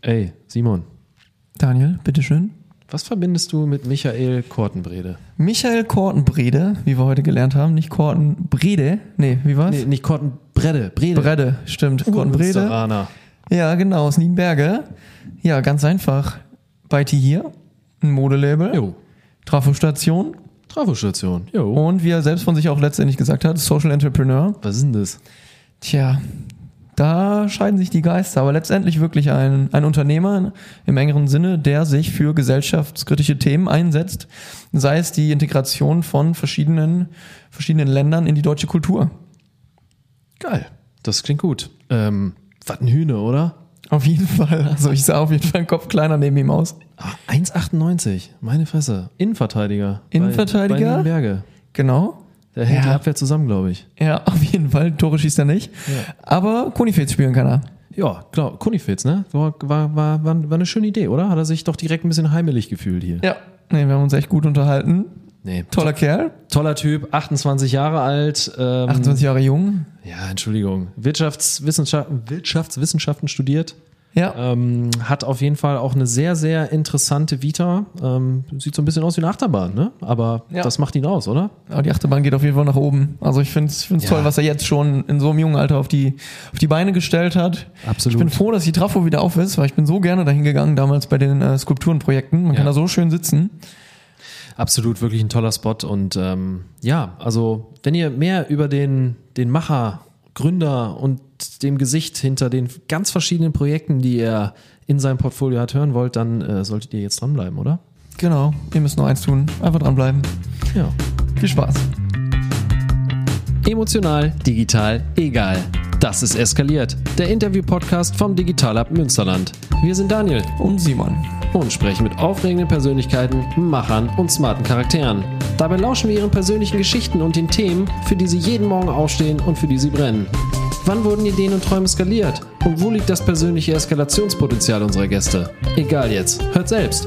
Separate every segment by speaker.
Speaker 1: Ey, Simon,
Speaker 2: Daniel, bitteschön.
Speaker 1: was verbindest du mit Michael Kortenbrede?
Speaker 2: Michael Kortenbrede, wie wir heute gelernt haben, nicht Kortenbrede. Nee, wie war's?
Speaker 1: Nee, nicht Kortenbrede, Brede.
Speaker 2: Brede, stimmt. Kortenbrede. Ja, genau, aus Nienberge. Ja, ganz einfach. Beiti hier, ein Modelabel,
Speaker 1: Jo.
Speaker 2: Trafostation
Speaker 1: Trafostation. Jo.
Speaker 2: und wie er selbst von sich auch letztendlich gesagt hat, Social Entrepreneur.
Speaker 1: Was ist denn das?
Speaker 2: Tja, da scheiden sich die Geister, aber letztendlich wirklich ein, ein Unternehmer im engeren Sinne, der sich für gesellschaftskritische Themen einsetzt, sei es die Integration von verschiedenen, verschiedenen Ländern in die deutsche Kultur.
Speaker 1: Geil. Das klingt gut. Ähm, was ein Hühner, oder?
Speaker 2: Auf jeden Fall. Also ich sah auf jeden Fall einen Kopf kleiner neben ihm aus.
Speaker 1: Ah, 1,98. Meine Fresse. Innenverteidiger.
Speaker 2: Innenverteidiger?
Speaker 1: Bei, bei Nienberge.
Speaker 2: Genau.
Speaker 1: Der hält
Speaker 2: Ja.
Speaker 1: die Abwehr zusammen, glaube ich.
Speaker 2: Ja, auf jeden Fall. Tore schießt er nicht.
Speaker 1: Ja.
Speaker 2: Aber Konifez spielen kann er.
Speaker 1: Ja, klar. Kunifitz, ne? War, war, war, war, eine schöne Idee, oder? Hat er sich doch direkt ein bisschen heimelig gefühlt hier.
Speaker 2: Ja. Nee, wir haben uns echt gut unterhalten.
Speaker 1: Nee.
Speaker 2: Toller Kerl.
Speaker 1: Toller Typ, 28 Jahre alt. Ähm,
Speaker 2: 28 Jahre jung.
Speaker 1: Ja, Entschuldigung. Wirtschaftswissenschaften, Wirtschaftswissenschaften studiert.
Speaker 2: Ja.
Speaker 1: Ähm, hat auf jeden Fall auch eine sehr, sehr interessante Vita. Ähm, sieht so ein bisschen aus wie eine Achterbahn, ne? Aber
Speaker 2: Ja.
Speaker 1: das macht ihn aus, oder?
Speaker 2: Aber die Achterbahn geht auf jeden Fall nach oben. Also ich finde es
Speaker 1: Ja.
Speaker 2: toll, was er jetzt schon in so einem jungen Alter auf die, auf die Beine gestellt hat.
Speaker 1: Absolut.
Speaker 2: Ich bin froh, dass die Trafo wieder auf ist, weil ich bin so gerne dahin gegangen damals bei den äh, Skulpturenprojekten. Man
Speaker 1: Ja.
Speaker 2: kann da so schön sitzen.
Speaker 1: Absolut, wirklich ein toller Spot. Und ähm, ja, also wenn ihr mehr über den, den Macher, Gründer und dem Gesicht hinter den ganz verschiedenen Projekten, die er in seinem Portfolio hat, hören wollt, dann äh, solltet ihr jetzt dranbleiben, oder?
Speaker 2: Genau. Ihr müsst nur eins tun. Einfach dranbleiben.
Speaker 1: Ja.
Speaker 2: Viel Spaß.
Speaker 1: Emotional, digital, egal. Das ist eskaliert. Der Interview-Podcast vom Digital-Hub Münsterland. Wir sind Daniel
Speaker 2: Und Simon.
Speaker 1: und sprechen mit aufregenden Persönlichkeiten, Machern und smarten Charakteren. Dabei lauschen wir ihren persönlichen Geschichten und den Themen, für die sie jeden Morgen aufstehen und für die sie brennen. Wann wurden Ideen und Träume skaliert? Und wo liegt das persönliche Eskalationspotenzial unserer Gäste? Egal jetzt, hört selbst.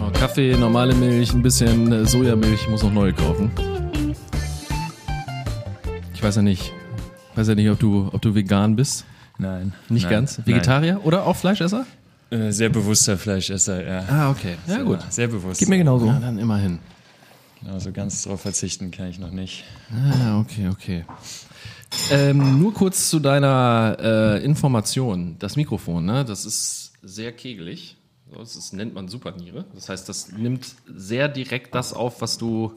Speaker 3: Oh, Kaffee, normale Milch, ein bisschen äh, Sojamilch, ich muss noch neue kaufen. Ich weiß ja nicht, weiß ja nicht, ob du, ob du vegan bist.
Speaker 4: Nein.
Speaker 3: Nicht
Speaker 4: nein,
Speaker 3: ganz. Vegetarier oder auch Fleischesser?
Speaker 4: Nein. Äh, sehr bewusster Fleischesser, ja.
Speaker 3: Ah, okay. Ja,
Speaker 4: Sehr-
Speaker 3: gut.
Speaker 4: Sehr bewusst.
Speaker 2: Geht mir genauso.
Speaker 3: Ja, dann immerhin.
Speaker 4: Genau, so ganz drauf verzichten kann ich noch nicht.
Speaker 3: Ah, okay, okay. Ähm, nur kurz zu deiner äh, Information. Das Mikrofon, ne, das ist sehr kegelig. Das ist, nennt man Superniere. Das heißt, das nimmt sehr direkt das auf, was du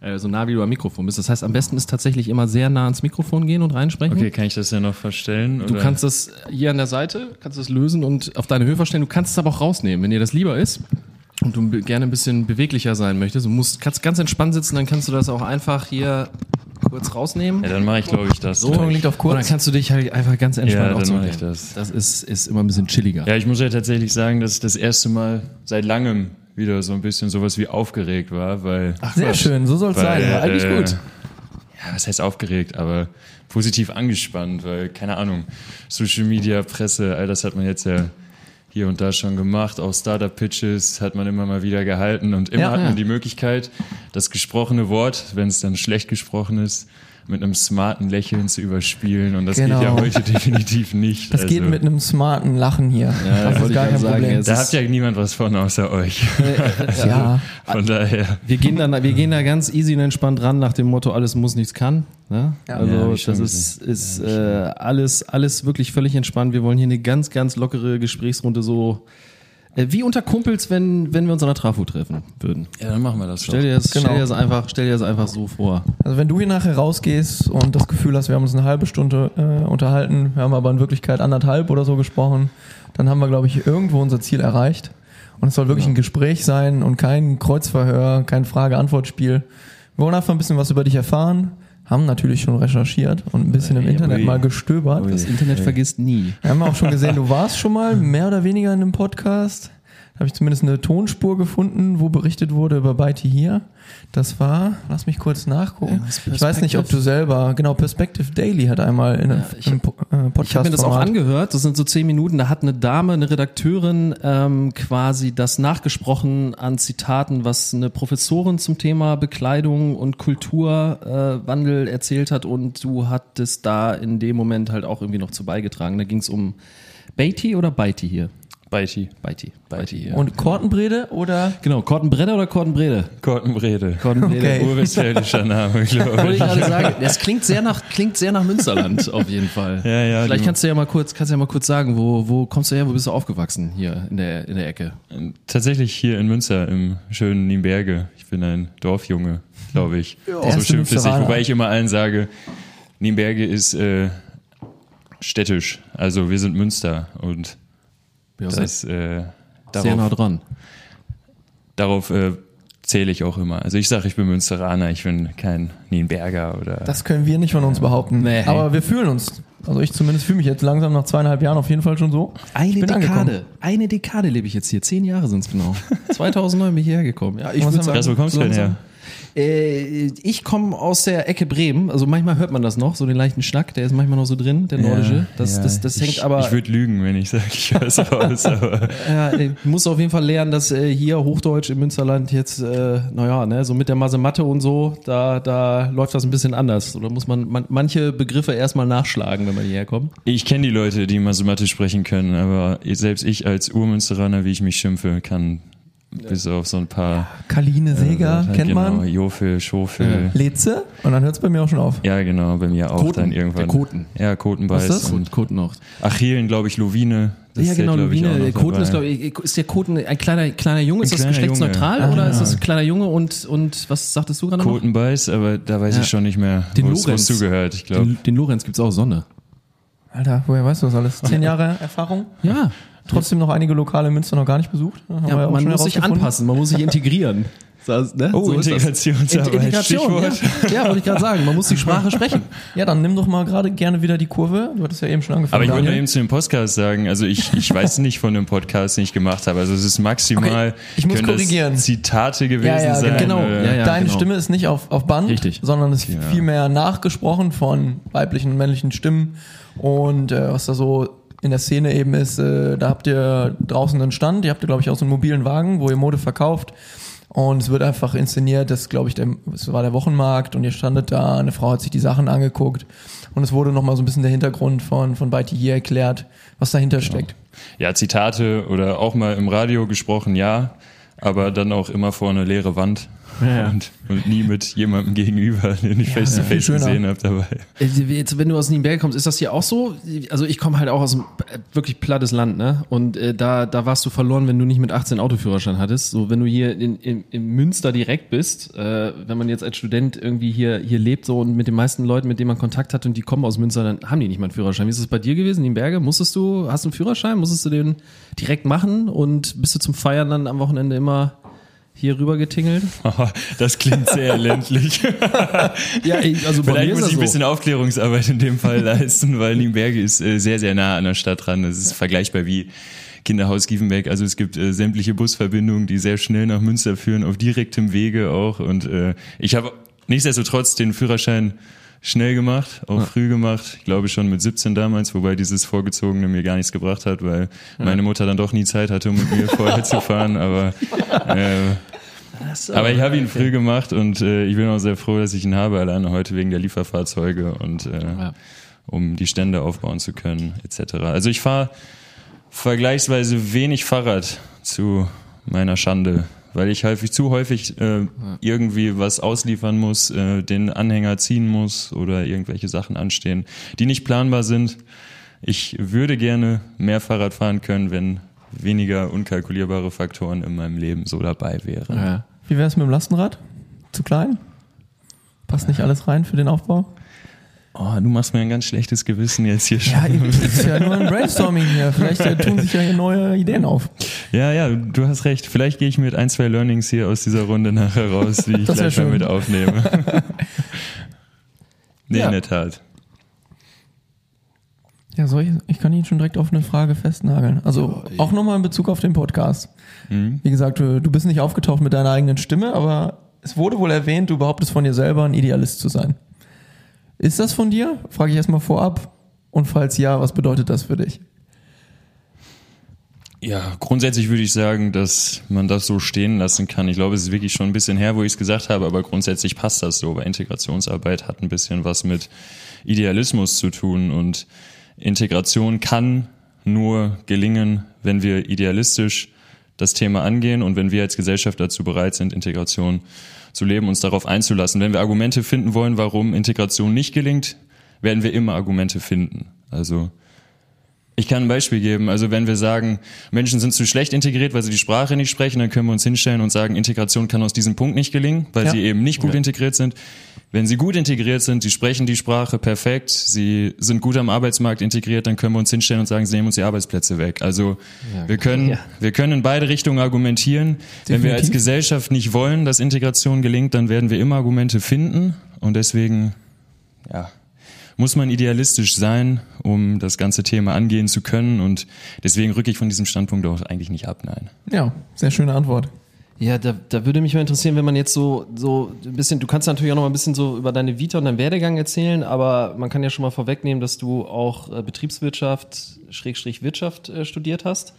Speaker 3: äh, so nah wie du am Mikrofon bist. Das heißt, am besten ist tatsächlich immer sehr nah ans Mikrofon gehen und reinsprechen.
Speaker 4: Okay, kann ich das ja noch verstellen?
Speaker 3: Du
Speaker 4: oder?
Speaker 3: kannst das hier an der Seite, kannst das lösen und auf deine Höhe verstellen. Du kannst es aber auch rausnehmen, wenn dir das lieber ist und du gerne ein bisschen beweglicher sein möchtest. Du musst, kannst ganz entspannt sitzen, dann kannst du das auch einfach hier kurz rausnehmen.
Speaker 4: Ja, dann mache ich, glaube ich, das.
Speaker 3: So.
Speaker 2: Liegt auf kurz.
Speaker 3: Und dann kannst du dich halt einfach ganz entspannt
Speaker 4: Ja,
Speaker 3: auch
Speaker 4: dann
Speaker 3: zurücklehnen.
Speaker 4: mach ich das.
Speaker 3: Das ist, ist immer ein bisschen chilliger.
Speaker 4: Ja, ich muss ja tatsächlich sagen, dass ich das erste Mal seit langem wieder so ein bisschen sowas wie aufgeregt war, weil. Ach,
Speaker 2: Sehr schön, so soll es sein. Ja, eigentlich
Speaker 4: äh,
Speaker 2: gut.
Speaker 4: Ja, was heißt aufgeregt, aber positiv angespannt, weil, keine Ahnung, Social Media, Presse, all das hat man jetzt ja hier und da schon gemacht. Auch Startup-Pitches hat man immer mal wieder gehalten und immer
Speaker 2: Ja,
Speaker 4: hat man
Speaker 3: ja.
Speaker 4: die Möglichkeit, das gesprochene Wort, wenn es dann schlecht gesprochen ist, mit einem smarten Lächeln zu überspielen. Und das
Speaker 2: Genau.
Speaker 4: geht ja heute definitiv nicht.
Speaker 2: Das geht
Speaker 4: Also,
Speaker 2: mit einem smarten Lachen hier.
Speaker 3: Ja,
Speaker 2: das ist gar kein
Speaker 3: sagen,
Speaker 2: Problem.
Speaker 3: jetzt-
Speaker 4: Da hat ja niemand was von außer euch.
Speaker 2: ja.
Speaker 4: Von daher.
Speaker 3: Wir gehen, dann, wir gehen da ganz easy und entspannt ran nach dem Motto, alles muss, nichts kann. Ne?
Speaker 2: Ja.
Speaker 3: Also
Speaker 4: Ja,
Speaker 3: das ist, ist äh, alles, alles wirklich völlig entspannt. Wir wollen hier eine ganz, ganz lockere Gesprächsrunde so äh, wie unter Kumpels, wenn, wenn wir uns an der Trafo treffen würden.
Speaker 4: Ja, dann machen wir das
Speaker 3: Stell dir das,
Speaker 2: Genau.
Speaker 3: stell dir das, einfach, stell dir das einfach so vor.
Speaker 2: Also wenn du hier nachher rausgehst und das Gefühl hast, wir haben uns eine halbe Stunde äh, unterhalten, wir haben aber in Wirklichkeit anderthalb oder so gesprochen, dann haben wir, glaube ich, irgendwo unser Ziel erreicht. Und es soll wirklich ein Gespräch sein und kein Kreuzverhör, kein Frage-Antwort-Spiel. Wir wollen einfach ein bisschen was über dich erfahren, haben natürlich schon recherchiert und ein bisschen im
Speaker 4: Ui,
Speaker 2: Internet
Speaker 4: ui.
Speaker 2: mal gestöbert.
Speaker 3: Das Internet vergisst nie.
Speaker 2: Wir haben auch schon gesehen, du warst schon mal mehr oder weniger in einem Podcast. Habe ich zumindest eine Tonspur gefunden, wo berichtet wurde über Beiti hier. Das war, lass mich kurz nachgucken.
Speaker 1: Ja,
Speaker 2: ich weiß nicht, ob du selber, genau, Perspective Daily hat einmal in einem
Speaker 1: ich
Speaker 2: im Po- äh, Podcast
Speaker 1: Ich habe mir das auch angehört, das sind so zehn Minuten, da hat eine Dame, eine Redakteurin ähm, quasi das nachgesprochen an Zitaten, was eine Professorin zum Thema Bekleidung und Kulturwandel äh, erzählt hat und du hattest da in dem Moment halt auch irgendwie noch zu beigetragen. Da ging es um Beatty oder Beiti hier?
Speaker 4: Beiti.
Speaker 1: Beiti. Beiti hier.
Speaker 2: Und Kortenbrede oder?
Speaker 1: genau, Kortenbrede oder Kortenbrede?
Speaker 4: Kortenbrede.
Speaker 1: Kortenbrede.
Speaker 2: Okay.
Speaker 4: Urwestfälischer Name, glaube
Speaker 1: Wollte ich
Speaker 4: ich.
Speaker 1: gerade sagen, das klingt sehr nach klingt sehr nach Münsterland auf jeden Fall.
Speaker 4: Ja, ja,
Speaker 1: Vielleicht
Speaker 4: die-
Speaker 1: kannst du ja mal kurz kannst du ja mal kurz sagen, wo wo kommst du her, wo bist du aufgewachsen hier in der in der Ecke?
Speaker 4: Tatsächlich hier in Münster, im schönen Nienberge. Ich bin ein Dorfjunge, glaube ich. so
Speaker 2: erste
Speaker 4: schimpft es sich. Wobei ich immer allen sage, Nienberge ist äh, städtisch. Also wir sind Münster und
Speaker 1: Ja,
Speaker 4: das, äh,
Speaker 1: sehr nah
Speaker 4: darauf,
Speaker 1: dran.
Speaker 4: darauf äh, zähle ich auch immer. Also ich sage, ich bin Münsteraner, ich bin kein Nienberger oder...
Speaker 2: Das können wir nicht von uns behaupten.
Speaker 1: Nee.
Speaker 2: Aber wir fühlen uns. Also ich zumindest fühle mich jetzt langsam nach zweieinhalb Jahren auf jeden Fall schon so.
Speaker 1: Eine Dekade,
Speaker 2: angekommen.
Speaker 1: eine Dekade lebe ich jetzt hier. Zehn Jahre sind es genau. 2009 bin ich hierher gekommen. Ja, ich
Speaker 2: Was
Speaker 1: würd
Speaker 2: haben wir-
Speaker 4: Krass, wo kommst du denn her?
Speaker 1: Äh, ich komme aus der Ecke Bremen. Also manchmal hört man das noch, so den leichten Schnack, der ist manchmal noch so drin, der nordische. Das,
Speaker 4: ja,
Speaker 1: das, das
Speaker 4: ich,
Speaker 1: hängt aber.
Speaker 4: Ich würde lügen, wenn ich sage, ich höre es raus, aber...
Speaker 1: Ja, ich muss auf jeden Fall lernen, dass äh, hier Hochdeutsch im Münsterland jetzt, äh, naja, ne, so mit der Masematte und so, da, da läuft das ein bisschen anders. Oder muss man, man manche Begriffe erstmal nachschlagen, wenn man hierher kommt.
Speaker 4: Ich kenne die Leute, die Mathematisch sprechen können, aber selbst ich als Urmünsteraner, wie ich mich schimpfe, kann bis auf so ein paar.
Speaker 2: Kaline Seger,
Speaker 4: äh,
Speaker 2: kennt
Speaker 4: genau,
Speaker 2: man.
Speaker 4: Jofel, Schofel.
Speaker 2: Letze. Und dann hört es bei mir auch schon auf.
Speaker 4: Ja. genau, bei mir auch
Speaker 1: Koten,
Speaker 4: dann irgendwann.
Speaker 1: der Koten.
Speaker 4: Ja, Kotenbeiß.
Speaker 2: Was ist das?
Speaker 4: Und
Speaker 1: Koten noch.
Speaker 4: Achillen, glaube ich, Lowine. Das
Speaker 1: ja, genau,
Speaker 4: auch
Speaker 1: Der Koten ist, glaube ich, ist der Koten ein kleiner, kleiner Junge? Ist
Speaker 4: Ein
Speaker 1: das geschlechtsneutral
Speaker 4: Junge.
Speaker 1: oder
Speaker 4: Ah.
Speaker 1: ist das ein kleiner Junge und, und was sagtest du gerade noch?
Speaker 4: Kotenbeiß, aber da weiß
Speaker 1: Ja.
Speaker 4: ich schon nicht mehr,
Speaker 1: Den
Speaker 4: wo es
Speaker 1: Lorenz.
Speaker 4: es zugehört. Ich glaube,
Speaker 1: Den, den Lorenz gibt's auch Sonne.
Speaker 2: Alter, woher weißt du das alles? Zehn Jahre Erfahrung?
Speaker 1: Ja.
Speaker 2: Trotzdem noch einige Lokale in Münster noch gar nicht besucht. Wir
Speaker 1: ja man
Speaker 2: schon
Speaker 1: muss sich anpassen, man muss sich integrieren. Das, ne?
Speaker 4: Oh,
Speaker 1: ist das.
Speaker 4: Integrationsarbeit,
Speaker 1: Int- Integration,
Speaker 4: Stichwort.
Speaker 1: ja. ja, wollte ich gerade sagen. Man muss die Sprache sprechen.
Speaker 2: Ja, dann nimm doch mal gerade gerne wieder die Kurve. Du hattest ja eben schon angefangen.
Speaker 4: Aber ich wollte nur
Speaker 2: Daniel.
Speaker 4: eben zu dem Podcast sagen, also ich, ich weiß nicht von dem Podcast, den ich gemacht habe. Also es ist maximal,
Speaker 2: Okay, ich muss korrigieren.
Speaker 4: das Zitate gewesen
Speaker 2: Ja, ja,
Speaker 4: sein.
Speaker 1: genau.
Speaker 4: äh,
Speaker 1: Ja, ja.
Speaker 2: Deine
Speaker 1: genau.
Speaker 2: Stimme ist nicht auf, auf Band,
Speaker 1: Richtig.
Speaker 2: sondern ist vielmehr nachgesprochen von weiblichen und männlichen Stimmen. Und äh, was da so in der Szene eben ist, äh, da habt ihr draußen einen Stand, ihr habt glaube ich, auch so einen mobilen Wagen, wo ihr Mode verkauft. Und es wird einfach inszeniert, das glaube ich, der, es war der Wochenmarkt und ihr standet da, eine Frau hat sich die Sachen angeguckt und es wurde nochmal so ein bisschen der Hintergrund von, von Beiti hier erklärt, was dahinter steckt.
Speaker 4: Ja, Zitate oder auch mal im Radio gesprochen, ja, aber dann auch immer vor eine leere Wand und, und nie mit jemandem gegenüber, den ich face to face gesehen habe dabei.
Speaker 1: Äh, Jetzt, wenn du aus Nienberg kommst, ist das hier auch so? Also ich komme halt auch aus einem äh, wirklich plattes Land, ne? Und äh, da, da warst du verloren, wenn du nicht mit 18 Autoführerschein hattest. So, wenn du hier in, in, in Münster direkt bist, äh, wenn man jetzt als Student irgendwie hier, hier lebt so und mit den meisten Leuten, mit denen man Kontakt hat und die kommen aus Münster, dann haben die nicht mal einen Führerschein. Wie ist es bei dir gewesen, Nienberge? Musstest du, hast du einen Führerschein? Musstest du den direkt machen und bist du zum Feiern dann am Wochenende immer hier rüber getingelt?
Speaker 4: Das klingt sehr ländlich.
Speaker 1: Ja, also
Speaker 4: Vielleicht muss ich ein
Speaker 1: so.
Speaker 4: bisschen Aufklärungsarbeit in dem Fall leisten, weil Nienberge ist äh, sehr, sehr nah an der Stadt dran. Das ist vergleichbar wie Kinderhaus Giefenberg. Also es gibt äh, sämtliche Busverbindungen, die sehr schnell nach Münster führen, auf direktem Wege auch. Und äh, ich habe nichtsdestotrotz den Führerschein schnell gemacht, auch früh gemacht. Ich glaube schon mit 17 damals, wobei dieses Vorgezogene mir gar nichts gebracht hat, weil meine Mutter dann doch nie Zeit hatte, um mit mir vorher zu fahren. Aber äh, aber ich habe ihn früh gemacht und äh, ich bin auch sehr froh, dass ich ihn habe, alleine heute wegen der Lieferfahrzeuge und äh,
Speaker 1: Ja.
Speaker 4: um die Stände aufbauen zu können, etc. Also ich fahre vergleichsweise wenig Fahrrad zu meiner Schande, weil ich häufig zu häufig äh, irgendwie was ausliefern muss, äh, den Anhänger ziehen muss oder irgendwelche Sachen anstehen, die nicht planbar sind. Ich würde gerne mehr Fahrrad fahren können, wenn weniger unkalkulierbare Faktoren in meinem Leben so dabei wären.
Speaker 1: Ja.
Speaker 2: Wie wäre es mit dem Lastenrad? Zu klein? Passt nicht alles rein für den Aufbau?
Speaker 4: Oh, du machst mir ein ganz schlechtes Gewissen jetzt hier schon.
Speaker 2: Ja, das ist ja nur ein Brainstorming hier. Vielleicht äh, tun sich ja hier neue Ideen auf.
Speaker 4: Ja, ja, du hast recht. Vielleicht gehe ich mit ein, zwei Learnings hier aus dieser Runde nachher raus, die ich gleich mal mit aufnehme. nee,
Speaker 2: Ja.
Speaker 4: in der Tat.
Speaker 2: Ja, soll ich, ich kann ihn schon direkt auf eine Frage festnageln. Also auch nochmal in Bezug auf den Podcast.
Speaker 4: Mhm.
Speaker 2: Wie gesagt, du, du bist nicht aufgetaucht mit deiner eigenen Stimme, aber es wurde wohl erwähnt, du behauptest von dir selber, ein Idealist zu sein. Ist das von dir? Frage ich erstmal vorab. Und falls ja, was bedeutet das für dich?
Speaker 4: Ja, grundsätzlich würde ich sagen, dass man das so stehen lassen kann. Ich glaube, es ist wirklich schon ein bisschen her, wo ich es gesagt habe, aber grundsätzlich passt das so, weil Integrationsarbeit hat ein bisschen was mit Idealismus zu tun und Integration kann nur gelingen, wenn wir idealistisch das Thema angehen und wenn wir als Gesellschaft dazu bereit sind, Integration zu leben, uns darauf einzulassen. Wenn wir Argumente finden wollen, warum Integration nicht gelingt, werden wir immer Argumente finden. Also ich kann ein Beispiel geben. Also wenn wir sagen, Menschen sind zu schlecht integriert, weil sie die Sprache nicht sprechen, dann können wir uns hinstellen und sagen, Integration kann aus diesem Punkt nicht gelingen, weil
Speaker 2: Ja.
Speaker 4: sie eben nicht gut integriert sind. Wenn sie gut integriert sind, sie sprechen die Sprache perfekt, sie sind gut am Arbeitsmarkt integriert, dann können wir uns hinstellen und sagen, sie nehmen uns die Arbeitsplätze weg. Also wir können,
Speaker 1: Ja.
Speaker 4: wir können in beide Richtungen argumentieren. Wenn wir als
Speaker 2: Definitiv.
Speaker 4: Gesellschaft nicht wollen, dass Integration gelingt, dann werden wir immer Argumente finden und deswegen, ja, muss man idealistisch sein, um das ganze Thema angehen zu können. Und deswegen rücke ich von diesem Standpunkt auch eigentlich nicht ab, nein.
Speaker 2: Ja, sehr schöne Antwort.
Speaker 1: Ja, da, da würde mich mal interessieren, wenn man jetzt so, so ein bisschen, du kannst natürlich auch noch mal ein bisschen so über deine Vita und deinen Werdegang erzählen, aber man kann ja schon mal vorwegnehmen, dass du auch äh, Betriebswirtschaft, Schrägstrich Wirtschaft äh, studiert hast.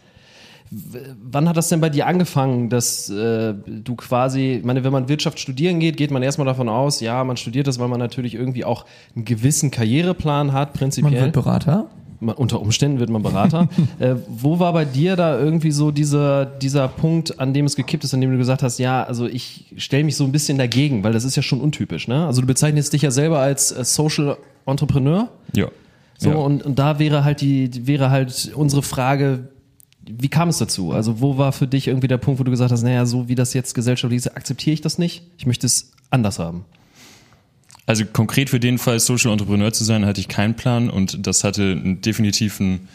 Speaker 1: Wann hat das denn bei dir angefangen, dass äh, du quasi, ich meine, wenn man Wirtschaft studieren geht, geht man erstmal davon aus, ja, man studiert das, weil man natürlich irgendwie auch einen gewissen Karriereplan hat,
Speaker 2: Man
Speaker 1: prinzipiell
Speaker 2: wird Berater.
Speaker 1: man, unter Umständen wird man Berater. äh, wo war bei dir da irgendwie so dieser, dieser Punkt, an dem es gekippt ist, an dem du gesagt hast, ja, also ich stelle mich so ein bisschen dagegen, weil das ist ja schon untypisch, ne? Also du bezeichnest dich ja selber als äh, Social Entrepreneur.
Speaker 4: Ja.
Speaker 1: So,
Speaker 4: ja.
Speaker 1: und, und da wäre halt die- wäre halt unsere Frage, wie kam es dazu? Also wo war für dich irgendwie der Punkt, wo du gesagt hast, naja, so wie das jetzt gesellschaftlich ist, akzeptiere ich das nicht. Ich möchte es anders haben.
Speaker 4: Also konkret für den Fall, Social Entrepreneur zu sein, hatte ich keinen Plan und das hatte einen definitiven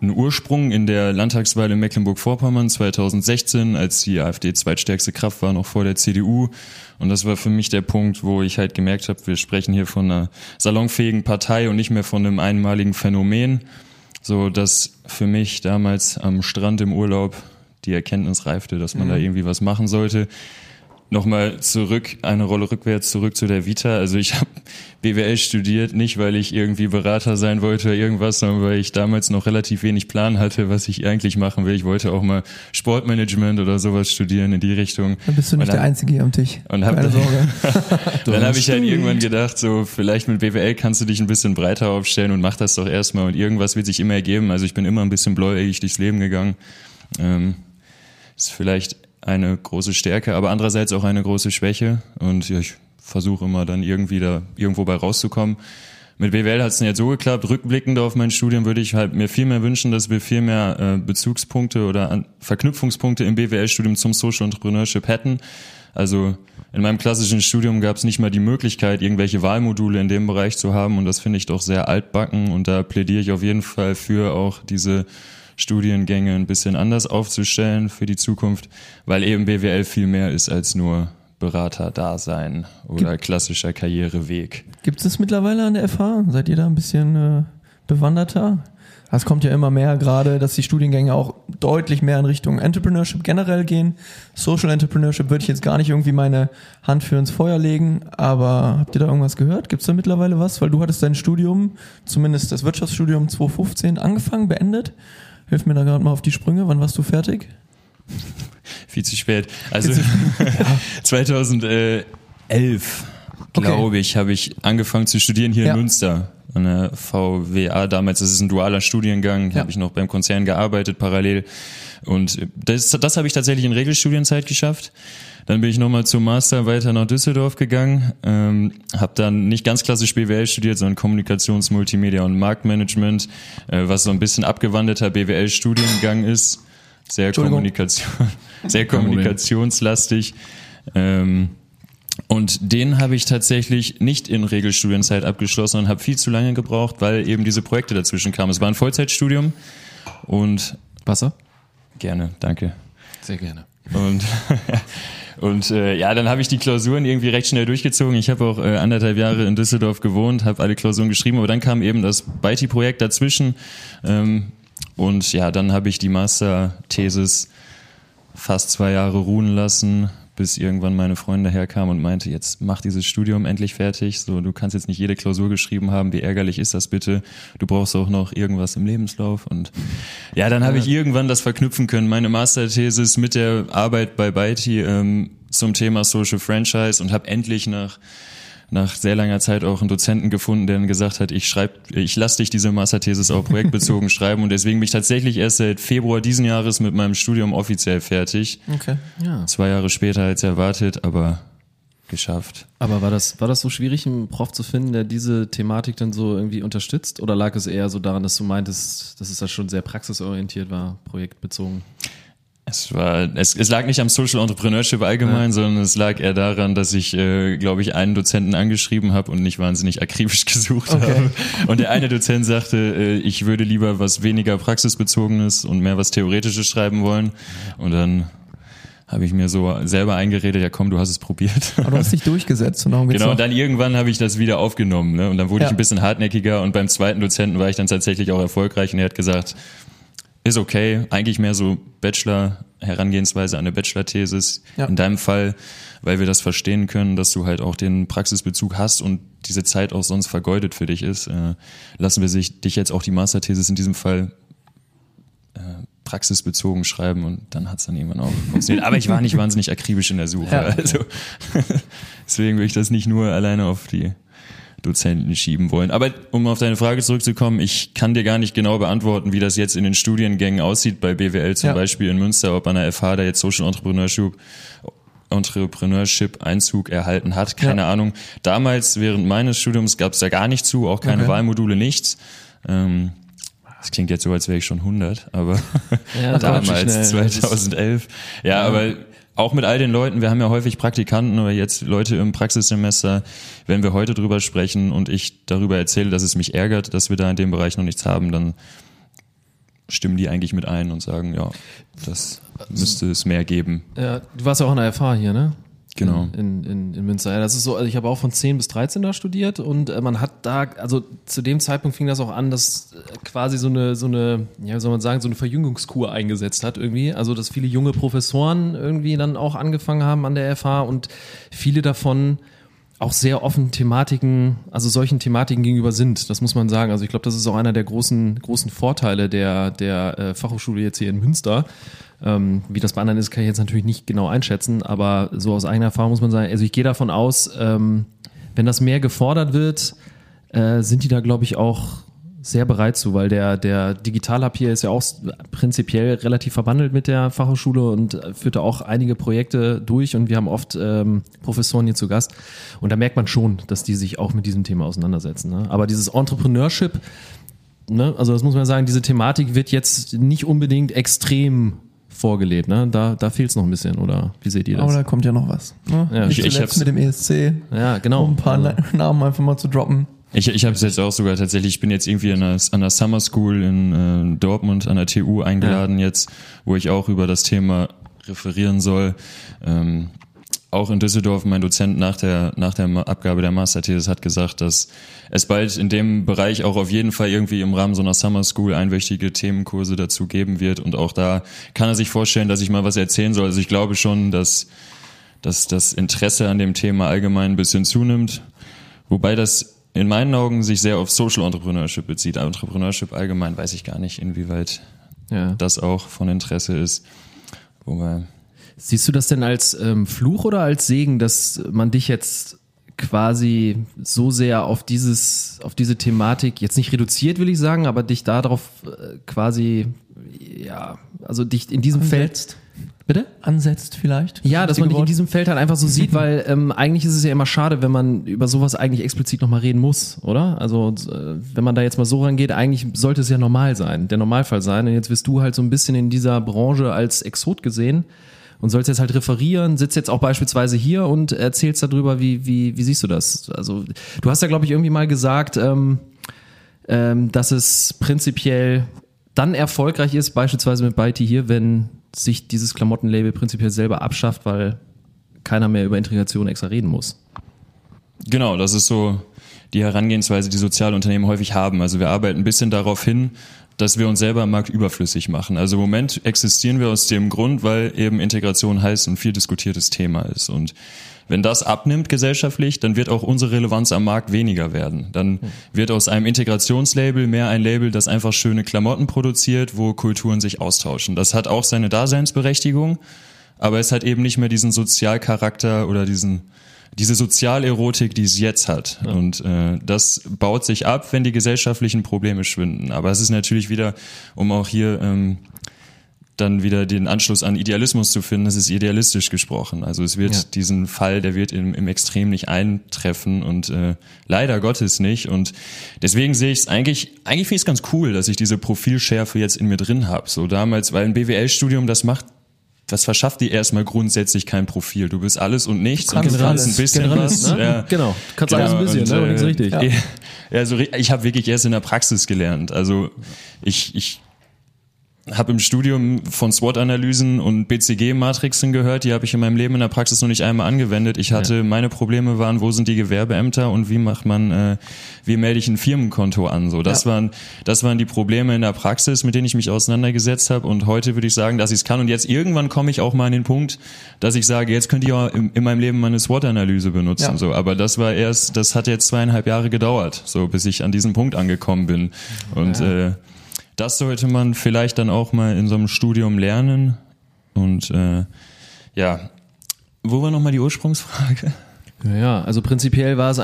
Speaker 4: einen Ursprung in der Landtagswahl in Mecklenburg-Vorpommern 2016, als die AfD zweitstärkste Kraft war, noch vor der CDU. Und das war für mich der Punkt, wo ich halt gemerkt habe, wir sprechen hier von einer salonfähigen Partei und nicht mehr von einem einmaligen Phänomen. So, dass für mich damals am Strand im Urlaub die Erkenntnis reifte, dass man da irgendwie was machen sollte. Nochmal zurück, eine Rolle rückwärts zurück zu der Vita. Also ich habe BWL studiert, nicht weil ich irgendwie Berater sein wollte oder irgendwas, sondern weil ich damals noch relativ wenig Plan hatte, was ich eigentlich machen will. Ich wollte auch mal Sportmanagement oder sowas studieren in die Richtung.
Speaker 2: Dann bist du nicht
Speaker 4: dann-
Speaker 2: der Einzige hier am Tisch.
Speaker 4: und hab
Speaker 2: Keine Sorge.
Speaker 4: Dann habe ich halt irgendwann gedacht, so vielleicht mit BWL kannst du dich ein bisschen breiter aufstellen und mach das doch erstmal und irgendwas wird sich immer ergeben. Also ich bin immer ein bisschen bläuäugig durchs Leben gegangen. Ähm, ist vielleicht eine große Stärke, aber andererseits auch eine große Schwäche. Und ja, ich versuche immer dann irgendwie da irgendwo bei rauszukommen. Mit BWL hat es jetzt so geklappt. Rückblickend auf mein Studium würde ich halt mir viel mehr wünschen, dass wir viel mehr äh, Bezugspunkte oder Verknüpfungspunkte im BWL-Studium zum Social Entrepreneurship hätten. Also in meinem klassischen Studium gab es nicht mal die Möglichkeit, irgendwelche Wahlmodule in dem Bereich zu haben und das finde ich doch sehr altbacken und da plädiere ich auf jeden Fall für auch diese Studiengänge ein bisschen anders aufzustellen für die Zukunft, weil eben BWL viel mehr ist als nur Berater-Dasein oder klassischer Karriereweg.
Speaker 2: Gibt es das mittlerweile an der FH? Seid ihr da ein bisschen äh, bewanderter? Es kommt ja immer mehr gerade, dass die Studiengänge auch deutlich mehr in Richtung Entrepreneurship generell gehen. Social Entrepreneurship würde ich jetzt gar nicht irgendwie meine Hand für ins Feuer legen, aber habt ihr da irgendwas gehört? Gibt es da mittlerweile was? Weil du hattest dein Studium, zumindest das Wirtschaftsstudium 2015, angefangen, beendet. Hilf mir da gerade mal auf die Sprünge. Wann warst du fertig?
Speaker 4: Viel zu spät. Also 2011, glaube ich, habe ich angefangen zu studieren hier
Speaker 2: Ja.
Speaker 4: in Münster an der VWA damals. Das ist ein dualer Studiengang.
Speaker 2: Ja.
Speaker 4: Habe ich noch beim Konzern gearbeitet parallel. Und das, das habe ich tatsächlich in Regelstudienzeit geschafft. Dann bin ich nochmal zum Master weiter nach Düsseldorf gegangen, ähm, habe dann nicht ganz klassisch BWL studiert, sondern Kommunikations-, Multimedia und Marktmanagement, äh, was so ein bisschen abgewandelter BWL-Studiengang ist. Sehr. Kommunikation, sehr kommunikationslastig. Ähm, und den habe ich tatsächlich nicht in Regelstudienzeit abgeschlossen und habe viel zu lange gebraucht, weil eben diese Projekte dazwischen kamen. Es war ein Vollzeitstudium und
Speaker 3: Wasser?
Speaker 4: gerne, danke.
Speaker 3: Sehr gerne.
Speaker 4: Und, Und äh, ja, dann habe ich die Klausuren irgendwie recht schnell durchgezogen. Ich habe auch äh, anderthalb Jahre in Düsseldorf gewohnt, habe alle Klausuren geschrieben, aber dann kam eben das Beiti-Projekt dazwischen. Ähm, und ja, dann habe ich die Master-Thesis fast zwei Jahre ruhen lassen, bis irgendwann meine Freunde herkamen und meinte, jetzt mach dieses Studium endlich fertig. So, du kannst jetzt nicht jede Klausur geschrieben haben. Wie ärgerlich ist das bitte? Du brauchst auch noch irgendwas im Lebenslauf. Und ja, dann habe ich irgendwann das verknüpfen können. Meine Masterthesis mit der Arbeit bei Beiti ähm, zum Thema Social Franchise und habe endlich nach nach sehr langer Zeit auch einen Dozenten gefunden, der dann gesagt hat, ich schreib, ich lasse dich diese Masterthesis auch projektbezogen schreiben und deswegen bin ich tatsächlich erst seit Februar diesen Jahres mit meinem Studium offiziell fertig.
Speaker 2: Okay.
Speaker 1: Ja.
Speaker 4: Zwei Jahre später als erwartet, aber geschafft.
Speaker 1: Aber war das, war das so schwierig, einen Prof zu finden, der diese Thematik dann so irgendwie unterstützt? Oder lag es eher so daran, dass du meintest, dass es da schon sehr praxisorientiert war, projektbezogen?
Speaker 4: Es war, es, es lag nicht am Social Entrepreneurship allgemein,
Speaker 1: Ja.
Speaker 4: sondern es lag eher daran, dass ich, äh, glaube ich, einen Dozenten angeschrieben habe und nicht wahnsinnig akribisch gesucht habe. Und der eine Dozent sagte, äh, ich würde lieber was weniger praxisbezogenes und mehr was theoretisches schreiben wollen. Und dann habe ich mir so selber eingeredet, ja komm, du hast es probiert.
Speaker 2: Aber du hast dich durchgesetzt und darum geht's
Speaker 4: Genau, und dann irgendwann habe ich das wieder aufgenommen. Ne? Und dann wurde
Speaker 2: Ja.
Speaker 4: ich ein bisschen hartnäckiger und beim zweiten Dozenten war ich dann tatsächlich auch erfolgreich und er hat gesagt, ist okay, eigentlich mehr so Bachelor, Herangehensweise an eine Bachelor-Thesis.
Speaker 2: Ja.
Speaker 4: In deinem Fall, weil wir das verstehen können, dass du halt auch den Praxisbezug hast und diese Zeit auch sonst vergeudet für dich ist, äh, lassen wir sich dich jetzt auch die Masterthesis in diesem Fall äh, praxisbezogen schreiben und dann hat's dann irgendwann auch funktioniert. Aber ich war nicht wahnsinnig akribisch in der Suche.
Speaker 2: Ja.
Speaker 4: Also deswegen will ich das nicht nur alleine auf die Dozenten schieben wollen. Aber um auf deine Frage zurückzukommen, ich kann dir gar nicht genau beantworten, wie das jetzt in den Studiengängen aussieht, bei BWL zum
Speaker 2: Ja.
Speaker 4: Beispiel in Münster, ob an der FH da jetzt Social Entrepreneurship Entrepreneurship Einzug erhalten hat, keine Ahnung. Damals während meines Studiums gab es da gar nicht zu, auch keine
Speaker 2: Okay.
Speaker 4: Wahlmodule, nichts. Ähm, das klingt jetzt so, als wäre ich schon 100, aber
Speaker 1: Ja,
Speaker 4: damals,
Speaker 1: schnell.
Speaker 4: 2011. Ja, aber auch mit all den Leuten, wir haben ja häufig Praktikanten oder jetzt Leute im Praxissemester, wenn wir heute drüber sprechen und ich darüber erzähle, dass es mich ärgert, dass wir da in dem Bereich noch nichts haben, dann stimmen die eigentlich mit ein und sagen, ja, das müsste es mehr geben.
Speaker 1: Ja, du warst ja auch in der FH hier, ne?
Speaker 4: Genau.
Speaker 1: In, in, in Münster. Ja, das ist so, also ich habe auch von 10 bis 13 da studiert und äh, man hat da, also zu dem Zeitpunkt fing das auch an, dass äh, quasi so eine, so eine, ja, wie soll man sagen, so eine Verjüngungskur eingesetzt hat irgendwie. Also, dass viele junge Professoren irgendwie dann auch angefangen haben an der FH und viele davon auch sehr offen Thematiken, also solchen Thematiken gegenüber sind. Das muss man sagen. Also ich glaube, das ist auch einer der großen, großen Vorteile der, der äh, Fachhochschule jetzt hier in Münster. Ähm, wie das bei anderen ist, kann ich jetzt natürlich nicht genau einschätzen, aber so aus eigener Erfahrung muss man sagen, also ich gehe davon aus, ähm, wenn das mehr gefordert wird, äh, sind die da, glaube ich, auch sehr bereit zu, weil der, der Digital Hub hier ist ja auch prinzipiell relativ verbandelt mit der Fachhochschule und führt da auch einige Projekte durch und wir haben oft ähm, Professoren hier zu Gast und da merkt man schon, dass die sich auch mit diesem Thema auseinandersetzen. Ne? Aber dieses Entrepreneurship, ne, also das muss man sagen, diese Thematik wird jetzt nicht unbedingt extrem vorgelebt. Ne? Da, da fehlt es noch ein bisschen, oder wie seht ihr
Speaker 2: Aber
Speaker 1: das?
Speaker 2: da kommt ja noch was. Ne?
Speaker 1: Ja,
Speaker 2: Nicht
Speaker 4: ich- ich
Speaker 2: zuletzt
Speaker 4: hab's-
Speaker 2: mit dem ESC,
Speaker 1: Ja, genau.
Speaker 2: um ein paar
Speaker 1: Also-
Speaker 2: Namen einfach mal zu droppen.
Speaker 4: Ich, ich habe es jetzt auch sogar tatsächlich, ich bin jetzt irgendwie an der, an der Summer School in äh, Dortmund an der TU eingeladen jetzt, wo ich auch über das Thema referieren soll. Ähm, auch in Düsseldorf, mein Dozent nach der, nach der Abgabe der Masterthesis hat gesagt, dass es bald in dem Bereich auch auf jeden Fall irgendwie im Rahmen so einer Summer School einwöchige Themenkurse dazu geben wird. Und auch da kann er sich vorstellen, dass ich mal was erzählen soll. Also ich glaube schon, dass, dass das Interesse an dem Thema allgemein ein bisschen zunimmt. Wobei das in meinen Augen sich sehr auf Social Entrepreneurship bezieht. Entrepreneurship allgemein weiß ich gar nicht, inwieweit
Speaker 1: Ja.
Speaker 4: das auch von Interesse ist. Wobei,
Speaker 1: Siehst du das denn als ähm, Fluch oder als Segen, dass man dich jetzt quasi so sehr auf dieses, auf diese Thematik jetzt nicht reduziert, will ich sagen, aber dich darauf äh, quasi, ja, also dich in diesem Feld.
Speaker 2: Ansetzt.
Speaker 1: Bitte?
Speaker 2: Ansetzt vielleicht.
Speaker 1: Ja, dass man dich in diesem Feld halt einfach so sieht, weil ähm, eigentlich ist es ja immer schade, wenn man über sowas eigentlich explizit nochmal reden muss, oder? Also äh, wenn man da jetzt mal so rangeht, eigentlich sollte es ja normal sein, der Normalfall sein. Und jetzt wirst du halt so ein bisschen in dieser Branche als Exot gesehen und sollst jetzt halt referieren, sitzt jetzt auch beispielsweise hier und erzählst darüber, wie, wie, wie siehst du das? Also du hast ja, glaube ich, irgendwie mal gesagt, ähm, ähm, dass es prinzipiell dann erfolgreich ist, beispielsweise mit Beiti hier, wenn sich dieses Klamottenlabel prinzipiell selber abschafft, weil keiner mehr über Integration extra reden muss.
Speaker 4: Genau, das ist so die Herangehensweise, die Sozialunternehmen häufig haben. Also wir arbeiten ein bisschen darauf hin, dass wir uns selber am Markt überflüssig machen. Also im Moment existieren wir aus dem Grund, weil eben Integration heiß und viel diskutiertes Thema ist. Und wenn das abnimmt gesellschaftlich, dann wird auch unsere Relevanz am Markt weniger werden. Dann wird aus einem Integrationslabel mehr ein Label, das einfach schöne Klamotten produziert, wo Kulturen sich austauschen. Das hat auch seine Daseinsberechtigung, aber es hat eben nicht mehr diesen Sozialcharakter oder diesen diese Sozialerotik, die es jetzt hat. Ja. Und äh, das baut sich ab, wenn die gesellschaftlichen Probleme schwinden. Aber es ist natürlich wieder, um auch hier ähm, dann wieder den Anschluss an Idealismus zu finden, es ist idealistisch gesprochen. Also es wird ja. diesen Fall, der wird im, im Extrem nicht eintreffen und äh, leider Gottes nicht. Und deswegen sehe ich es eigentlich, eigentlich finde ich es ganz cool, dass ich diese Profilschärfe jetzt in mir drin habe. So damals, weil ein BWL-Studium, das macht das verschafft dir erstmal grundsätzlich kein Profil. Du bist alles und nichts
Speaker 1: und du kannst ein bisschen was.
Speaker 4: Ne? Ja.
Speaker 1: Genau, du kannst genau. alles ein bisschen, und, ne? aber nichts richtig. Ja.
Speaker 4: Ja, also ich habe wirklich erst in der Praxis gelernt. Also ich, ich habe im Studium von SWOT-Analysen und BCG-Matrixen gehört, die habe ich in meinem Leben in der Praxis noch nicht einmal angewendet. Ich hatte, ja. meine Probleme waren, wo sind die Gewerbeämter und wie macht man, äh, wie melde ich ein Firmenkonto an? So, das ja. waren, das waren die Probleme in der Praxis, mit denen ich mich auseinandergesetzt habe. Und heute würde ich sagen, dass ich es kann. Und jetzt irgendwann komme ich auch mal an den Punkt, dass ich sage, jetzt könnt ihr auch in, in meinem Leben meine SWOT-Analyse benutzen. Ja. So, aber das war erst, das hat jetzt zweieinhalb Jahre gedauert, so bis ich an diesem Punkt angekommen bin. Und äh, das sollte man vielleicht dann auch mal in so einem Studium lernen. Und äh, ja, wo war nochmal die Ursprungsfrage?
Speaker 1: Ja, also prinzipiell war es,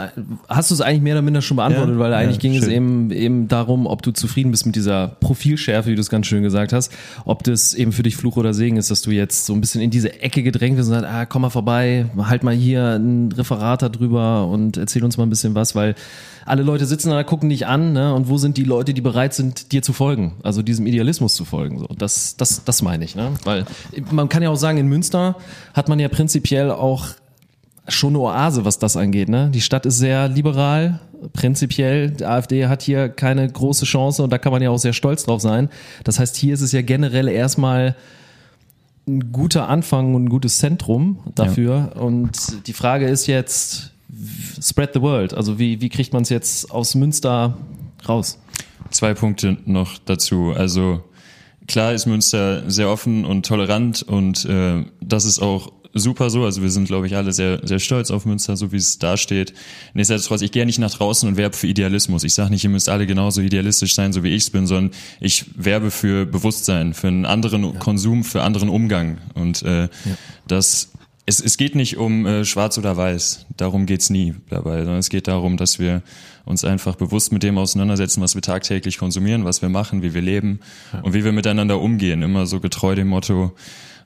Speaker 1: hast du es eigentlich mehr oder minder schon beantwortet, ja, weil eigentlich ja, ging schön. es eben, eben darum, ob du zufrieden bist mit dieser Profilschärfe, wie du es ganz schön gesagt hast, ob das eben für dich Fluch oder Segen ist, dass du jetzt so ein bisschen in diese Ecke gedrängt wirst und sagst, ah, komm mal vorbei, halt mal hier ein Referat darüber und erzähl uns mal ein bisschen was, weil alle Leute sitzen da, gucken dich an, ne? Und wo sind die Leute, die bereit sind, dir zu folgen? Also diesem Idealismus zu folgen. So, das, das, das meine ich, ne? Weil man kann ja auch sagen, in Münster hat man ja prinzipiell auch schon eine Oase, was das angeht. Ne? Die Stadt ist sehr liberal, prinzipiell. Die AfD hat hier keine große Chance und da kann man ja auch sehr stolz drauf sein. Das heißt, hier ist es ja generell erstmal ein guter Anfang und ein gutes Zentrum dafür. Ja. Und die Frage ist jetzt, spread the world. Also wie, wie kriegt man es jetzt aus Münster raus?
Speaker 4: Zwei Punkte noch dazu. Also klar ist Münster sehr offen und tolerant und äh, das ist auch super so. Also wir sind, glaube ich, alle sehr, sehr stolz auf Münster, so wie es da steht. Nichtsdestotrotz, ich gehe nicht nach draußen und werbe für Idealismus. Ich sage nicht, ihr müsst alle genauso idealistisch sein, so wie ich es bin, sondern ich werbe für Bewusstsein, für einen anderen ja. Konsum, für anderen Umgang. Und äh, ja. das es, es geht nicht um äh, schwarz oder weiß, darum geht's nie dabei, sondern es geht darum, dass wir uns einfach bewusst mit dem auseinandersetzen, was wir tagtäglich konsumieren, was wir machen, wie wir leben ja. und wie wir miteinander umgehen. Immer so getreu dem Motto,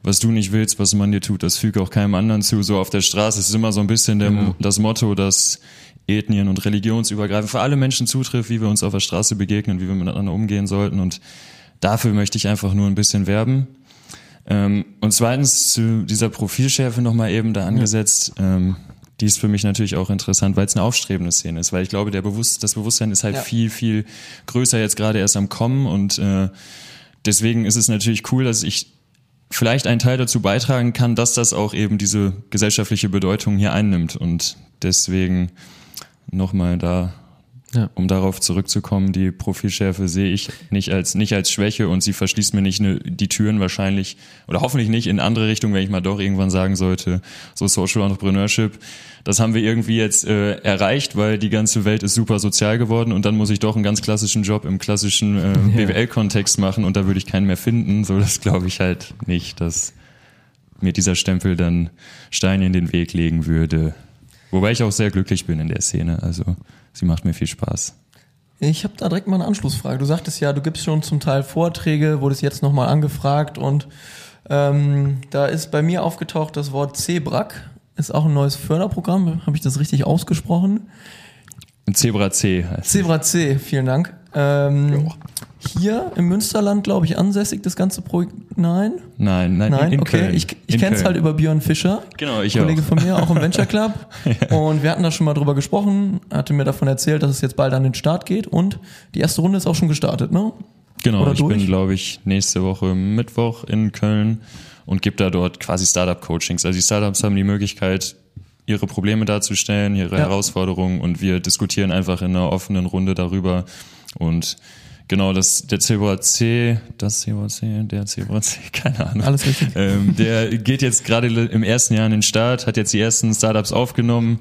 Speaker 4: was du nicht willst, was man dir tut, das füge auch keinem anderen zu. So auf der Straße ist immer so ein bisschen der, genau. das Motto, das ethnien- und religionsübergreifend für alle Menschen zutrifft, wie wir uns auf der Straße begegnen, wie wir miteinander umgehen sollten. Und dafür möchte ich einfach nur ein bisschen werben. Ähm, und zweitens zu dieser Profilschärfe nochmal eben da angesetzt. Ja. Ähm, die ist für mich natürlich auch interessant, weil es eine aufstrebende Szene ist, weil ich glaube, der Bewusst das Bewusstsein ist halt ja. viel, viel größer jetzt gerade erst am Kommen und äh, deswegen ist es natürlich cool, dass ich vielleicht einen Teil dazu beitragen kann, dass das auch eben diese gesellschaftliche Bedeutung hier einnimmt. Und deswegen nochmal da ja. Um darauf zurückzukommen, die Profilschärfe sehe ich nicht als, nicht als Schwäche und sie verschließt mir nicht ne, die Türen wahrscheinlich oder hoffentlich nicht in andere Richtungen, wenn ich mal doch irgendwann sagen sollte, so Social Entrepreneurship, das haben wir irgendwie jetzt äh, erreicht, weil die ganze Welt ist super sozial geworden und dann muss ich doch einen ganz klassischen Job im klassischen äh, BWL-Kontext machen und da würde ich keinen mehr finden. So, das glaube ich halt nicht, dass mir dieser Stempel dann Steine in den Weg legen würde. Wobei ich auch sehr glücklich bin in der Szene. Also sie macht mir viel Spaß.
Speaker 2: Ich habe da direkt mal eine Anschlussfrage. Du sagtest ja, du gibst schon zum Teil Vorträge, wurdest jetzt nochmal angefragt und ähm, da ist bei mir aufgetaucht das Wort CEBRAC. Ist auch ein neues Förderprogramm. Habe ich das richtig ausgesprochen?
Speaker 4: Zebra C
Speaker 2: heißt Zebra C, vielen Dank. Ähm, hier im Münsterland, glaube ich, ansässig, das ganze Projekt? Nein?
Speaker 4: Nein, nein,
Speaker 2: nein. In, okay, Köln. ich, ich kenne es halt über Björn Fischer.
Speaker 4: Genau, ich
Speaker 2: Kollege
Speaker 4: auch.
Speaker 2: von mir, auch im Venture Club. ja. Und wir hatten da schon mal drüber gesprochen, hatte mir davon erzählt, dass es jetzt bald an den Start geht und die erste Runde ist auch schon gestartet, ne?
Speaker 4: Genau,
Speaker 2: Oder
Speaker 4: ich
Speaker 2: durch?
Speaker 4: bin, glaube ich, nächste Woche Mittwoch in Köln und gebe da dort quasi Startup-Coachings. Also die Startups haben die Möglichkeit, ihre Probleme darzustellen, ihre
Speaker 2: Ja.
Speaker 4: Herausforderungen und wir diskutieren einfach in einer offenen Runde darüber. Und genau, das, der Zebra C, das Zebra C, der Zebra C, keine Ahnung.
Speaker 2: Alles richtig.
Speaker 4: Ähm, der geht jetzt gerade im ersten Jahr in den Start, hat jetzt die ersten Startups aufgenommen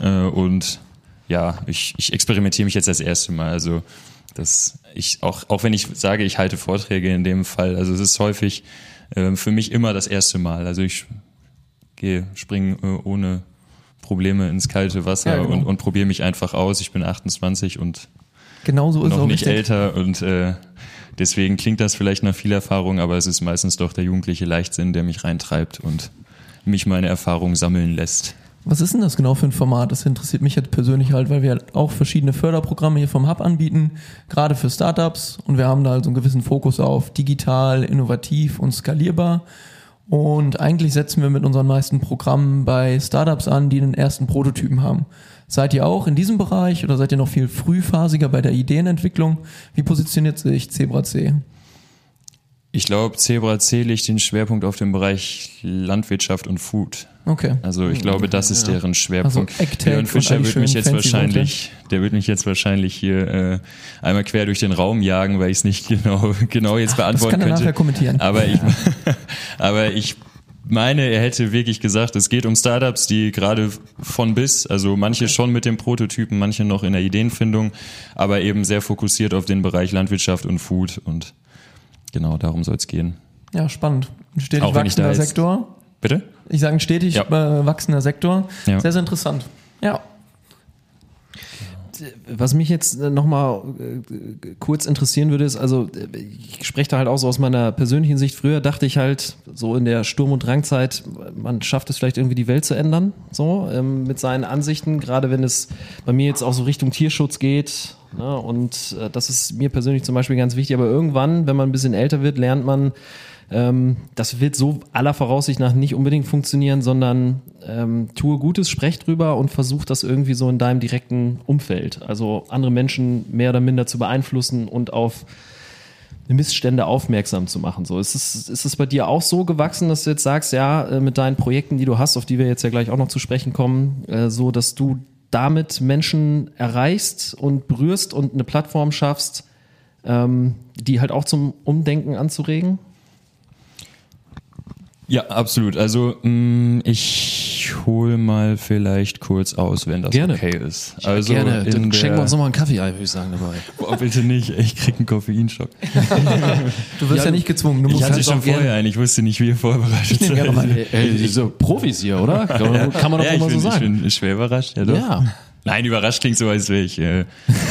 Speaker 4: äh, und ja, ich, ich experimentiere mich jetzt das erste Mal. Also das ich auch auch wenn ich sage, ich halte Vorträge in dem Fall, also es ist häufig äh, für mich immer das erste Mal. Also ich gehe springe äh, ohne Probleme ins kalte Wasser
Speaker 2: Ja, genau.
Speaker 4: und, und probiere mich einfach aus. Ich bin 28 und
Speaker 2: Genau so ist
Speaker 4: noch nicht
Speaker 2: richtig.
Speaker 4: älter und äh, deswegen klingt das vielleicht nach viel Erfahrung, aber es ist meistens doch der jugendliche Leichtsinn, der mich reintreibt und mich meine Erfahrung sammeln lässt.
Speaker 2: Was ist denn das genau für ein Format? Das interessiert mich jetzt persönlich halt, weil wir halt auch verschiedene Förderprogramme hier vom Hub anbieten, gerade für Startups. Und wir haben da halt so einen gewissen Fokus auf digital, innovativ und skalierbar. Und eigentlich setzen wir mit unseren meisten Programmen bei Startups an, die den ersten Prototypen haben. Seid ihr auch in diesem Bereich oder seid ihr noch viel frühphasiger bei der Ideenentwicklung? Wie positioniert sich Zebra C?
Speaker 4: Ich glaube, Zebra C legt den Schwerpunkt auf den Bereich Landwirtschaft und Food.
Speaker 2: Okay.
Speaker 4: Also ich glaube, das ist deren Schwerpunkt.
Speaker 2: Also
Speaker 4: Leon
Speaker 2: und
Speaker 4: Fischer wird mich jetzt wahrscheinlich, der wird mich jetzt wahrscheinlich hier äh, einmal quer durch den Raum jagen, weil ich es nicht genau genau jetzt
Speaker 2: Das
Speaker 4: beantworten
Speaker 2: kann er
Speaker 4: könnte.
Speaker 2: nachher kommentieren.
Speaker 4: Aber ich, aber ich meine, er hätte wirklich gesagt, es geht um Startups, die gerade von bis, also manche schon mit dem Prototypen, manche noch in der Ideenfindung, aber eben sehr fokussiert auf den Bereich Landwirtschaft und Food und genau darum soll es gehen.
Speaker 2: Ja, spannend. Ein stetig
Speaker 4: Auch
Speaker 2: wachsender
Speaker 4: jetzt-
Speaker 2: Sektor.
Speaker 4: Bitte?
Speaker 2: Ich sage ein stetig
Speaker 4: Ja.
Speaker 2: äh, wachsender Sektor.
Speaker 4: Ja.
Speaker 2: Sehr, sehr interessant. Ja.
Speaker 1: Was mich jetzt nochmal äh, kurz interessieren würde, ist, also äh, ich spreche da halt auch so aus meiner persönlichen Sicht. Früher dachte ich halt, so in der Sturm- und Drangzeit, man schafft es vielleicht irgendwie die Welt zu ändern, so ähm, mit seinen Ansichten, gerade wenn es bei mir jetzt auch so Richtung Tierschutz geht. Ne, und äh, das ist mir persönlich zum Beispiel ganz wichtig. Aber irgendwann, wenn man ein bisschen älter wird, lernt man, ähm, das wird so aller Voraussicht nach nicht unbedingt funktionieren, sondern ähm, tue Gutes, sprech drüber und versuch das irgendwie so in deinem direkten Umfeld. Also andere Menschen mehr oder minder zu beeinflussen und auf Missstände aufmerksam zu machen. So ist es, ist es bei dir auch so gewachsen, dass du jetzt sagst, ja, äh, mit deinen Projekten, die du hast, auf die wir jetzt ja gleich auch noch zu sprechen kommen, äh, so dass du damit Menschen erreichst und berührst und eine Plattform schaffst, ähm, die halt auch zum Umdenken anzuregen?
Speaker 4: Ja, absolut. Also mh, ich hole mal vielleicht kurz aus, wenn das
Speaker 1: Gerne.
Speaker 4: okay ist. Also
Speaker 1: Gerne,
Speaker 4: in
Speaker 1: dann
Speaker 4: der,
Speaker 1: schenken wir uns nochmal einen Kaffee ein, würde ich sagen, dabei.
Speaker 4: Boah, bitte nicht, ich krieg einen Koffeinschock.
Speaker 2: Du wirst ja,
Speaker 1: Ja,
Speaker 2: nicht gezwungen. Du
Speaker 4: Ich
Speaker 2: musst
Speaker 4: hatte
Speaker 2: halt
Speaker 4: schon
Speaker 2: gerne-
Speaker 4: vorher einen, ich wusste nicht, wie ihr vorbereitet
Speaker 2: gerne
Speaker 4: seid.
Speaker 2: mal.
Speaker 1: Ey, so Profis hier, oder? Kann man, kann man doch
Speaker 4: ja, ich
Speaker 1: mal
Speaker 4: bin,
Speaker 1: so
Speaker 4: ich
Speaker 1: sagen.
Speaker 4: bin schwer überrascht, ja doch.
Speaker 1: Ja.
Speaker 4: Nein, überrascht klingt so, als wäre ich, äh,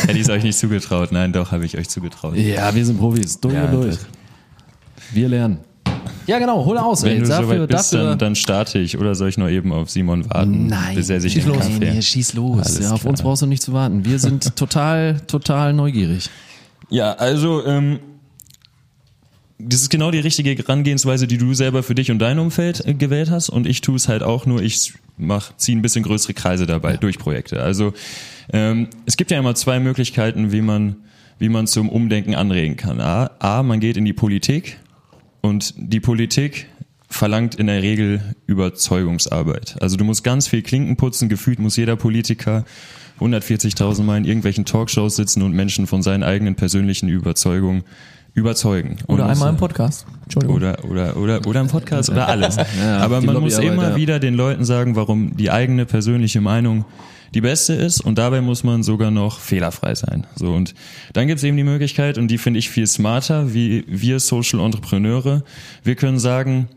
Speaker 4: hätte ich es euch nicht zugetraut. Nein, doch, habe ich euch zugetraut.
Speaker 1: ja, wir sind Profis, durch
Speaker 4: Ja,
Speaker 1: und durch.
Speaker 4: das-
Speaker 1: Wir lernen. Ja, genau, hol aus,
Speaker 4: Wenn
Speaker 1: ey.
Speaker 4: du
Speaker 1: Dafür,
Speaker 4: soweit bist,
Speaker 1: dafür.
Speaker 4: dann, dann starte ich. Oder soll ich nur eben auf Simon warten,
Speaker 1: Nein,
Speaker 4: bis er sich
Speaker 2: schieß los.
Speaker 4: Kaffee...
Speaker 1: Nee, schieß los. Ja, auf uns brauchst du nicht zu warten. Wir sind total, total neugierig.
Speaker 4: Ja, also ähm, das ist genau die richtige Herangehensweise, die du selber für dich und dein Umfeld äh, gewählt hast. Und ich tue es halt auch nur, ich mach, ziehe ein bisschen größere Kreise dabei durch Projekte. Also ähm, es gibt ja immer zwei Möglichkeiten, wie man, wie man zum Umdenken anregen kann. A, A, man geht in die Politik und die Politik verlangt in der Regel Überzeugungsarbeit. Also du musst ganz viel Klinken putzen, gefühlt muss jeder Politiker 140.000 Mal in irgendwelchen Talkshows sitzen und Menschen von seinen eigenen persönlichen Überzeugungen überzeugen. Und
Speaker 2: Oder einmal im Podcast. Entschuldigung.
Speaker 4: oder, oder, oder, oder im Podcast oder alles.
Speaker 1: Ja,
Speaker 4: Aber man muss immer
Speaker 1: ja.
Speaker 4: wieder den Leuten sagen, warum die eigene persönliche Meinung die beste ist und dabei muss man sogar noch fehlerfrei sein. So und dann gibt's eben die Möglichkeit und die finde ich viel smarter, wie wir Social Entrepreneure. Wir können sagen,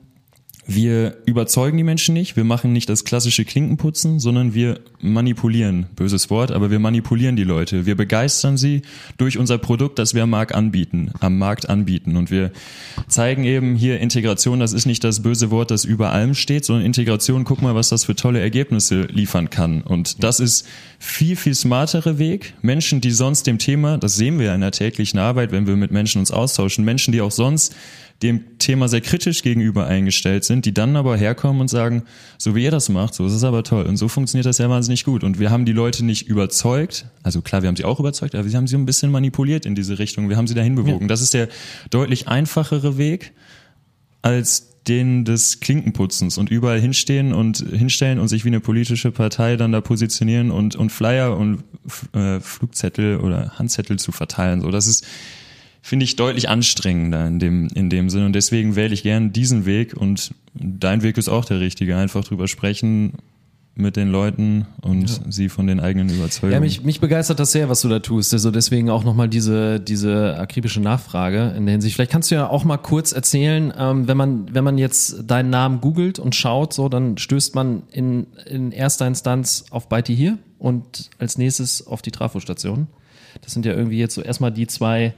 Speaker 4: wir überzeugen die Menschen nicht, wir machen nicht das klassische Klinkenputzen, sondern wir manipulieren, böses Wort, aber wir manipulieren die Leute. Wir begeistern sie durch unser Produkt, das wir am Markt anbieten, am Markt anbieten. Und wir zeigen eben hier Integration, das ist nicht das böse Wort, das über allem steht, sondern Integration, guck mal, was das für tolle Ergebnisse liefern kann. Und das ist viel, viel smartere Weg. Menschen, die sonst dem Thema, das sehen wir in der täglichen Arbeit, wenn wir mit Menschen uns austauschen, Menschen, die auch sonst dem Thema sehr kritisch gegenüber eingestellt sind, die dann aber herkommen und sagen, so wie ihr das macht, so ist es aber toll und so funktioniert das ja wahnsinnig gut und wir haben die Leute nicht überzeugt, also klar, wir haben sie auch überzeugt, aber wir haben sie ein bisschen manipuliert in diese Richtung, wir haben sie dahin bewogen. Ja. Das ist der deutlich einfachere Weg als den des Klinkenputzens und überall hinstehen und hinstellen und sich wie eine politische Partei dann da positionieren und, und Flyer und äh, Flugzettel oder Handzettel zu verteilen. So, das ist, finde ich, deutlich anstrengender in dem, in dem Sinn. Und deswegen wähle ich gern diesen Weg und dein Weg ist auch der richtige. Einfach drüber sprechen, mit den Leuten und ja. sie von den eigenen Überzeugungen. Ja,
Speaker 1: mich, mich begeistert das sehr, was du da tust. Also deswegen auch nochmal diese, diese akribische Nachfrage in der Hinsicht. Vielleicht kannst du ja auch mal kurz erzählen, ähm, wenn man, wenn man jetzt deinen Namen googelt und schaut, so, dann stößt man in, in erster Instanz auf Beiti hier und als nächstes auf die Trafostation. Das sind ja irgendwie jetzt so erstmal die zwei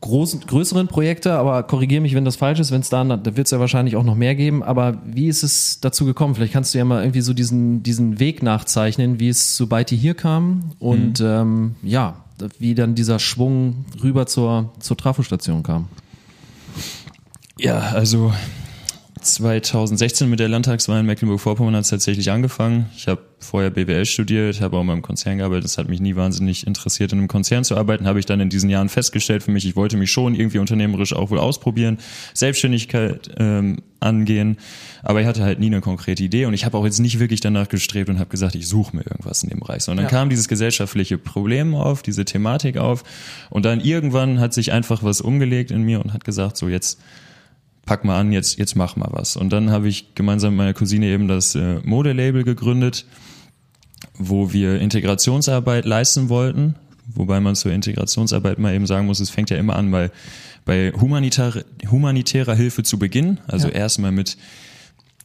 Speaker 1: großen, größeren Projekte, aber korrigiere mich, wenn das falsch ist, wenn es da, da wird es ja wahrscheinlich auch noch mehr geben, aber wie ist es dazu gekommen? Vielleicht kannst du ja mal irgendwie so diesen, diesen Weg nachzeichnen, wie es zu Beiti hier kam und mhm. ähm, ja, wie dann dieser Schwung rüber zur, zur Trafostation kam.
Speaker 4: Ja, also 2016 mit der Landtagswahl in Mecklenburg-Vorpommern hat es tatsächlich angefangen. Ich habe vorher BWL studiert, habe auch mal im Konzern gearbeitet. Das hat mich nie wahnsinnig interessiert, in einem Konzern zu arbeiten. Habe ich dann in diesen Jahren festgestellt für mich, ich wollte mich schon irgendwie unternehmerisch auch wohl ausprobieren, Selbstständigkeit ähm, angehen. Aber ich hatte halt nie eine konkrete Idee und ich habe auch jetzt nicht wirklich danach gestrebt und habe gesagt, ich suche mir irgendwas in dem Bereich. Sondern ja. kam dieses gesellschaftliche Problem auf, diese Thematik auf und dann irgendwann hat sich einfach was umgelegt in mir und hat gesagt, so jetzt pack mal an, jetzt, jetzt mach mal was. Und dann habe ich gemeinsam mit meiner Cousine eben das äh, Modelabel gegründet, wo wir Integrationsarbeit leisten wollten. Wobei man zur Integrationsarbeit mal eben sagen muss, es fängt ja immer an bei, bei humanitäre, humanitärer Hilfe zu Beginn. Also ja. erstmal mit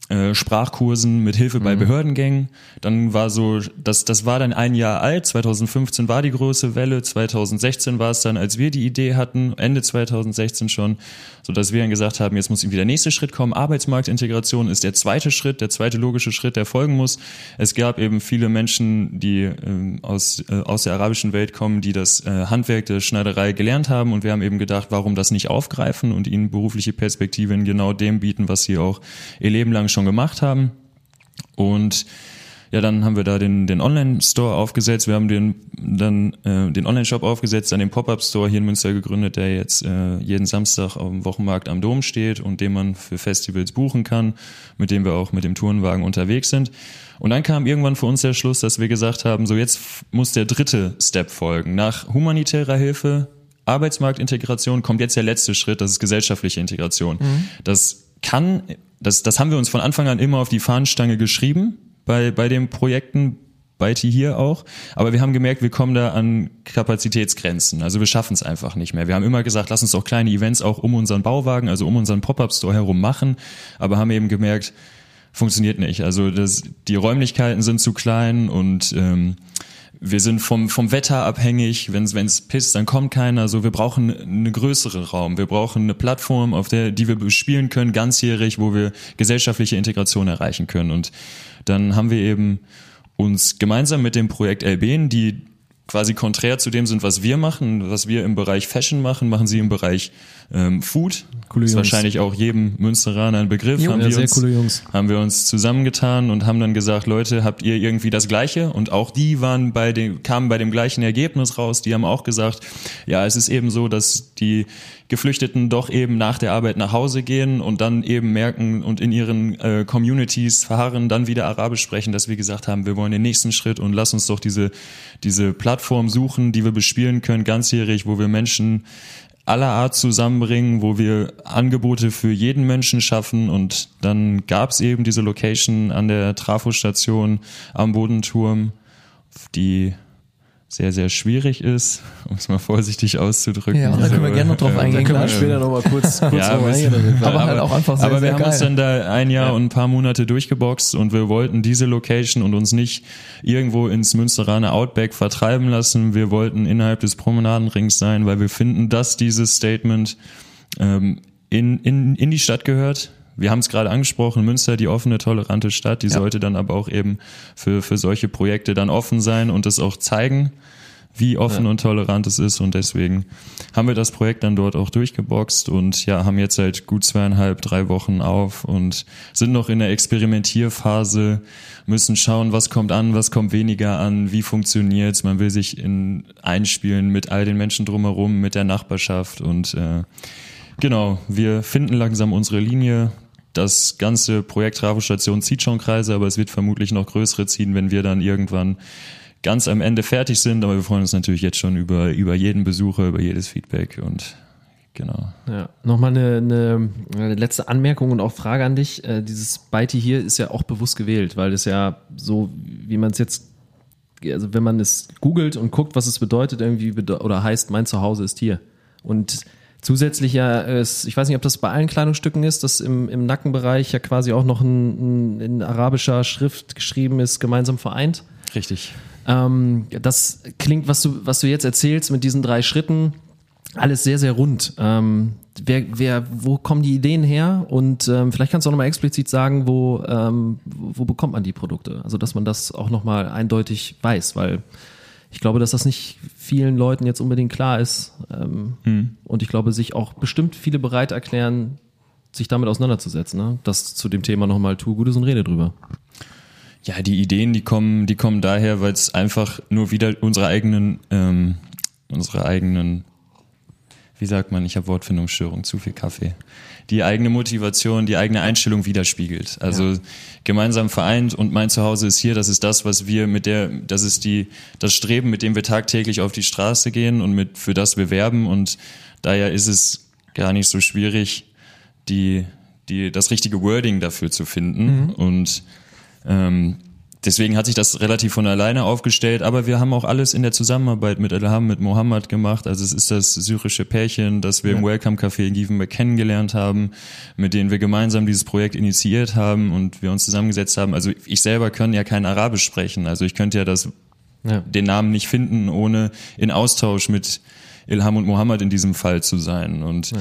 Speaker 4: äh, Sprachkursen mit Hilfe bei mhm. Behördengängen. Dann war so, das, das war dann ein Jahr alt. 2015 war die große Welle. 2016 war es dann, als wir die Idee hatten, Ende 2016 schon, so dass wir dann gesagt haben, jetzt muss irgendwie der nächste Schritt kommen. Arbeitsmarktintegration ist der zweite Schritt, der zweite logische Schritt, der folgen muss. Es gab eben viele Menschen, die äh, aus, äh, aus der arabischen Welt kommen, die das äh, Handwerk der Schneiderei gelernt haben. Und wir haben eben gedacht, warum das nicht aufgreifen und ihnen berufliche Perspektive in genau dem bieten, was sie auch ihr Leben lang schon gemacht haben. Und ja, dann haben wir da den, den Online-Store aufgesetzt. Wir haben den, dann äh, den Online-Shop aufgesetzt, dann den Pop-Up-Store hier in Münster gegründet, der jetzt äh, jeden Samstag dem Wochenmarkt am Dom steht und den man für Festivals buchen kann, mit dem wir auch mit dem Tourenwagen unterwegs sind. Und dann kam irgendwann für uns der Schluss, dass wir gesagt haben, so jetzt muss der dritte Step folgen. Nach humanitärer Hilfe, Arbeitsmarktintegration kommt jetzt der letzte Schritt, das ist gesellschaftliche Integration. Mhm. Das kann, das, das haben wir uns von Anfang an immer auf die Fahnenstange geschrieben bei, bei den Projekten, bei T hier auch. Aber wir haben gemerkt, wir kommen da an Kapazitätsgrenzen. Also wir schaffen es einfach nicht mehr. Wir haben immer gesagt, lass uns doch kleine Events auch um unseren Bauwagen, also um unseren Pop-Up-Store herum machen. Aber haben eben gemerkt, funktioniert nicht. Also das, die Räumlichkeiten sind zu klein und ähm, wir sind vom, vom Wetter abhängig. Wenn es pisst, dann kommt keiner. So, wir brauchen eine größere Raum. Wir brauchen eine Plattform, auf der, die wir bespielen können, ganzjährig, wo wir gesellschaftliche Integration erreichen können. Und dann haben wir eben uns gemeinsam mit dem Projekt Elben, die quasi konträr zu dem sind, was wir machen, was wir im Bereich Fashion machen, machen sie im Bereich ähm, Food. Coole ist wahrscheinlich auch jedem Münsteraner ein Begriff.
Speaker 1: Jo,
Speaker 4: haben,
Speaker 1: ja,
Speaker 4: wir uns, haben wir uns zusammengetan und haben dann gesagt, Leute, habt ihr irgendwie das Gleiche? Und auch die waren bei dem, kamen bei dem gleichen Ergebnis raus. Die haben auch gesagt, ja, es ist eben so, dass die Geflüchteten doch eben nach der Arbeit nach Hause gehen und dann eben merken und in ihren äh, Communities verharren, dann wieder Arabisch sprechen, dass wir gesagt haben, wir wollen den nächsten Schritt und lass uns doch diese, diese Plattform suchen, die wir bespielen können, ganzjährig, wo wir Menschen aller Art zusammenbringen, wo wir Angebote für jeden Menschen schaffen. Und dann gab es eben diese Location an der Trafostation am Bodenturm, die sehr, sehr schwierig ist, um es mal vorsichtig auszudrücken.
Speaker 2: Ja, da können wir gerne noch drauf eingehen. Da können wir
Speaker 1: später noch mal kurz, kurz ja, drauf
Speaker 2: eingehen. Aber, halt auch einfach sehr,
Speaker 4: aber wir
Speaker 2: sehr
Speaker 4: haben
Speaker 2: geil.
Speaker 4: uns dann da ein Jahr ja. und ein paar Monate durchgeboxt und wir wollten diese Location und uns nicht irgendwo ins Münsteraner Outback vertreiben lassen. Wir wollten innerhalb des Promenadenrings sein, weil wir finden, dass dieses Statement ähm, in, in, in die Stadt gehört wir haben es gerade angesprochen, Münster, die offene, tolerante Stadt, die ja. sollte dann aber auch eben für, für solche Projekte dann offen sein und das auch zeigen. wie offen und tolerant es ist und deswegen haben wir das Projekt dann dort auch durchgeboxt und ja, haben jetzt seit gut zweieinhalb, drei Wochen auf und sind noch in der Experimentierphase, müssen schauen, was kommt an, was kommt weniger an, wie funktioniert's. Man will sich in einspielen mit all den Menschen drumherum, mit der Nachbarschaft und äh, genau, wir finden langsam unsere Linie. Das ganze Projekt Trafostation zieht schon Kreise, aber es wird vermutlich noch größere ziehen, wenn wir dann irgendwann ganz am Ende fertig sind. Aber wir freuen uns natürlich jetzt schon über, über jeden Besucher, über jedes Feedback und genau.
Speaker 1: Ja, nochmal eine, eine, letzte Anmerkung und auch Frage an dich. Äh, dieses Byte hier ist ja auch bewusst gewählt, weil es ja so, wie man es jetzt, also wenn man es googelt und guckt, was es bedeutet, irgendwie bede oder heißt, mein Zuhause ist hier. Und zusätzlich ja, es, ich weiß nicht, ob das bei allen Kleidungsstücken ist, dass im, im Nackenbereich ja quasi auch noch ein, ein, in arabischer Schrift geschrieben ist, gemeinsam vereint.
Speaker 4: Richtig.
Speaker 1: Ähm, das klingt, was du, was du jetzt erzählst mit diesen drei Schritten, alles sehr, sehr rund. Ähm, wer, wer, wo kommen die Ideen her? Und ähm, vielleicht kannst du auch nochmal explizit sagen, wo, ähm, wo bekommt man die Produkte? Also, dass man das auch nochmal eindeutig weiß, weil ich glaube, dass das nicht vielen Leuten jetzt unbedingt klar ist. Ähm,
Speaker 4: Hm.
Speaker 1: Und ich glaube, sich auch bestimmt viele bereit erklären, sich damit auseinanderzusetzen. Ne? Das zu dem Thema nochmal, tu Gutes und rede drüber.
Speaker 4: Ja, die Ideen, die kommen, die kommen daher, weil es einfach nur wieder unsere eigenen, ähm, unsere eigenen, wie sagt man, ich habe Wortfindungsstörung, zu viel Kaffee. Die eigene Motivation, die eigene Einstellung widerspiegelt. Also gemeinsam vereint und mein Zuhause ist hier, das ist das, was wir mit der, das ist die, das Streben, mit dem wir tagtäglich auf die Straße gehen und mit, für das wir werben. Und daher ist es gar nicht so schwierig, die, die, das richtige Wording dafür zu finden. Und ähm, deswegen hat sich das relativ von alleine aufgestellt, aber wir haben auch alles in der Zusammenarbeit mit Elham, mit Mohammed gemacht. Also es ist das syrische Pärchen, das wir im Welcome Café in Gievenberg kennengelernt haben, mit denen wir gemeinsam dieses Projekt initiiert haben und wir uns zusammengesetzt haben. Also ich selber kann ja kein Arabisch sprechen, also ich könnte ja das
Speaker 1: Ja.
Speaker 4: den Namen nicht finden, ohne in Austausch mit Ilham und Mohammed in diesem Fall zu sein. Und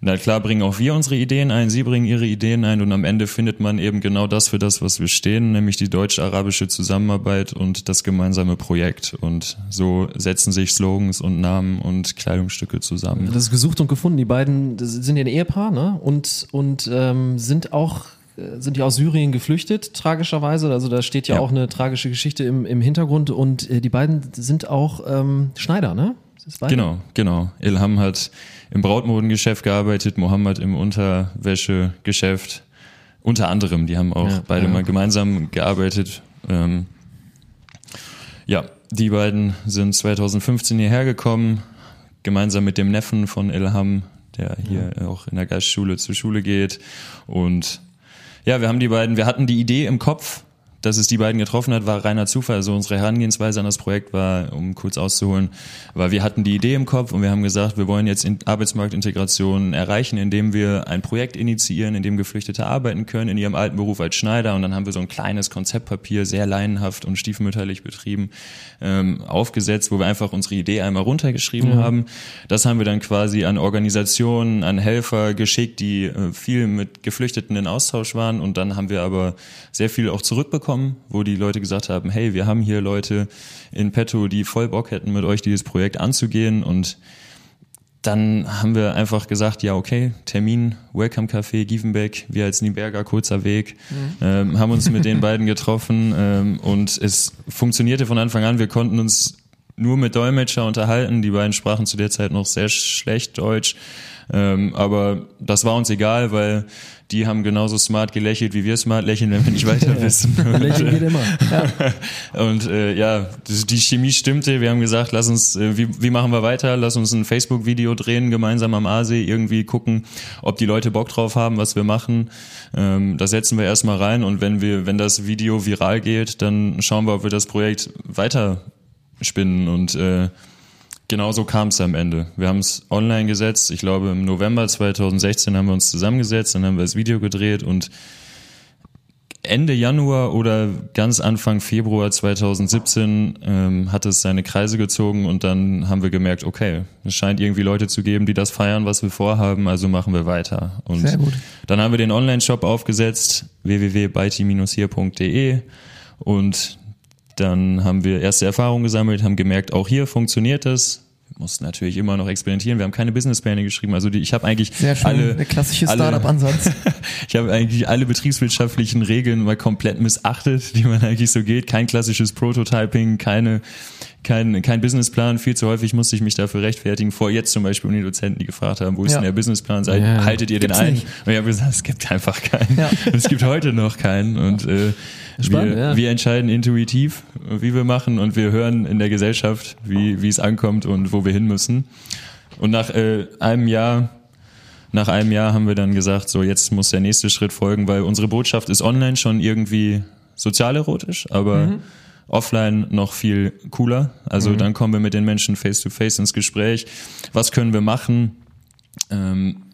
Speaker 4: na klar bringen auch wir unsere Ideen ein, sie bringen ihre Ideen ein und am Ende findet man eben genau das für das, was wir stehen, nämlich die deutsch-arabische Zusammenarbeit und das gemeinsame Projekt. Und so setzen sich Slogans und Namen und Kleidungsstücke zusammen.
Speaker 1: Das ist gesucht und gefunden. Die beiden sind ja ein Ehepaar, ne? Und, und ähm, sind auch äh, sind ja aus Syrien geflüchtet, tragischerweise. Also da steht ja,
Speaker 4: Ja.
Speaker 1: auch eine tragische Geschichte im, im Hintergrund. Und äh, die beiden sind auch ähm, Schneider, ne? Das beide?
Speaker 4: Genau, genau. Ilham hat im Brautmodengeschäft gearbeitet, Mohammed im Unterwäschegeschäft. Unter anderem, die haben auch
Speaker 1: Ja,
Speaker 4: beide
Speaker 1: ja.
Speaker 4: mal gemeinsam gearbeitet. Ähm, ja, die beiden sind 2015 hierher gekommen, gemeinsam mit dem Neffen von Ilham, der hier auch in der Geistschule zur Schule geht. Und ja, wir haben die beiden, wir hatten die Idee im Kopf, dass es die beiden getroffen hat, war reiner Zufall. Also unsere Herangehensweise an das Projekt war, um kurz auszuholen, war, wir hatten die Idee im Kopf und wir haben gesagt, wir wollen jetzt in Arbeitsmarktintegration erreichen, indem wir ein Projekt initiieren, in dem Geflüchtete arbeiten können in ihrem alten Beruf als Schneider. Und dann haben wir so ein kleines Konzeptpapier, sehr laienhaft und stiefmütterlich betrieben, ähm, aufgesetzt, wo wir einfach unsere Idee einmal runtergeschrieben haben. Das haben wir dann quasi an Organisationen, an Helfer geschickt, die äh, viel mit Geflüchteten in Austausch waren. Und dann haben wir aber sehr viel auch zurückbekommen, wo die Leute gesagt haben, hey, wir haben hier Leute in petto, die voll Bock hätten, mit euch dieses Projekt anzugehen. Und dann haben wir einfach gesagt, ja, okay, Termin, Welcome Café, Gievenbeck, wir als Nieberger, kurzer Weg, ähm, haben uns mit den beiden getroffen ähm, und es funktionierte von Anfang an. Wir konnten uns nur mit Dolmetscher unterhalten. Die beiden sprachen zu der Zeit noch sehr schlecht Deutsch. Ähm, aber das war uns egal, weil die haben genauso smart gelächelt, wie wir smart lächeln, wenn wir nicht weiter wissen.
Speaker 1: Lächeln geht immer.
Speaker 4: Und äh, ja, die Chemie stimmte. Wir haben gesagt, lass uns, äh, wie, wie machen wir weiter? Lass uns ein Facebook-Video drehen, gemeinsam am Aasee, irgendwie gucken, ob die Leute Bock drauf haben, was wir machen. Ähm, das setzen wir erstmal rein und wenn wir, wenn das Video viral geht, dann schauen wir, ob wir das Projekt weiter spinnen und äh, genau so kam es am Ende. Wir haben es online gesetzt. Ich glaube, im November 2016 haben wir uns zusammengesetzt, dann haben wir das Video gedreht und Ende Januar oder ganz Anfang Februar 2017 ähm, hat es seine Kreise gezogen und dann haben wir gemerkt, okay, es scheint irgendwie Leute zu geben, die das feiern, was wir vorhaben, also machen wir weiter. Und
Speaker 2: Sehr gut.
Speaker 4: dann haben wir den Online-Shop aufgesetzt, www.beiti-hier.de und Dann haben wir erste Erfahrungen gesammelt, haben gemerkt, auch hier funktioniert das. Wir mussten natürlich immer noch experimentieren. Wir haben keine Businesspläne geschrieben. Also die, ich habe eigentlich
Speaker 2: Sehr schön,
Speaker 4: alle
Speaker 2: der klassische Startup-Ansatz.
Speaker 4: ich habe eigentlich alle betriebswirtschaftlichen Regeln mal komplett missachtet, die man eigentlich so geht. Kein klassisches Prototyping, keine, kein, kein Businessplan. Viel zu häufig musste ich mich dafür rechtfertigen. Vor jetzt zum Beispiel Uni-Dozenten, die gefragt haben, wo ist
Speaker 2: Ja.
Speaker 4: denn der Businessplan? Seid,
Speaker 1: Ja.
Speaker 4: Haltet ihr
Speaker 2: Gibt's
Speaker 4: den ein?
Speaker 2: nicht.
Speaker 4: Und ich habe gesagt, es gibt einfach keinen. Es gibt heute noch keinen. Und äh,
Speaker 1: Spannend,
Speaker 4: wir,
Speaker 1: ja.
Speaker 4: wir entscheiden intuitiv, wie wir machen und wir hören in der Gesellschaft, wie, wie es ankommt und wo wir hin müssen. Und nach äh, einem Jahr nach einem Jahr haben wir dann gesagt, so jetzt muss der nächste Schritt folgen, weil unsere Botschaft ist online schon irgendwie sozialerotisch, aber offline noch viel cooler. Also dann kommen wir mit den Menschen face to face ins Gespräch. Was können wir machen? Ähm,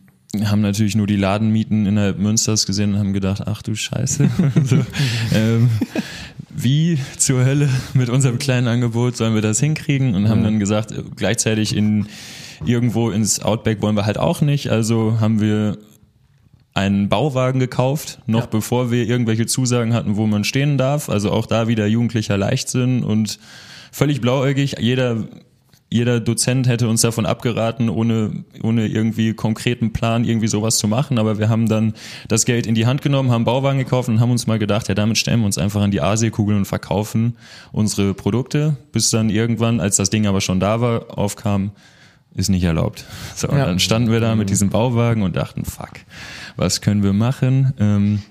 Speaker 4: haben natürlich nur die Ladenmieten innerhalb Münsters gesehen und haben gedacht, ach du Scheiße. so, ähm, wie zur Hölle mit unserem kleinen Angebot sollen wir das hinkriegen? Und haben dann gesagt, äh, gleichzeitig in irgendwo ins Outback wollen wir halt auch nicht. Also haben wir einen Bauwagen gekauft, noch bevor wir irgendwelche Zusagen hatten, wo man stehen darf. Also auch da wieder jugendlicher Leichtsinn und völlig blauäugig. Jeder, jeder Dozent hätte uns davon abgeraten, ohne, ohne irgendwie konkreten Plan irgendwie sowas zu machen. Aber wir haben dann das Geld in die Hand genommen, haben Bauwagen gekauft und haben uns mal gedacht, ja, damit stellen wir uns einfach an die Asiakugel und verkaufen unsere Produkte, bis dann irgendwann, als das Ding aber schon da war, aufkam, ist nicht erlaubt. So, und
Speaker 2: Ja.
Speaker 4: dann standen wir da mit diesem Bauwagen und dachten, fuck, was können wir machen? Ähm,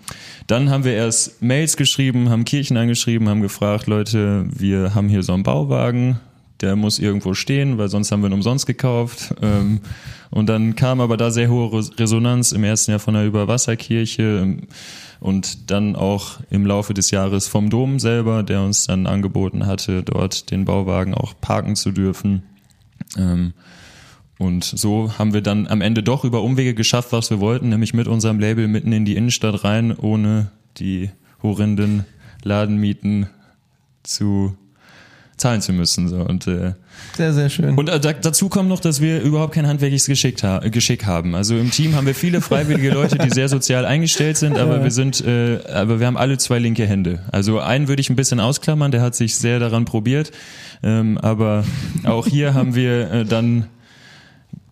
Speaker 4: dann haben wir erst Mails geschrieben, haben Kirchen angeschrieben, haben gefragt, Leute, wir haben hier so einen Bauwagen, der muss irgendwo stehen, weil sonst haben wir ihn umsonst gekauft. Ähm, und dann kam aber da sehr hohe Res- Resonanz im ersten Jahr von der Überwasserkirche ähm, und dann auch im Laufe des Jahres vom Dom selber, der uns dann angeboten hatte, dort den Bauwagen auch parken zu dürfen. Ähm, und so haben wir dann am Ende doch über Umwege geschafft, was wir wollten, nämlich mit unserem Label mitten in die Innenstadt rein, ohne die horrenden Ladenmieten zu zahlen zu müssen. So. Und, äh,
Speaker 2: Sehr, sehr schön.
Speaker 4: und äh, da, dazu kommt noch, dass wir überhaupt kein handwerkliches Geschick, ha Geschick haben. Also im Team haben wir viele freiwillige Leute, die sehr sozial eingestellt sind, aber wir sind, äh, aber wir haben alle zwei linke Hände. Also einen würde ich ein bisschen ausklammern, der hat sich sehr daran probiert. Ähm, aber auch hier haben wir äh, dann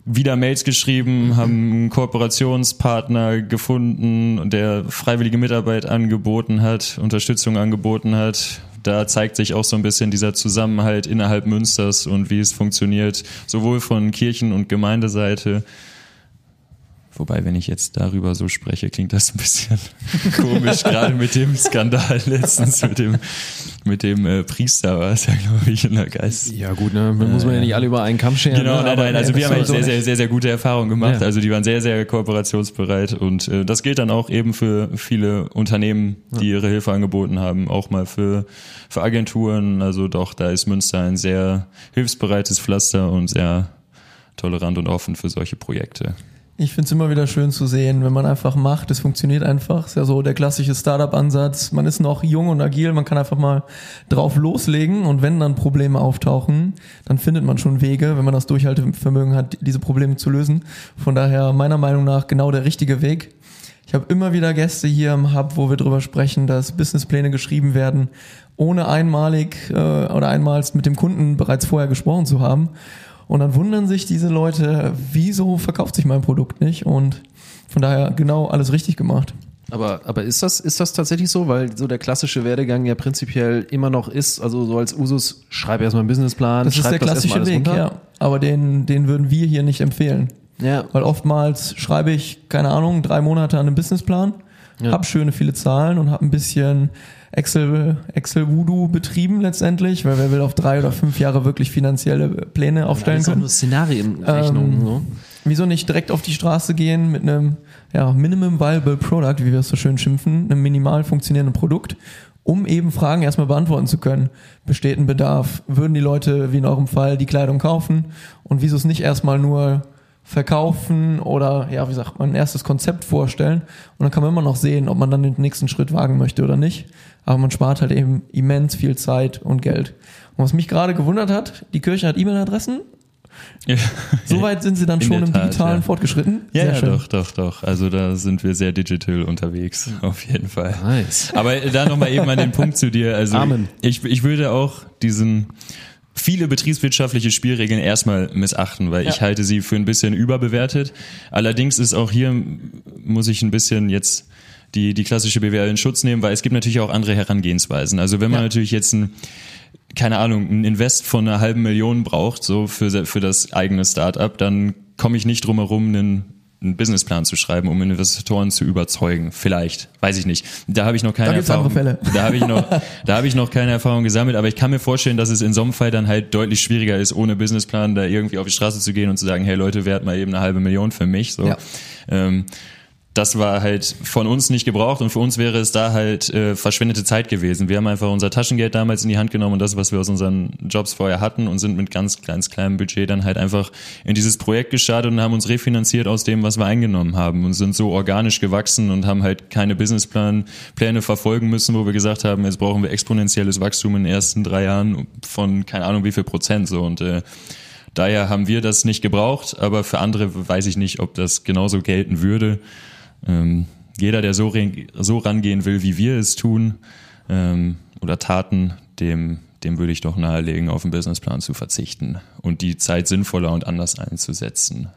Speaker 4: wieder Mails geschrieben, haben einen Kooperationspartner gefunden, der freiwillige Mitarbeit angeboten hat, Unterstützung angeboten hat. Da zeigt sich auch so ein bisschen dieser Zusammenhalt innerhalb Münsters und wie es funktioniert, sowohl von Kirchen- und Gemeindeseite. Wobei, wenn ich jetzt darüber so spreche, klingt das ein bisschen komisch, gerade mit dem Skandal letztens, mit dem, mit dem äh, Priester war es ja, glaube ich, in der Geist.
Speaker 1: Ja, gut, ne? Dann muss man ja nicht alle über einen Kamm scheren.
Speaker 4: Genau,
Speaker 1: ne?
Speaker 4: nein, nein, also wir haben eigentlich
Speaker 1: so
Speaker 4: sehr, sehr, sehr, sehr gute Erfahrungen gemacht.
Speaker 1: Ja.
Speaker 4: Also die waren sehr, sehr kooperationsbereit und äh, das gilt dann auch eben für viele Unternehmen, die ihre Hilfe angeboten haben, auch mal für, für Agenturen. Also doch, da ist Münster ein sehr hilfsbereites Pflaster und sehr tolerant und offen für solche Projekte.
Speaker 2: Ich finde es immer wieder schön zu sehen, wenn man einfach macht, es funktioniert einfach. Ist ja so der klassische Startup-Ansatz. Man ist noch jung und agil, man kann einfach mal drauf loslegen und wenn dann Probleme auftauchen, dann findet man schon Wege, wenn man das Durchhaltevermögen hat, diese Probleme zu lösen. Von daher meiner Meinung nach genau der richtige Weg. Ich habe immer wieder Gäste hier im Hub, wo wir drüber sprechen, dass Businesspläne geschrieben werden, ohne einmalig äh, oder einmals mit dem Kunden bereits vorher gesprochen zu haben. Und dann wundern sich diese Leute, wieso verkauft sich mein Produkt nicht? Und von daher genau alles richtig gemacht.
Speaker 1: Aber, aber ist das, ist das tatsächlich so? Weil so der klassische Werdegang ja prinzipiell immer noch ist, also so als Usus, schreib erstmal einen Businessplan,
Speaker 2: Das ist der klassische Weg,
Speaker 1: alles
Speaker 2: ja.
Speaker 1: runter.
Speaker 2: Aber den, den würden wir hier nicht empfehlen.
Speaker 1: Ja.
Speaker 2: Weil oftmals schreibe ich, keine Ahnung, drei Monate an einem Businessplan,
Speaker 1: Ja.
Speaker 2: hab schöne viele Zahlen und hab ein bisschen Excel, Excel Voodoo betrieben letztendlich, weil wer will auf drei oder fünf Jahre wirklich finanzielle Pläne aufstellen
Speaker 1: Das ist auch
Speaker 2: können.
Speaker 1: nur Szenarienrechnungen.
Speaker 2: Ähm,
Speaker 1: so.
Speaker 2: Wieso nicht direkt auf die Straße gehen mit einem ja, Minimum Viable Product, wie wir es so schön schimpfen, einem minimal funktionierenden Produkt, um eben Fragen erstmal beantworten zu können. Besteht ein Bedarf? Würden die Leute, wie in eurem Fall, die Kleidung kaufen? Und wieso es nicht erstmal nur verkaufen oder, ja, wie sagt man, ein erstes Konzept vorstellen? Und dann kann man immer noch sehen, ob man dann den nächsten Schritt wagen möchte oder nicht. Aber man spart halt eben immens viel Zeit und Geld. Und was mich gerade gewundert hat, die Kirche hat E-Mail-Adressen,
Speaker 4: Ja.
Speaker 2: Soweit sind sie dann
Speaker 4: In
Speaker 2: schon im
Speaker 4: Tat,
Speaker 2: Digitalen
Speaker 4: ja.
Speaker 2: fortgeschritten.
Speaker 4: Ja,
Speaker 2: Sehr
Speaker 4: ja,
Speaker 2: schön.
Speaker 4: doch, doch, doch. Also da sind wir sehr digital unterwegs, auf jeden Fall.
Speaker 1: Nice.
Speaker 4: Aber da nochmal eben an den Punkt zu dir. Also
Speaker 1: Amen.
Speaker 4: Ich, ich würde auch diesen viele betriebswirtschaftliche Spielregeln erstmal missachten, weil ich
Speaker 2: Ja.
Speaker 4: halte sie für ein bisschen überbewertet. Allerdings ist auch hier, muss ich ein bisschen jetzt die, die klassische BWL in Schutz nehmen, weil es gibt natürlich auch andere Herangehensweisen. Also wenn man
Speaker 2: Ja.
Speaker 4: natürlich jetzt ein keine Ahnung, ein Invest von einer halben Million braucht, so für, für das eigene Startup, dann komme ich nicht drum herum, einen, einen Businessplan zu schreiben, um Investoren zu überzeugen. Vielleicht, weiß ich nicht. Da habe ich noch keine
Speaker 2: Da
Speaker 4: Erfahrung. Da habe ich noch, da habe ich noch keine Erfahrung gesammelt, aber ich kann mir vorstellen, dass es in so einem Fall dann halt deutlich schwieriger ist, ohne Businessplan da irgendwie auf die Straße zu gehen und zu sagen, hey Leute, wert mal eben eine halbe Million für mich. So.
Speaker 2: Ja.
Speaker 4: Ähm, das war halt von uns nicht gebraucht und für uns wäre es da halt äh, verschwendete Zeit gewesen. Wir haben einfach unser Taschengeld damals in die Hand genommen und das, was wir aus unseren Jobs vorher hatten und sind mit ganz, ganz kleinem Budget dann halt einfach in dieses Projekt gestartet und haben uns refinanziert aus dem, was wir eingenommen haben und sind so organisch gewachsen und haben halt keine Businessplan Pläne verfolgen müssen, wo wir gesagt haben, jetzt brauchen wir exponentielles Wachstum in den ersten drei Jahren von keine Ahnung wie viel Prozent so und äh, Daher haben wir das nicht gebraucht, aber für andere weiß ich nicht, ob das genauso gelten würde. Ähm, jeder, der so, so rangehen will, wie wir es tun ähm, oder taten, dem, dem würde ich doch nahelegen, auf den Businessplan zu verzichten und die Zeit sinnvoller und anders einzusetzen.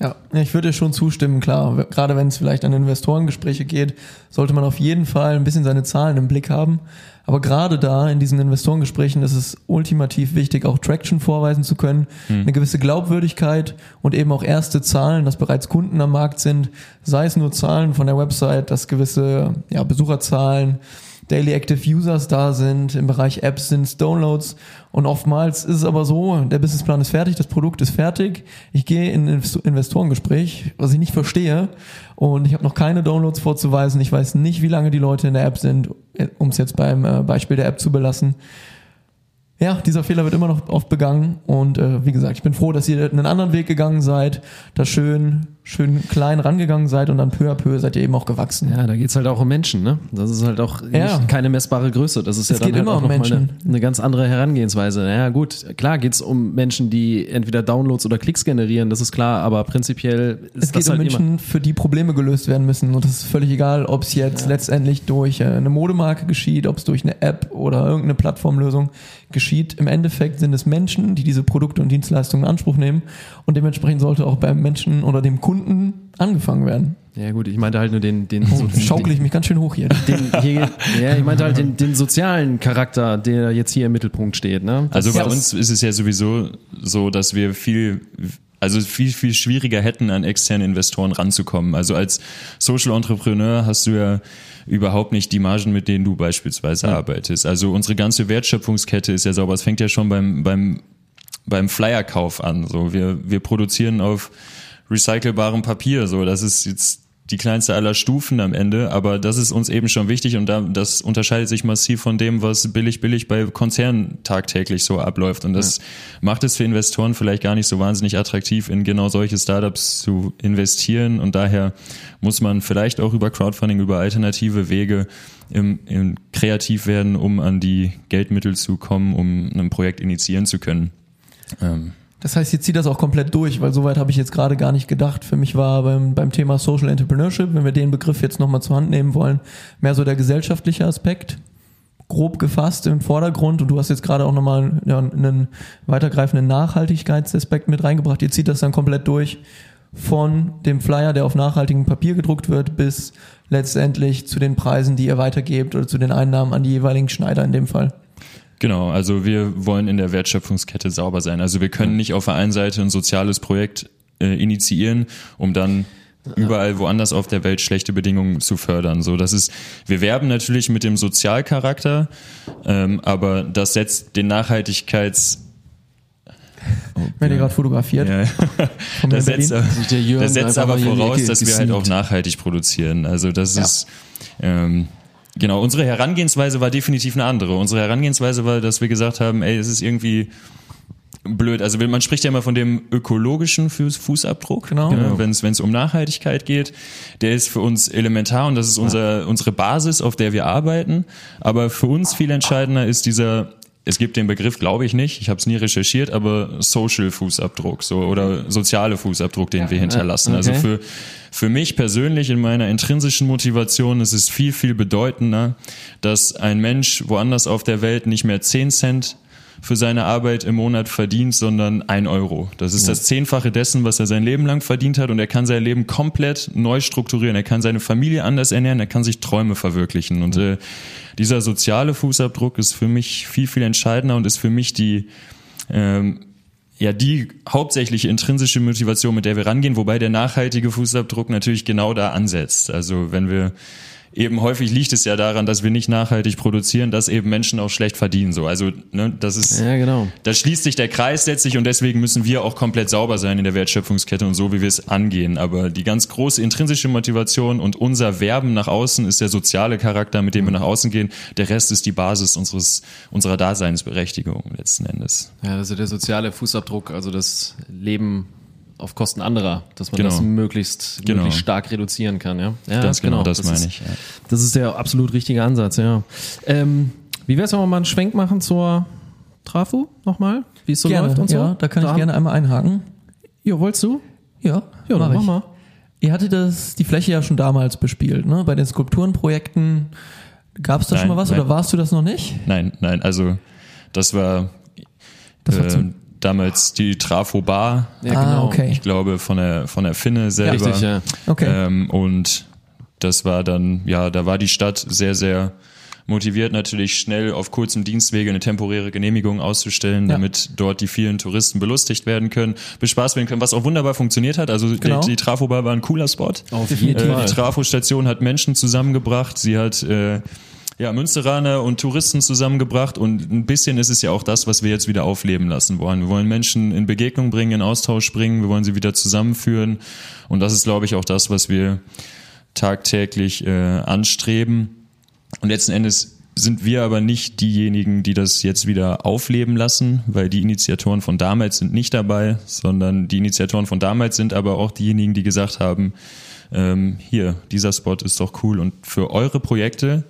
Speaker 2: Ja, ich würde dir schon zustimmen, klar. Gerade wenn es vielleicht an Investorengespräche geht, sollte man auf jeden Fall ein bisschen seine Zahlen im Blick haben. Aber gerade da in diesen Investorengesprächen ist es ultimativ wichtig, auch Traction vorweisen zu können, eine gewisse Glaubwürdigkeit und eben auch erste Zahlen, dass bereits Kunden am Markt sind, sei es nur Zahlen von der Website, dass gewisse ja, Besucherzahlen, Daily Active Users da sind, im Bereich Apps sind es Downloads. Und oftmals ist es aber so, der Businessplan ist fertig, das Produkt ist fertig, ich gehe in ein Invest- Investorengespräch, was ich nicht verstehe. Und ich habe noch keine Downloads vorzuweisen, ich weiß nicht, wie lange die Leute in der App sind, um es jetzt beim äh, Beispiel der App zu belassen. Ja, dieser Fehler wird immer noch oft begangen. Und äh, wie gesagt, ich bin froh, dass ihr einen anderen Weg gegangen seid, da schön, schön klein rangegangen seid und dann peu à peu seid ihr eben auch gewachsen.
Speaker 1: Ja, da geht's halt auch um Menschen, ne? Das ist halt auch
Speaker 2: Ja.
Speaker 1: keine messbare Größe. Das ist ja
Speaker 2: Es
Speaker 1: dann
Speaker 2: geht
Speaker 1: halt
Speaker 2: immer
Speaker 1: auch
Speaker 2: um
Speaker 1: noch mal eine,
Speaker 2: Menschen.
Speaker 1: eine ganz andere Herangehensweise. Ja, gut, klar geht's um Menschen, die entweder Downloads oder Klicks generieren, das ist klar, aber prinzipiell ist
Speaker 2: Es geht
Speaker 1: das
Speaker 2: um
Speaker 1: halt
Speaker 2: Menschen,
Speaker 1: immer.
Speaker 2: für die Probleme gelöst werden müssen. Und es ist völlig egal, ob es jetzt letztendlich durch äh, eine Modemarke geschieht, ob es durch eine App oder irgendeine Plattformlösung geschieht. Im Endeffekt sind es Menschen, die diese Produkte und Dienstleistungen in Anspruch nehmen. Und dementsprechend sollte auch beim Menschen oder dem Kunden angefangen werden.
Speaker 1: Ja, gut, ich meinte halt nur den, den,
Speaker 2: Oh,
Speaker 1: so,
Speaker 2: schaukle ich mich ganz schön hoch hier.
Speaker 1: den, hier, ja, ich meinte halt den, den sozialen Charakter, der jetzt hier im Mittelpunkt steht, ne? Das-
Speaker 4: Also bei uns ist es ja sowieso so, dass wir viel, also viel, viel schwieriger hätten, an externe Investoren ranzukommen. Also als Social Entrepreneur hast du ja überhaupt nicht die Margen, mit denen du beispielsweise arbeitest. Also unsere ganze Wertschöpfungskette ist ja sauber. Es fängt ja schon beim, beim, beim Flyerkauf an. So, wir, wir produzieren auf recycelbarem Papier. So, das ist jetzt die kleinste aller Stufen am Ende, aber das ist uns eben schon wichtig und da, das unterscheidet sich massiv von dem, was billig billig bei Konzernen tagtäglich so abläuft und das macht es für Investoren vielleicht gar nicht so wahnsinnig attraktiv, in genau solche Startups zu investieren und daher muss man vielleicht auch über Crowdfunding, über alternative Wege im, im kreativ werden, um an die Geldmittel zu kommen, um ein Projekt initiieren zu können. Ähm,
Speaker 2: Das heißt, ihr zieht das auch komplett durch, weil soweit habe ich jetzt gerade gar nicht gedacht. Für mich war beim, beim Thema Social Entrepreneurship, wenn wir den Begriff jetzt nochmal zur Hand nehmen wollen, mehr so der gesellschaftliche Aspekt, grob gefasst im Vordergrund. Und du hast jetzt gerade auch nochmal ja, einen weitergreifenden Nachhaltigkeitsaspekt mit reingebracht. Ihr zieht das dann komplett durch von dem Flyer, der auf nachhaltigem Papier gedruckt wird, bis letztendlich zu den Preisen, die ihr weitergebt oder zu den Einnahmen an die jeweiligen Schneider in dem Fall.
Speaker 4: Genau, also wir wollen in der Wertschöpfungskette sauber sein. Also wir können nicht auf der einen Seite ein soziales Projekt äh, initiieren, um dann überall woanders auf der Welt schlechte Bedingungen zu fördern. So, das ist, wir werben natürlich mit dem Sozialcharakter, ähm, aber das setzt den Nachhaltigkeits
Speaker 2: Wenn ihr gerade fotografiert.
Speaker 4: ja, das setzt,
Speaker 1: Der Jürgen
Speaker 4: das setzt aber voraus, dass wir halt auch nachhaltig produzieren. Also das
Speaker 2: Ja.
Speaker 4: ist ähm, genau unsere Herangehensweise war definitiv eine andere. Unsere Herangehensweise war, dass wir gesagt haben, ey, es ist irgendwie blöd. Also man spricht ja immer von dem ökologischen Fuß- Fußabdruck,
Speaker 2: Genau.
Speaker 4: ja, wenn es um Nachhaltigkeit geht. Der ist für uns elementar und das ist unser, unsere Basis, auf der wir arbeiten. Aber für uns viel entscheidender ist dieser es gibt den Begriff, glaube ich nicht, ich habe es nie recherchiert, aber Social Fußabdruck so oder soziale Fußabdruck, den wir hinterlassen. Also
Speaker 1: okay.
Speaker 4: für für mich persönlich in meiner intrinsischen Motivation ist es viel viel bedeutender, dass ein Mensch woanders auf der Welt nicht mehr 10 Cent für seine Arbeit im Monat verdient, sondern ein Euro. Das ist das Zehnfache dessen, was er sein Leben lang verdient hat und er kann sein Leben komplett neu strukturieren. Er kann seine Familie anders ernähren, er kann sich Träume verwirklichen und äh, dieser soziale Fußabdruck ist für mich viel, viel entscheidender und ist für mich die, ähm, ja, die hauptsächliche intrinsische Motivation, mit der wir rangehen, wobei der nachhaltige Fußabdruck natürlich genau da ansetzt. Also wenn wir eben häufig liegt es ja daran, dass wir nicht nachhaltig produzieren, dass eben Menschen auch schlecht verdienen. So, also ne, das ist,
Speaker 1: Ja, genau.
Speaker 4: da schließt sich der Kreis letztlich und deswegen müssen wir auch komplett sauber sein in der Wertschöpfungskette und so, wie wir es angehen. Aber die ganz große intrinsische Motivation und unser Werben nach außen ist der soziale Charakter, mit dem wir nach außen gehen. Der Rest ist die Basis unseres, unserer Daseinsberechtigung letzten Endes.
Speaker 1: Ja, also der soziale Fußabdruck, also das Leben auf Kosten anderer, dass man
Speaker 4: Genau.
Speaker 1: das möglichst,
Speaker 4: Genau.
Speaker 1: möglichst stark reduzieren kann, ja. ja
Speaker 4: Ganz genau, das meine
Speaker 1: ist,
Speaker 4: ich, ja.
Speaker 1: Das ist der absolut richtige Ansatz, ja. Ähm, wie wär's, wenn wir mal einen Schwenk machen zur Trafo nochmal? Wie es so
Speaker 2: gerne,
Speaker 1: läuft und so?
Speaker 2: ja, da kann ich
Speaker 1: haben-
Speaker 2: gerne einmal einhaken.
Speaker 1: Ja, wolltest du?
Speaker 2: Ja,
Speaker 1: Ja, dann
Speaker 2: mach
Speaker 1: mach
Speaker 2: ich.
Speaker 1: mal.
Speaker 2: Ihr hattet das, die Fläche ja schon damals bespielt, ne? Bei den Skulpturenprojekten. Gab es da schon
Speaker 4: Nein,
Speaker 2: mal was
Speaker 4: nein.
Speaker 2: oder warst du das noch nicht?
Speaker 4: Nein, nein, also das war,
Speaker 2: Das war
Speaker 4: äh,
Speaker 2: zum-
Speaker 4: damals die Trafo Bar.
Speaker 1: Ja,
Speaker 2: Ah,
Speaker 1: genau.
Speaker 2: okay.
Speaker 4: Ich glaube von der von der Finne selber.
Speaker 1: Richtig, ja.
Speaker 2: Okay.
Speaker 4: Ähm, und das war dann, ja, da war die Stadt sehr, sehr motiviert, natürlich schnell auf kurzem Dienstwege eine temporäre Genehmigung auszustellen,
Speaker 2: Ja.
Speaker 4: damit dort die vielen Touristen belustigt werden können, bespaßt werden können, was auch wunderbar funktioniert hat. Also
Speaker 2: Genau.
Speaker 4: die, die Trafo-Bar war ein cooler Spot.
Speaker 1: Auf jeden
Speaker 4: Äh,
Speaker 1: Fall.
Speaker 4: die Trafo-Station hat Menschen zusammengebracht, sie hat äh, ja, Münsteraner und Touristen zusammengebracht und ein bisschen ist es ja auch das, was wir jetzt wieder aufleben lassen wollen. Wir wollen Menschen in Begegnung bringen, in Austausch bringen, wir wollen sie wieder zusammenführen und das ist, glaube ich, auch das, was wir tagtäglich äh, anstreben. Und letzten Endes sind wir aber nicht diejenigen, die das jetzt wieder aufleben lassen, weil die Initiatoren von damals sind nicht dabei, sondern die Initiatoren von damals sind aber auch diejenigen, die gesagt haben, ähm, hier, dieser Spot ist doch cool und für eure Projekte,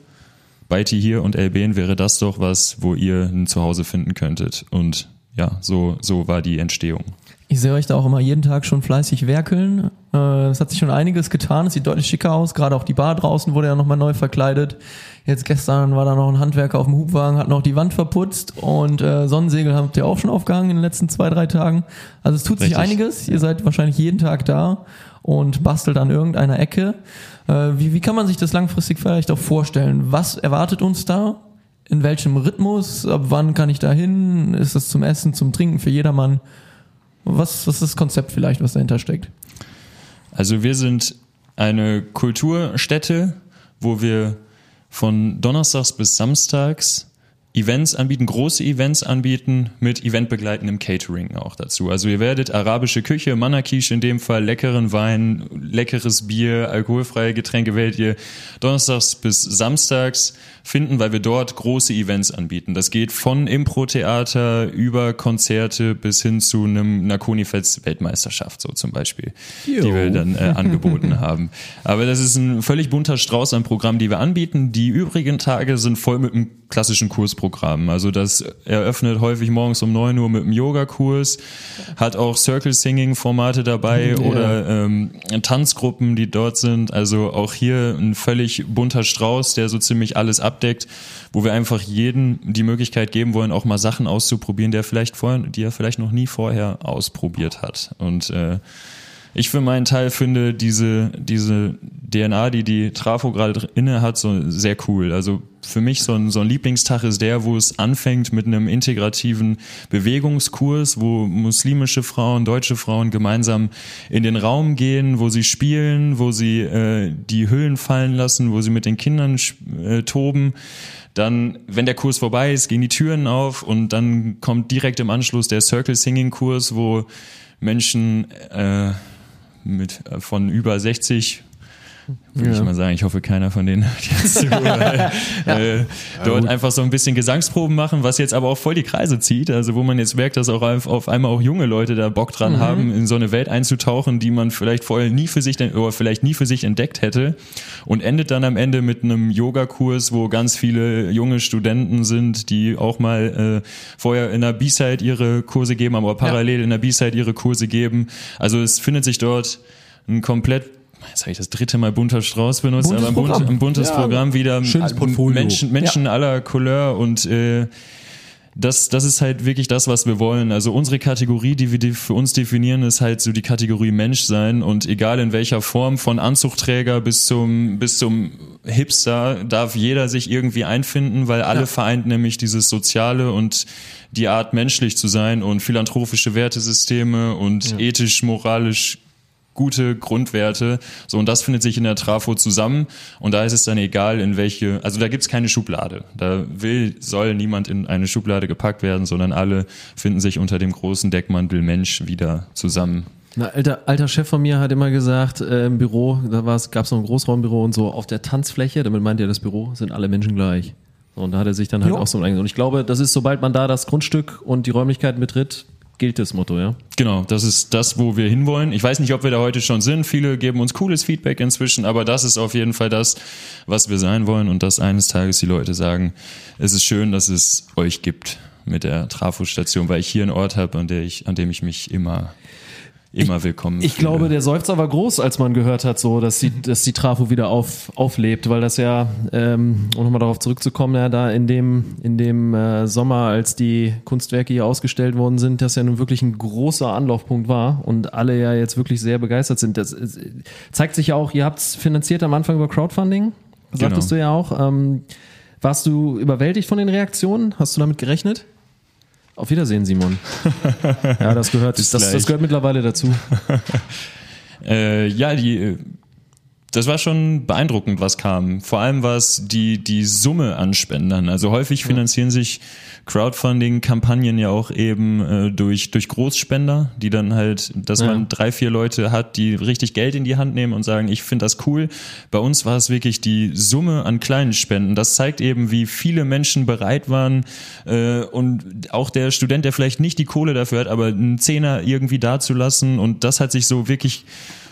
Speaker 4: Beiti hier und Elben wäre das doch was, wo ihr ein Zuhause finden könntet. Und ja, so, so war die Entstehung.
Speaker 2: Ich sehe euch da auch immer jeden Tag schon fleißig werkeln. Äh, Es hat sich schon einiges getan. Es sieht deutlich schicker aus. Gerade auch die Bar draußen wurde ja nochmal neu verkleidet. Jetzt gestern war da noch ein Handwerker auf dem Hubwagen, hat noch die Wand verputzt und äh, Sonnensegel habt ihr auch schon aufgehangen in den letzten zwei, drei Tagen. Also es tut sich
Speaker 4: Richtig.
Speaker 2: einiges. Ihr seid wahrscheinlich jeden Tag da und bastelt an irgendeiner Ecke. Äh, Wie, wie kann man sich das langfristig vielleicht auch vorstellen? Was erwartet uns da? In welchem Rhythmus? Ab wann kann ich da hin? Ist das zum Essen, zum Trinken für jedermann? Was, was ist das Konzept vielleicht, was dahinter steckt?
Speaker 4: Also wir sind eine Kulturstätte, wo wir von Donnerstags bis Samstags Events anbieten, große Events anbieten mit eventbegleitendem Catering auch dazu. Also ihr werdet arabische Küche, Manakish in dem Fall, leckeren Wein, leckeres Bier, alkoholfreie Getränke werdet ihr Donnerstags bis Samstags finden, weil wir dort große Events anbieten. Das geht von Impro-Theater über Konzerte bis hin zu einem Nakonifels-Weltmeisterschaft, so zum Beispiel, die wir dann äh, angeboten haben. Aber das ist ein völlig bunter Strauß an Programmen, die wir anbieten. Die übrigen Tage sind voll mit einem klassischen Kursprogramm. Also das eröffnet häufig morgens um 9 Uhr mit einem Yogakurs, hat auch Circle-Singing-Formate dabei oder ähm, Tanzgruppen, die dort sind. Also auch hier ein völlig bunter Strauß, der so ziemlich alles abdeckt, wo wir einfach jedem die Möglichkeit geben wollen, auch mal Sachen auszuprobieren, der vielleicht vorher, die er vielleicht noch nie vorher ausprobiert hat. Und äh, ich für meinen Teil finde diese, diese DNA, die die Trafo gerade inne hat, so sehr cool. Also für mich so ein, so ein Lieblingstag ist der, wo es anfängt mit einem integrativen Bewegungskurs, wo muslimische Frauen, deutsche Frauen gemeinsam in den Raum gehen, wo sie spielen, wo sie äh, die Hüllen fallen lassen, wo sie mit den Kindern äh, toben. Dann, wenn der Kurs vorbei ist, gehen die Türen auf und dann kommt direkt im Anschluss der Circle Singing Kurs, wo Menschen äh, mit äh, von über 60 würde ich mal sagen. Ich hoffe, keiner von denen hört jetzt. Weil, äh, dort einfach so ein bisschen Gesangsproben machen, was jetzt aber auch voll die Kreise zieht. Also wo man jetzt merkt, dass auch auf, auf einmal auch junge Leute da Bock dran haben, in so eine Welt einzutauchen, die man vielleicht vorher nie für sich oder vielleicht nie für sich entdeckt hätte. Und endet dann am Ende mit einem Yogakurs, wo ganz viele junge Studenten sind, die auch mal äh, vorher in der B-Side ihre Kurse geben, aber parallel in der B-Side ihre Kurse geben. Also es findet sich dort ein komplett jetzt habe ich das dritte Mal bunter Strauß benutzt,
Speaker 2: Buntes
Speaker 4: aber ein, bunt,
Speaker 2: Programm.
Speaker 4: ein buntes
Speaker 1: Ja,
Speaker 4: Programm wieder.
Speaker 1: schönes Portfolio.
Speaker 4: Menschen, Menschen aller Couleur und äh, das, das ist halt wirklich das, was wir wollen. Also unsere Kategorie, die wir für uns definieren, ist halt so die Kategorie Mensch sein und egal in welcher Form, von Anzugträger bis zum, bis zum Hipster, darf jeder sich irgendwie einfinden, weil alle vereint nämlich dieses Soziale und die Art menschlich zu sein und philanthropische Wertesysteme und ethisch, moralisch gute Grundwerte. So, und das findet sich in der Trafo zusammen. Und da ist es dann egal, in welche, also da gibt's keine Schublade. Da will, soll niemand in eine Schublade gepackt werden, sondern alle finden sich unter dem großen Deckmantel Mensch wieder zusammen.
Speaker 1: Na, alter, alter Chef von mir hat immer gesagt, äh, im Büro, da gab es noch ein Großraumbüro und so, auf der Tanzfläche, damit meint er das Büro, sind alle Menschen gleich. So, und da hat er sich dann halt
Speaker 2: Jo.
Speaker 1: auch so eingesetzt. Und ich glaube, das ist, sobald man da das Grundstück und die Räumlichkeiten betritt, gilt das Motto, ja.
Speaker 4: Genau, das ist das, wo wir hinwollen. Ich weiß nicht, ob wir da heute schon sind. Viele geben uns cooles Feedback inzwischen, aber das ist auf jeden Fall das, was wir sein wollen und dass eines Tages die Leute sagen, es ist schön, dass es euch gibt mit der Trafo-Station, weil ich hier einen Ort habe, an, an dem ich mich immer, immer willkommen
Speaker 1: Ich glaube, der Seufzer war groß, als man gehört hat, so, dass die, dass die Trafo wieder auf, auflebt, weil das ja, ähm, um nochmal darauf zurückzukommen, ja, da in dem, in dem äh, Sommer, als die Kunstwerke hier ausgestellt worden sind, das ja nun wirklich ein großer Anlaufpunkt war und alle ja jetzt wirklich sehr begeistert sind. Das äh, zeigt sich ja auch, ihr habt es finanziert am Anfang über Crowdfunding, sagtest
Speaker 4: Genau.
Speaker 1: du ja auch. Ähm, warst du überwältigt von den Reaktionen? Hast du damit gerechnet? Auf Wiedersehen, Simon. Ja, das gehört, das, das gehört mittlerweile dazu.
Speaker 4: Äh, ja, die, äh, das war schon beeindruckend, was kam. Vor allem was die, die Summe an Spendern. Also häufig finanzieren sich Crowdfunding-Kampagnen ja auch eben äh, durch, durch Großspender, die dann halt, dass
Speaker 1: Ja.
Speaker 4: man drei, vier Leute hat, die richtig Geld in die Hand nehmen und sagen, ich finde das cool. Bei uns war es wirklich die Summe an kleinen Spenden. Das zeigt eben, wie viele Menschen bereit waren äh, und auch der Student, der vielleicht nicht die Kohle dafür hat, aber einen Zehner irgendwie dazulassen und das hat sich so wirklich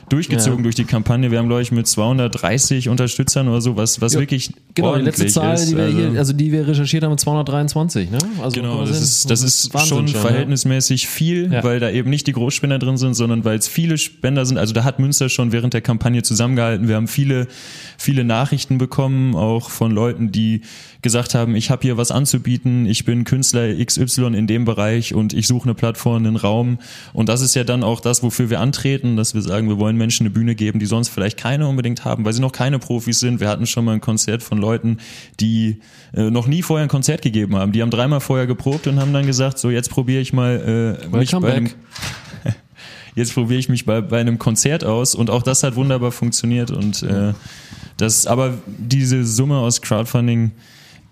Speaker 4: durchgezogen
Speaker 1: Ja.
Speaker 4: durch die Kampagne. Wir haben, glaube ich, mit 230 Unterstützern oder so, was, was
Speaker 1: Ja,
Speaker 4: wirklich
Speaker 1: Genau, die letzte Zahl,
Speaker 4: ist.
Speaker 1: die wir
Speaker 4: also,
Speaker 1: hier, also die wir recherchiert haben, 223, ne? Also
Speaker 4: Genau, das ist, das ist
Speaker 1: Wahnsinn
Speaker 4: schon verhältnismäßig viel,
Speaker 1: Ja.
Speaker 4: weil da eben nicht die Großspender drin sind, sondern weil es viele Spender sind. Also da hat Münster schon während der Kampagne zusammengehalten. Wir haben viele, viele Nachrichten bekommen, auch von Leuten, die gesagt haben, ich habe hier was anzubieten, ich bin Künstler XY in dem Bereich und ich suche eine Plattform, einen Raum. Und das ist ja dann auch das, wofür wir antreten, dass wir sagen, wir wollen Menschen eine Bühne geben, die sonst vielleicht keine unbedingt haben, weil sie noch keine Profis sind. Wir hatten schon mal ein Konzert von Leuten, die äh, noch nie vorher ein Konzert gegeben haben. Die haben dreimal vorher geprobt und haben dann gesagt, so jetzt probiere ich mal äh, mich bei einem, jetzt probiere ich mich bei, bei einem Konzert aus und auch das hat wunderbar funktioniert und äh, das, aber diese Summe aus Crowdfunding,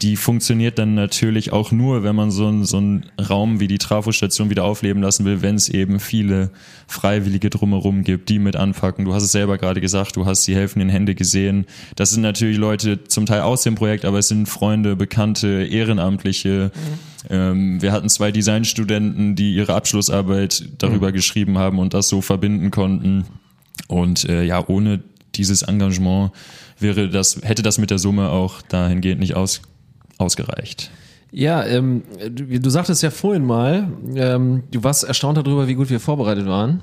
Speaker 4: die funktioniert dann natürlich auch nur, wenn man so, einen- so einen Raum wie die Trafostation wieder aufleben lassen will, wenn es eben viele Freiwillige drumherum gibt, die mit anpacken. Du hast es selber gerade gesagt, du hast die helfenden Hände gesehen. Das sind natürlich Leute zum Teil aus dem Projekt, aber es sind Freunde, Bekannte, Ehrenamtliche. Ähm, wir hatten zwei Designstudenten, die ihre Abschlussarbeit darüber geschrieben haben und das so verbinden konnten. Und äh, ja, ohne dieses Engagement wäre das, hätte das mit der Summe auch dahingehend nicht aus, ausgereicht.
Speaker 1: Ja, ähm, du, du sagtest ja vorhin mal, ähm, du warst erstaunt darüber, wie gut wir vorbereitet waren.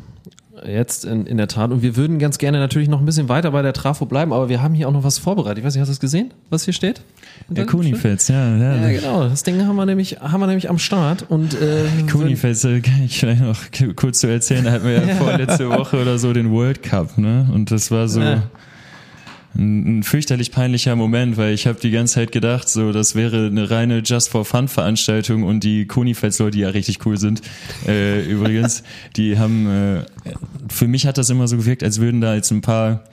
Speaker 1: Jetzt in, in der Tat. Und wir würden ganz gerne natürlich noch ein bisschen weiter bei der Trafo bleiben, aber wir haben hier auch noch was vorbereitet. Ich weiß nicht, hast du es gesehen, was hier steht?
Speaker 4: Der Kunifels, ja. ja.
Speaker 1: Ja, genau. Das Ding haben wir nämlich, haben wir nämlich am Start. Und äh,
Speaker 4: Kunifels, äh, kann ich vielleicht noch kurz zu erzählen, da hatten wir ja vorletzte Woche oder so den World Cup, ne? Und das war so
Speaker 1: Ja.
Speaker 4: Ein, ein fürchterlich peinlicher Moment, weil ich habe die ganze Zeit gedacht, so das wäre eine reine Just for Fun Veranstaltung und die Kunifels Leute, die ja richtig cool sind, äh, übrigens, die haben äh, für mich hat das immer so gewirkt, als würden da jetzt ein paar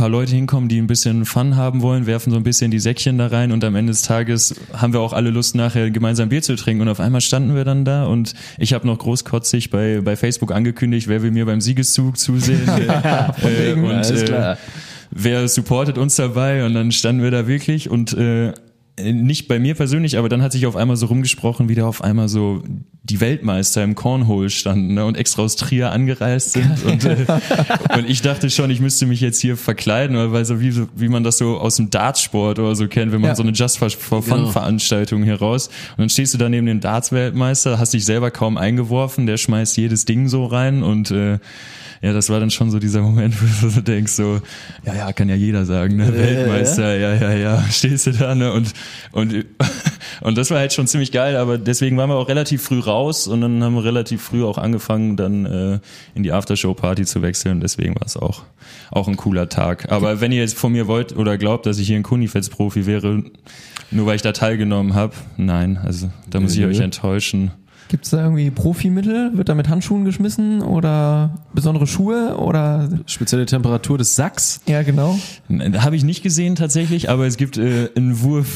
Speaker 4: paar Leute hinkommen, die ein bisschen Fun haben wollen, werfen so ein bisschen die Säckchen da rein und am Ende des Tages haben wir auch alle Lust, nachher gemeinsam Bier zu trinken. Und auf einmal standen wir dann da und ich habe noch großkotzig bei, bei Facebook angekündigt, wer will mir beim Siegeszug zusehen. äh, und äh. Wer supportet uns dabei? Und dann standen wir da wirklich und äh, nicht bei mir persönlich, aber dann hat sich auf einmal so rumgesprochen, wie da auf einmal so die Weltmeister im Cornhole standen ne, und extra aus Trier angereist sind. Und, äh, und ich dachte schon, ich müsste mich jetzt hier verkleiden, oder weil so wie, wie man das so aus dem Dartsport oder so kennt, wenn man
Speaker 2: Ja.
Speaker 4: so eine Just for for Fun
Speaker 3: Genau.
Speaker 4: Veranstaltung hier raus und dann stehst du da neben dem Darts-Weltmeister, hast dich selber kaum eingeworfen, der schmeißt jedes Ding so rein und äh, ja, das war dann schon so dieser Moment, wo du denkst, so, ja, ja, kann ja jeder sagen, ne? Weltmeister, ja, ja, ja, stehst du da, ne? Und, und, und das war halt schon ziemlich geil, aber deswegen waren wir auch relativ früh raus und dann haben wir relativ früh auch angefangen, dann äh, in die Aftershow-Party zu wechseln. Deswegen war es auch, auch ein cooler Tag. Aber wenn ihr jetzt von mir wollt oder glaubt, dass ich hier ein Kunifets-Profi wäre, nur weil ich da teilgenommen habe, nein, also da muss ich euch enttäuschen.
Speaker 2: Gibt es da irgendwie Profimittel? Wird da mit Handschuhen geschmissen oder besondere Schuhe oder
Speaker 1: Spezielle Temperatur des Sacks.
Speaker 2: ja genau.
Speaker 4: Habe ich nicht gesehen tatsächlich, aber es gibt äh, einen Wurf.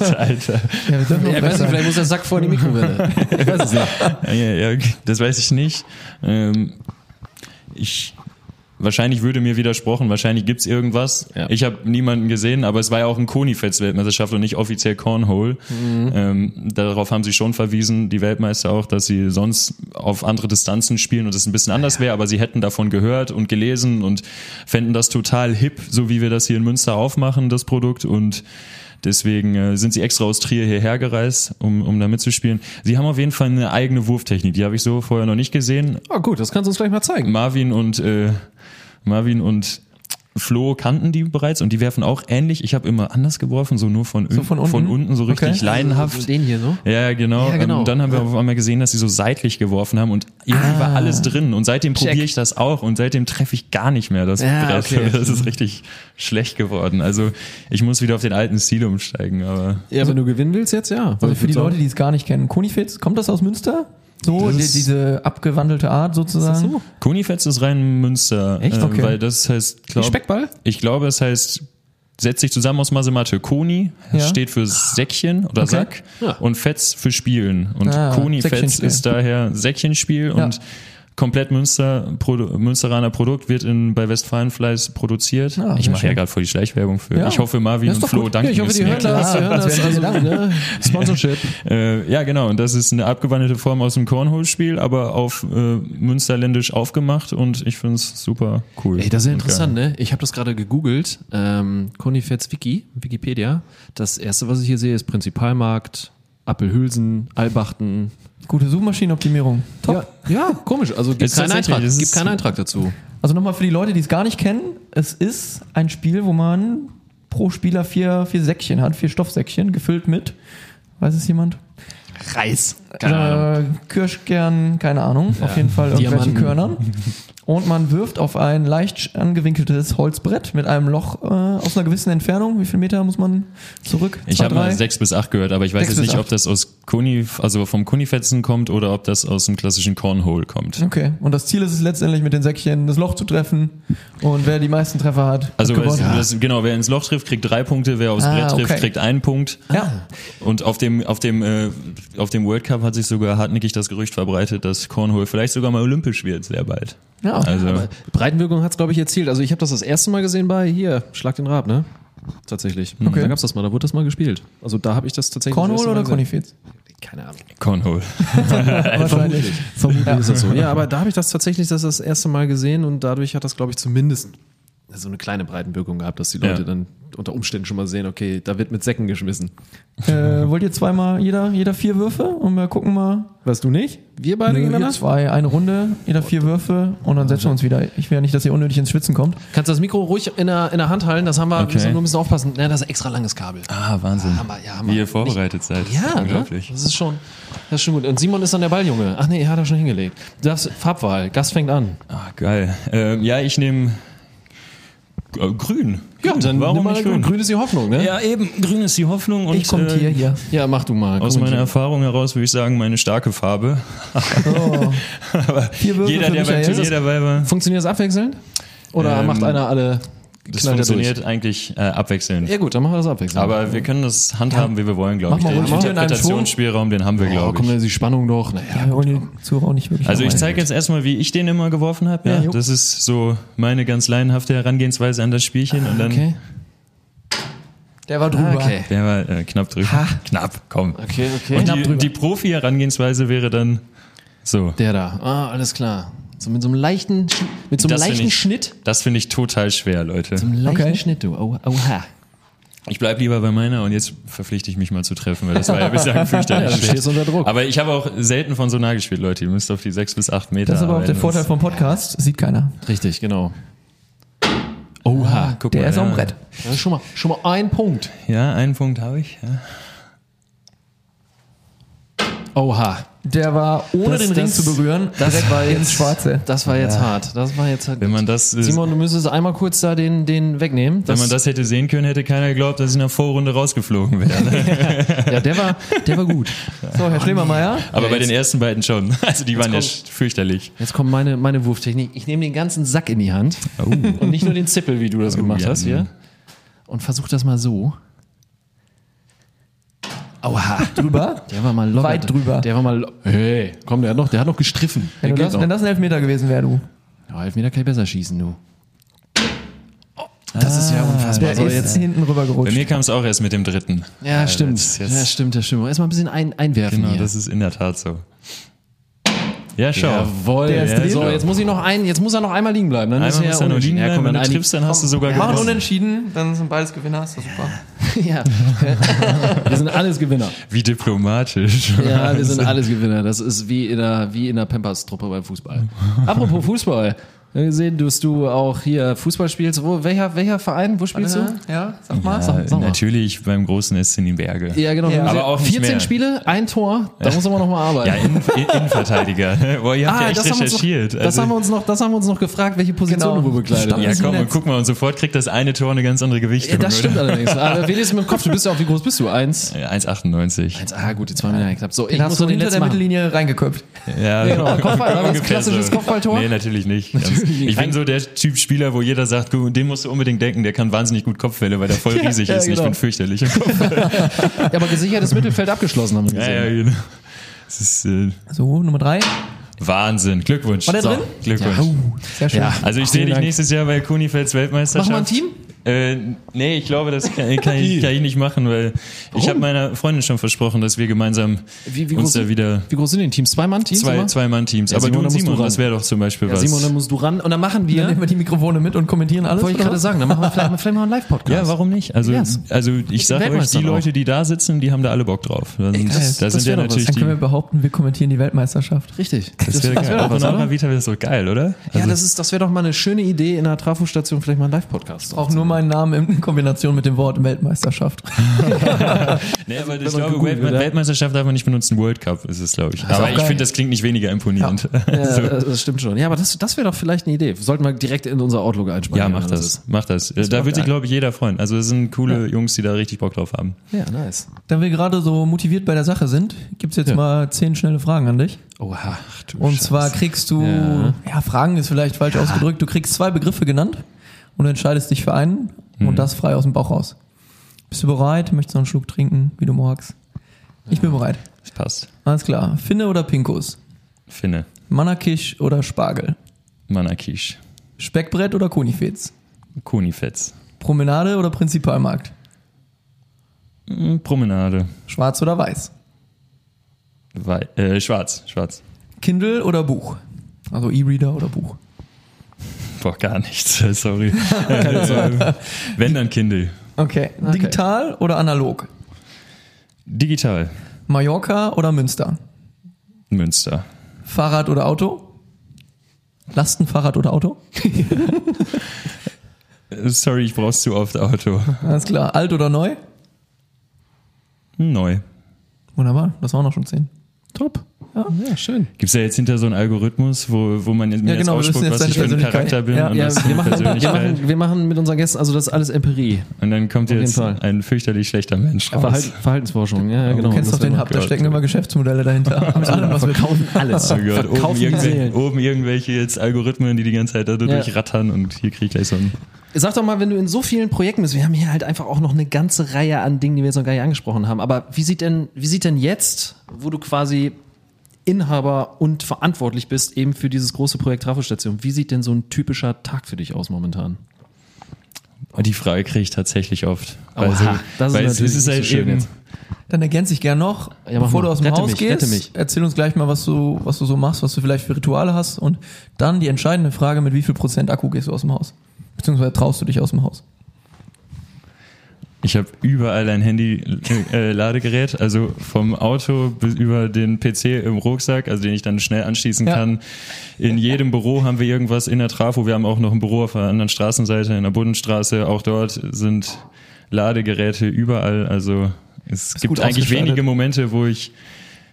Speaker 4: Alter.
Speaker 2: Ja, wir dürfen
Speaker 1: Ja, weiß nicht, vielleicht muss der Sack vor die Mikrowelle. Ich weiß es nicht.
Speaker 4: Ja, ja, ja, das weiß ich nicht. Ähm, ich wahrscheinlich würde mir widersprochen, wahrscheinlich gibt's irgendwas.
Speaker 1: Ja.
Speaker 4: Ich habe niemanden gesehen, aber es war ja auch ein Konifets-Weltmeisterschaft und nicht offiziell Cornhole. Ähm, darauf haben sie schon verwiesen, die Weltmeister auch, dass sie sonst auf andere Distanzen spielen und es ein bisschen anders wäre, aber sie hätten davon gehört und gelesen und fänden das total hip, so wie wir das hier in Münster aufmachen, das Produkt und Deswegen äh, sind sie extra aus Trier hierher gereist, um, um da mitzuspielen. Sie haben auf jeden Fall eine eigene Wurftechnik, die habe ich so vorher noch nicht gesehen.
Speaker 1: Oh gut, das kannst du uns gleich mal zeigen.
Speaker 4: Marvin und äh, Marvin und Flo kannten die bereits und die werfen auch ähnlich. Ich habe immer anders geworfen, so nur von,
Speaker 2: So von unten?
Speaker 4: so richtig
Speaker 2: Okay.
Speaker 4: laienhaft.
Speaker 1: Den hier so.
Speaker 4: Ja, genau.
Speaker 1: Ja, genau.
Speaker 4: Und dann haben wir auf einmal gesehen, dass sie so seitlich geworfen haben und irgendwie war alles drin. Und seitdem probiere ich das auch und seitdem treffe ich gar nicht mehr das
Speaker 1: Ja,
Speaker 4: Brett.
Speaker 1: okay.
Speaker 4: Das ist richtig schlecht geworden. Also ich muss wieder auf den alten Stil umsteigen, aber
Speaker 1: Ja, wenn du gewinnen willst jetzt, ja.
Speaker 2: Also für die Leute, die es gar nicht kennen, Konifits, kommt das aus Münster? So, die,
Speaker 4: ist-
Speaker 2: diese abgewandelte Art sozusagen.
Speaker 1: so?
Speaker 4: Kunifetz ist rein Münster.
Speaker 1: Echt?
Speaker 4: äh,
Speaker 2: Okay.
Speaker 4: Weil das heißt, glaub,
Speaker 1: Speckball?
Speaker 4: ich glaube, es heißt, setzt sich zusammen aus Masematte. Koni
Speaker 2: Ja.
Speaker 4: steht für Säckchen oder
Speaker 2: Okay.
Speaker 4: Sack
Speaker 1: Ja.
Speaker 4: und Fetz für Spielen. Und
Speaker 2: Ah,
Speaker 4: Koni-Fetz
Speaker 2: Säckchenspiel.
Speaker 4: ist daher Säckchenspiel
Speaker 2: Ja.
Speaker 4: und komplett Münster, Produ Münsteraner Produkt wird in, bei Westfalenfleiß produziert.
Speaker 2: Ah,
Speaker 4: ich mache ja gerade voll die Schleichwerbung für.
Speaker 2: Ja.
Speaker 4: Ich hoffe, Marvin
Speaker 2: Ja,
Speaker 4: und Flo
Speaker 2: gut.
Speaker 4: danken
Speaker 1: Ja, ich hoffe, die hören das. hören
Speaker 2: Das
Speaker 1: das. Also,
Speaker 2: die
Speaker 1: ne? Sponsorship.
Speaker 4: Äh, ja, genau. Und das ist eine abgewandelte Form aus dem Cornhole-Spiel, aber auf äh, münsterländisch aufgemacht und ich finde es super cool.
Speaker 1: Ey, das ist ja interessant, ne? Ich habe das gerade gegoogelt. Ähm, Conifex Wiki, Wikipedia. Das erste, was ich hier sehe, ist Prinzipalmarkt, Appelhülsen, Albachten.
Speaker 2: Gute Suchmaschinenoptimierung. Top.
Speaker 1: Ja, ja komisch. Also gibt keinen Eintrag. Gibt keinen Eintrag dazu.
Speaker 2: Also nochmal für die Leute, die es gar nicht kennen, es ist ein Spiel, wo man pro Spieler vier, vier Säckchen hat, vier Stoffsäckchen, gefüllt mit, weiß es jemand?
Speaker 1: Reis.
Speaker 2: Äh, Kirschkern, keine Ahnung, auf jeden Fall irgendwelchen
Speaker 1: Diamanten.
Speaker 2: Körnern. Und man wirft auf ein leicht angewinkeltes Holzbrett mit einem Loch äh, aus einer gewissen Entfernung. Wie viel Meter muss man zurück?
Speaker 4: Ich
Speaker 2: Zwei,
Speaker 4: habe mal sechs bis acht gehört, aber ich weiß jetzt nicht,
Speaker 2: acht.
Speaker 4: ob das aus Kuni, also vom Kunifetzen kommt oder ob das aus dem klassischen Cornhole kommt.
Speaker 2: Okay, und das Ziel ist es letztendlich mit den Säckchen das Loch zu treffen und wer die meisten Treffer hat,
Speaker 4: Also
Speaker 2: hat
Speaker 4: das, genau, wer ins Loch trifft, kriegt drei Punkte, wer aufs
Speaker 2: Ah,
Speaker 4: Brett trifft,
Speaker 2: okay.
Speaker 4: kriegt einen Punkt.
Speaker 2: Ja,
Speaker 4: Und auf dem, auf dem, äh, auf dem World Cup hat sich sogar hartnäckig das Gerücht verbreitet, dass Cornhole vielleicht sogar mal olympisch wird, sehr bald.
Speaker 2: ja.
Speaker 4: Also,
Speaker 1: Aber Breitenwirkung hat es, glaube ich, erzielt. Also ich habe das das erste Mal gesehen bei hier, Schlag den Rab, ne? Tatsächlich.
Speaker 2: Okay.
Speaker 1: Da gab's das mal, da wurde das mal gespielt. Also da habe ich das tatsächlich. das
Speaker 2: Cornhole
Speaker 1: erste Mal
Speaker 2: oder. Konifetz?
Speaker 1: Keine Ahnung.
Speaker 4: Cornhole.
Speaker 2: Wahrscheinlich.
Speaker 1: Vermutlich ist das so. Ja, aber da habe ich das tatsächlich das, das erste Mal gesehen und dadurch hat das, glaube ich, zumindest so eine kleine Breitenwirkung gehabt, dass die Leute
Speaker 4: Ja.
Speaker 1: dann unter Umständen schon mal sehen, okay, da wird mit Säcken geschmissen.
Speaker 2: Äh, wollt ihr zweimal, jeder, jeder vier Würfe und wir gucken mal.
Speaker 1: Weißt du nicht? Wir beide
Speaker 2: Nö,
Speaker 1: gegeneinander?
Speaker 2: zwei, eine Runde, jeder vier Würfe und dann setzen wir uns wieder. Ich will ja nicht, dass ihr unnötig ins Schwitzen kommt.
Speaker 1: Kannst das Mikro ruhig in der, in der Hand halten, das haben wir,
Speaker 4: Okay.
Speaker 1: müssen nur ein bisschen aufpassen. Ja, das ist ein extra langes Kabel.
Speaker 4: Ah, Wahnsinn.
Speaker 1: Hammer, ja, Hammer.
Speaker 4: Wie ihr vorbereitet seid. Das ist
Speaker 1: Ja, ne?
Speaker 4: unglaublich.
Speaker 1: das ist schon, das ist schon gut. Und Simon ist dann der Balljunge. Ach nee, hat er schon hingelegt. Du darfst Farbwahl. Gast fängt an.
Speaker 4: Ah, geil. Ähm, ja, ich nehme äh, grün. grün.
Speaker 1: nimm mal
Speaker 4: nicht
Speaker 1: grün. Grün ist die Hoffnung, ne?
Speaker 4: Ja, eben. Grün ist die Hoffnung und
Speaker 2: Ich kommentiere
Speaker 4: äh,
Speaker 2: hier.
Speaker 1: Ja, mach du mal.
Speaker 4: aus meiner Erfahrung heraus würde ich sagen, meine starke Farbe.
Speaker 2: Oh.
Speaker 4: Jeder, der beim. Turnier dabei war.
Speaker 1: Funktioniert das abwechselnd? Oder
Speaker 4: Ähm,
Speaker 1: macht einer alle
Speaker 4: Das
Speaker 1: knallt er
Speaker 4: funktioniert eigentlich äh, abwechselnd.
Speaker 1: Ja gut, dann machen wir das abwechselnd.
Speaker 4: Aber wir können das handhaben, wie wir wollen, glaube ich.
Speaker 2: mal
Speaker 4: Den Interpretationsspielraum, den haben wir,
Speaker 1: oh,
Speaker 4: glaube ich.
Speaker 1: da die Spannung doch. Naja,
Speaker 2: Ja, wir wollen die Zuhörer auch nicht wirklich
Speaker 4: Also ich zeige jetzt erstmal, wie ich den immer geworfen habe. Ja,
Speaker 2: Ja,
Speaker 4: das ist so meine ganz laienhafte Herangehensweise an das Spielchen. Und dann
Speaker 1: okay.
Speaker 2: Der war drüber.
Speaker 1: Okay.
Speaker 4: der war äh, knapp drüber. Knapp, komm.
Speaker 1: Okay, okay.
Speaker 4: Und die, die Profi-Herangehensweise wäre dann so.
Speaker 1: Der da. Ah, alles klar. So mit so einem leichten, mit so einem
Speaker 4: Das
Speaker 1: leichten
Speaker 4: ich-
Speaker 1: Schnitt.
Speaker 4: Das finde ich total schwer, Leute.
Speaker 1: So einem leichten
Speaker 2: Okay.
Speaker 1: Schnitt, du. Oh, oha.
Speaker 4: Ich bleib lieber bei meiner und jetzt verpflichte ich mich mal zu treffen, weil das war ja bislang fürchterlich
Speaker 1: Ja, stehst unter Druck.
Speaker 4: Aber ich habe auch selten von so nah gespielt, Leute. Ihr müsst auf die sechs bis acht Meter
Speaker 2: Das ist aber auch der. Vorteil vom Podcast, sieht keiner.
Speaker 1: Richtig, genau. Oha.
Speaker 4: Guck
Speaker 2: Der
Speaker 4: mal,
Speaker 2: ist
Speaker 4: ja.
Speaker 2: am Brett.
Speaker 1: Ja, schon, mal, schon mal ein Punkt.
Speaker 4: Ja, einen Punkt habe ich. Ja.
Speaker 1: Oha.
Speaker 2: Der war ohne
Speaker 1: Das-
Speaker 2: den Ring
Speaker 1: das-
Speaker 2: zu berühren,
Speaker 1: das war
Speaker 2: ins
Speaker 1: jetzt-
Speaker 2: Schwarze.
Speaker 1: Das war jetzt hart. Das war jetzt hart.
Speaker 4: Wenn man das, äh,
Speaker 1: Simon, du müsstest einmal kurz da den, den wegnehmen.
Speaker 4: wenn man das hätte sehen können, hätte keiner geglaubt, dass ich in der Vorrunde rausgeflogen wäre.
Speaker 1: ja, der war, der war gut.
Speaker 2: So, Herr Schlemermeier.
Speaker 4: Aber bei
Speaker 1: jetzt-
Speaker 4: den ersten beiden schon. Also die waren ja
Speaker 1: kommt-
Speaker 4: fürchterlich.
Speaker 1: Jetzt kommt meine, meine Wurftechnik. Ich nehme den ganzen Sack in die Hand. Und nicht nur den Zippel, wie du das gemacht
Speaker 4: ja.
Speaker 1: hast hier. Und versuch das mal so. Aua.
Speaker 2: Drüber.
Speaker 1: Der war mal locker.
Speaker 2: Weit drüber.
Speaker 1: Der war mal. Hey, komm, der hat noch, der hat noch gestriffen. Der
Speaker 2: Wenn, das,
Speaker 1: noch.
Speaker 2: wenn das ein Elfmeter gewesen wäre, du.
Speaker 1: Ja, Elfmeter kann ich besser schießen, du. Das ist ja unfassbar.
Speaker 2: Der
Speaker 1: So,
Speaker 2: ist
Speaker 1: jetzt,
Speaker 2: hinten rüber
Speaker 4: Bei
Speaker 2: gerutscht.
Speaker 4: mir kam es auch erst mit dem dritten.
Speaker 1: ja,
Speaker 4: Äh,
Speaker 1: stimmt.
Speaker 4: jetzt- jetzt-
Speaker 1: Ja, stimmt, das stimmt. Erstmal ein bisschen ein, einwerfen
Speaker 4: Genau,
Speaker 1: hier.
Speaker 4: das ist in der Tat so. Ja, schau.
Speaker 1: Jawohl.
Speaker 2: Der ist drin.
Speaker 1: so, jetzt muss ich noch ein, jetzt muss er noch einmal liegen bleiben. Dann ist
Speaker 4: Einmal muss er nur liegen bleiben, wenn du triffst, dann hast du sogar
Speaker 2: Machen
Speaker 4: gewonnen.
Speaker 2: unentschieden, dann sind beides Gewinner, ist doch super.
Speaker 1: ja. wir sind alles Gewinner.
Speaker 4: Wie diplomatisch.
Speaker 1: Ja, wir sind alles Gewinner. Das ist wie in der, wie in der Pampers-Truppe beim Fußball. Apropos Fußball. Haben gesehen, dass du auch hier Fußball spielst. Wo, welcher, welcher Verein? Wo spielst du?
Speaker 2: Ja, sag mal.
Speaker 4: Ja,
Speaker 1: sag mal.
Speaker 4: natürlich beim großen SC in den Berge.
Speaker 1: Ja, genau.
Speaker 2: Ja.
Speaker 1: Haben
Speaker 4: Aber auch nicht
Speaker 1: 14
Speaker 4: mehr.
Speaker 1: Spiele, ein Tor. Da muss man noch mal arbeiten.
Speaker 4: Ja, Innen, Innenverteidiger. Boah, ihr habt ja echt
Speaker 1: haben wir uns noch,
Speaker 4: recherchiert.
Speaker 1: das,
Speaker 4: Also-
Speaker 1: haben wir uns noch, das haben wir uns noch gefragt, welche Position
Speaker 2: Genau.
Speaker 1: du bekleidet
Speaker 2: Stand-
Speaker 4: ja, komm, und guck mal, und sofort kriegt das eine Tor eine ganz andere Gewichtung.
Speaker 1: Ja, das stimmt
Speaker 4: oder?
Speaker 1: allerdings. Aber wenigstens mit dem Kopf. Du bist ja auch, wie groß bist du? Eins?
Speaker 4: Ja, 1,98.
Speaker 1: Eins, ah, gut, die zwei Meter knapp. So, ich
Speaker 2: Den
Speaker 1: muss
Speaker 2: hast du hinter der. Mittellinie reingeköpft.
Speaker 4: Ja,
Speaker 1: Genau, Kopfball, war das klassisches Kopfballtor?
Speaker 4: Nee, natürlich nicht. Ganz, ich bin so der Typ Spieler, wo jeder sagt, "Guck, den musst du unbedingt denken, der kann wahnsinnig gut Kopfwelle, weil der voll riesig
Speaker 1: ja,
Speaker 4: ist. und Ich
Speaker 1: genau.
Speaker 4: bin fürchterlich im Kopf.
Speaker 1: Ja, aber gesichertes Mittelfeld abgeschlossen haben wir
Speaker 4: Ja,
Speaker 1: gesehen.
Speaker 4: ja, genau. Das ist äh,
Speaker 2: So, Nummer drei.
Speaker 4: Wahnsinn. Glückwunsch.
Speaker 2: War der
Speaker 4: So,
Speaker 2: drin?
Speaker 4: Glückwunsch.
Speaker 2: Sehr schön.
Speaker 1: Ja.
Speaker 4: Also ich sehe dich nächstes Jahr bei Kunifels Weltmeisterschaft.
Speaker 1: Machen wir ein Team?
Speaker 4: Äh, nee, ich glaube, das kann, kann, ich, kann ich nicht machen, weil ich habe meiner Freundin schon versprochen, dass wir gemeinsam
Speaker 1: Wie, wie,
Speaker 4: uns
Speaker 1: groß,
Speaker 4: da wieder
Speaker 1: wie groß sind die Teams? Zwei Mann-Teams?
Speaker 4: zwei, zwei Mann-Teams.
Speaker 1: Ja,
Speaker 4: Aber
Speaker 1: Simon,
Speaker 4: du
Speaker 1: da
Speaker 4: und
Speaker 1: musst du
Speaker 4: Simon,
Speaker 1: ran.
Speaker 4: das wäre doch zum Beispiel
Speaker 1: Ja,
Speaker 4: was.
Speaker 1: Simon, dann musst du ran. Und dann machen
Speaker 2: Dann
Speaker 1: wir.
Speaker 2: nehmen wir die Mikrofone mit und kommentieren alles.
Speaker 1: Wollte ich gerade sagen, dann machen wir vielleicht, vielleicht mal einen Live-Podcast.
Speaker 4: ja, warum nicht? Also,
Speaker 1: Yes.
Speaker 4: also ich sage euch, die. Leute, die da sitzen, die haben da alle Bock drauf. Da sind,
Speaker 1: das-
Speaker 4: da
Speaker 1: das
Speaker 4: sind
Speaker 1: wär
Speaker 4: ja
Speaker 1: doch was.
Speaker 4: natürlich
Speaker 2: Dann können wir behaupten, wir kommentieren die Weltmeisterschaft.
Speaker 1: Richtig.
Speaker 4: Das wäre
Speaker 1: wär
Speaker 4: geil.
Speaker 1: doch
Speaker 4: Auch
Speaker 1: was, oder?
Speaker 4: Vita wäre das so geil, oder? Also,
Speaker 1: Ja, das ist, das wäre doch mal eine schöne Idee, in einer Trafostation vielleicht mal einen Live-Podcast.
Speaker 2: Auch nur meinen Namen in Kombination mit dem Wort Weltmeisterschaft.
Speaker 4: Nee, aber ich glaube, Welt
Speaker 1: wird, ja.
Speaker 4: Weltmarschaft darf man nicht benutzen. World Cup ist es, glaube ich. Aber ich finde, das klingt nicht weniger imponierend.
Speaker 1: Ja, das stimmt schon. Ja, aber das, das wäre doch vielleicht eine Idee. Sollten wir direkt in unser Outlook
Speaker 4: Ja,
Speaker 1: einspeichern.
Speaker 4: mach
Speaker 1: wenn
Speaker 4: das. Mach das. da
Speaker 1: doch
Speaker 4: wird sich, glaube ich, jeder freuen. Also es sind coole Jungs, die da richtig Bock drauf haben.
Speaker 1: Ja, nice.
Speaker 2: Da wir gerade so motiviert bei der Sache sind, gibt's jetzt
Speaker 1: Ja.
Speaker 2: mal zehn schnelle Fragen an dich.
Speaker 1: Oha. du
Speaker 2: Und
Speaker 1: Scheiße.
Speaker 2: zwar kriegst du,
Speaker 1: Ja.
Speaker 2: ja, Fragen ist vielleicht falsch ausgedrückt, du kriegst zwei Begriffe genannt und du entscheidest dich für einen
Speaker 1: Mhm.
Speaker 2: und das frei aus dem Bauch raus. Bist du bereit? Möchtest du noch einen Schluck trinken, wie du magst? Ich bin bereit.
Speaker 4: Das passt.
Speaker 2: Alles klar. Finne oder Pinkus?
Speaker 4: Finne.
Speaker 2: Manakisch oder Spargel?
Speaker 4: Manakisch.
Speaker 2: Speckbrett oder Konifetz?
Speaker 4: Konifetz.
Speaker 2: Promenade oder Prinzipalmarkt?
Speaker 4: Mm, Promenade.
Speaker 2: Schwarz oder weiß?
Speaker 4: Wei äh, schwarz. Schwarz.
Speaker 2: Kindle oder Buch? Also E-Reader oder Buch?
Speaker 4: Boah, gar nichts. Sorry. Wenn dann Kindle.
Speaker 2: Okay. Digital oder analog?
Speaker 4: Digital.
Speaker 2: Mallorca oder Münster?
Speaker 4: Münster.
Speaker 2: Fahrrad oder Auto? Lastenfahrrad oder Auto?
Speaker 4: Sorry, ich brauch's zu oft Auto.
Speaker 2: Alles klar. Alt oder neu?
Speaker 4: Neu.
Speaker 2: Wunderbar, das waren auch schon zehn.
Speaker 1: Top. Ja, ja schön.
Speaker 4: Gibt's ja jetzt hinter so einen Algorithmus, wo, wo man mir
Speaker 2: Ja,
Speaker 4: jetzt
Speaker 2: genau, wir
Speaker 4: ausspuckt,
Speaker 2: jetzt
Speaker 4: was ich für ein. Charakter bin
Speaker 2: Ja,
Speaker 4: und
Speaker 1: Ja, wir machen, wir, machen, wir machen mit unseren Gästen, also das ist alles Empirie.
Speaker 4: Und dann kommt
Speaker 1: jeden
Speaker 4: jetzt ein fürchterlich schlechter Mensch raus.
Speaker 1: Verhalten, Verhaltensforschung, ja, ja genau.
Speaker 2: Du kennst doch den Hub, da
Speaker 4: Gott.
Speaker 2: stecken immer Geschäftsmodelle dahinter. Mit allem, was wir
Speaker 1: verkaufen alles.
Speaker 4: Oh Gott, oben,
Speaker 1: Verkaufen die
Speaker 4: irgendwel
Speaker 1: Seelen.
Speaker 4: oben irgendwelche jetzt Algorithmen, die die ganze Zeit da
Speaker 1: Ja.
Speaker 4: durchrattern und hier krieg ich gleich so ein
Speaker 1: Sag doch mal, wenn du in so vielen Projekten bist, wir haben hier halt einfach auch noch eine ganze Reihe an Dingen, die wir jetzt noch gar nicht angesprochen haben. Aber wie sieht denn, wie sieht denn jetzt, wo du quasi Inhaber und verantwortlich bist eben für dieses große Projekt Trafostation, wie sieht denn so ein typischer Tag für dich aus momentan?
Speaker 4: Und die Frage kriege ich tatsächlich oft.
Speaker 1: Oha,
Speaker 4: Also,
Speaker 1: das ist
Speaker 4: weil es
Speaker 1: natürlich
Speaker 4: ist halt
Speaker 1: so schön
Speaker 4: eben,
Speaker 1: jetzt.
Speaker 2: Dann ergänze ich gern noch,
Speaker 1: Ja,
Speaker 2: bevor
Speaker 1: mal.
Speaker 2: du aus dem
Speaker 1: Rette
Speaker 2: Haus
Speaker 1: mich,
Speaker 2: gehst. Erzähl uns gleich mal, was du, was du so machst, was du vielleicht für Rituale hast und dann die entscheidende Frage, mit wie viel Prozent Akku gehst du aus dem Haus? Beziehungsweise traust du dich aus dem Haus?
Speaker 4: Ich habe überall ein Handy-Ladegerät, also vom Auto bis über den PC im Rucksack, also den ich dann schnell anschließen
Speaker 2: Ja.
Speaker 4: kann. In jedem Büro haben wir irgendwas in der Trafo. Wir haben auch noch ein Büro auf der anderen Straßenseite, in der Bundenstraße. Auch dort sind Ladegeräte überall. Also es gibt
Speaker 2: gut
Speaker 4: eigentlich wenige Momente, wo ich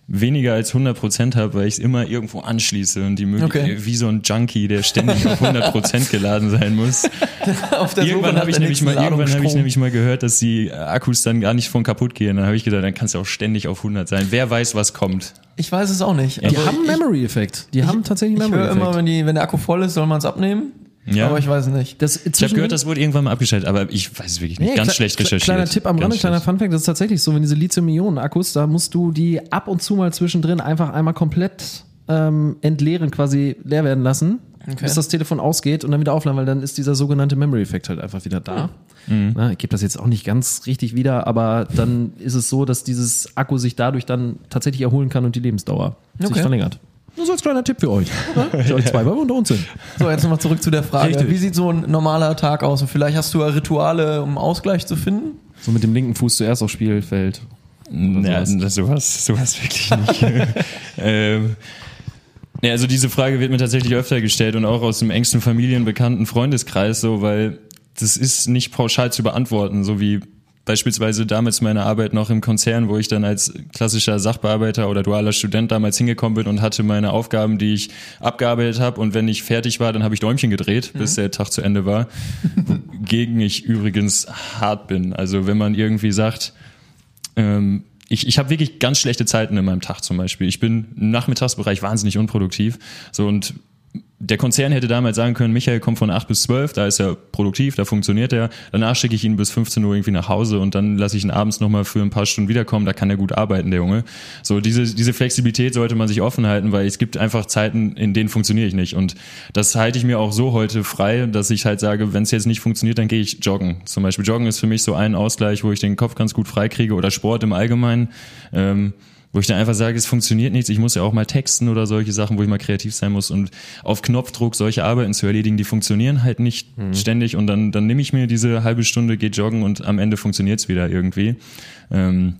Speaker 4: weniger als 100 Prozent habe, weil ich es immer irgendwo anschließe und die Möglichkeit,
Speaker 2: Okay.
Speaker 4: wie so ein Junkie, der ständig auf 100 Prozent geladen sein muss.
Speaker 2: Auf der
Speaker 4: Irgendwann habe ich, nämlich mal, irgendwann hab ich nämlich mal gehört, dass die Akkus dann gar nicht von kaputt gehen. Dann habe ich gedacht, dann kannst du auch ständig auf 100 sein. Wer weiß, was kommt.
Speaker 2: Ich weiß es auch nicht.
Speaker 1: Die
Speaker 2: Also
Speaker 1: haben einen
Speaker 2: ich,
Speaker 1: Memory-Effekt. Die haben tatsächlich
Speaker 2: ich
Speaker 1: einen
Speaker 2: höre immer,
Speaker 1: Memory-Effekt.
Speaker 2: wenn, die, wenn der Akku voll ist, soll man es abnehmen.
Speaker 4: Ja.
Speaker 2: Aber ich weiß es nicht.
Speaker 1: Das
Speaker 4: Ich habe gehört, das wurde irgendwann mal abgeschaltet, aber ich weiß es wirklich nicht.
Speaker 1: Nee,
Speaker 4: Ganz
Speaker 1: kle-
Speaker 4: schlecht recherchiert.
Speaker 1: Kleiner Tipp am Rande, kleiner. Funfact, das ist tatsächlich so, wenn diese Lithium-Ionen-Akkus, da musst du die ab und zu mal zwischendrin einfach einmal komplett ähm, entleeren, quasi leer werden lassen,
Speaker 2: Okay.
Speaker 1: bis das Telefon ausgeht und dann wieder aufladen, weil dann ist dieser sogenannte Memory-Effekt halt einfach wieder da.
Speaker 4: Mhm.
Speaker 1: Na, ich gebe das jetzt auch nicht ganz richtig wieder, aber dann ist es so, dass dieses Akku sich dadurch dann tatsächlich erholen kann und die Lebensdauer sich
Speaker 2: Okay.
Speaker 1: verlängert. Nur so als kleiner Tipp für euch. Ne? Für euch zwei, weil wir unter uns sind.
Speaker 2: So, jetzt nochmal zurück zu der Frage.
Speaker 1: Richtig.
Speaker 2: Wie sieht so ein normaler Tag aus? Und vielleicht hast du ja Rituale, um Ausgleich zu finden?
Speaker 1: So mit dem linken Fuß zuerst aufs Spielfeld.
Speaker 4: Ja,
Speaker 1: sowas,
Speaker 4: sowas wirklich nicht. ähm, ja, also diese Frage wird mir tatsächlich öfter gestellt und auch aus dem engsten Familienbekannten Freundeskreis so, weil das ist nicht pauschal zu beantworten, so wie beispielsweise damals meine Arbeit noch im Konzern, wo ich dann als klassischer Sachbearbeiter oder dualer Student damals hingekommen bin und hatte meine Aufgaben, die ich abgearbeitet habe und wenn ich fertig war, dann habe ich Däumchen gedreht, bis der Tag zu Ende war. Gegen ich übrigens hart bin. Also wenn man irgendwie sagt, ähm, ich, ich habe wirklich ganz schlechte Zeiten in meinem Tag zum Beispiel. Ich bin im Nachmittagsbereich wahnsinnig unproduktiv. So und der Konzern hätte damals sagen können, Michael kommt von 8 bis 12, da ist er produktiv, da funktioniert er. Danach schicke ich ihn bis 15 Uhr irgendwie nach Hause und dann lasse ich ihn abends nochmal für ein paar Stunden wiederkommen, da kann er gut arbeiten, der Junge. So, diese, diese Flexibilität sollte man sich offen halten, weil es gibt einfach Zeiten, in denen funktioniere ich nicht. Und das halte ich mir auch so heute frei, dass ich halt sage, wenn es jetzt nicht funktioniert, dann gehe ich joggen. Zum Beispiel Joggen ist für mich so ein Ausgleich, wo ich den Kopf ganz gut freikriege oder Sport im Allgemeinen. Ähm, wo ich dann einfach sage, es funktioniert nichts, ich muss ja auch mal texten oder solche Sachen, wo ich mal kreativ sein muss. Und auf Knopfdruck solche Arbeiten zu erledigen, die funktionieren halt nicht ständig. Und dann, dann nehme ich mir diese halbe Stunde, gehe joggen und am Ende funktioniert's wieder irgendwie. Ähm,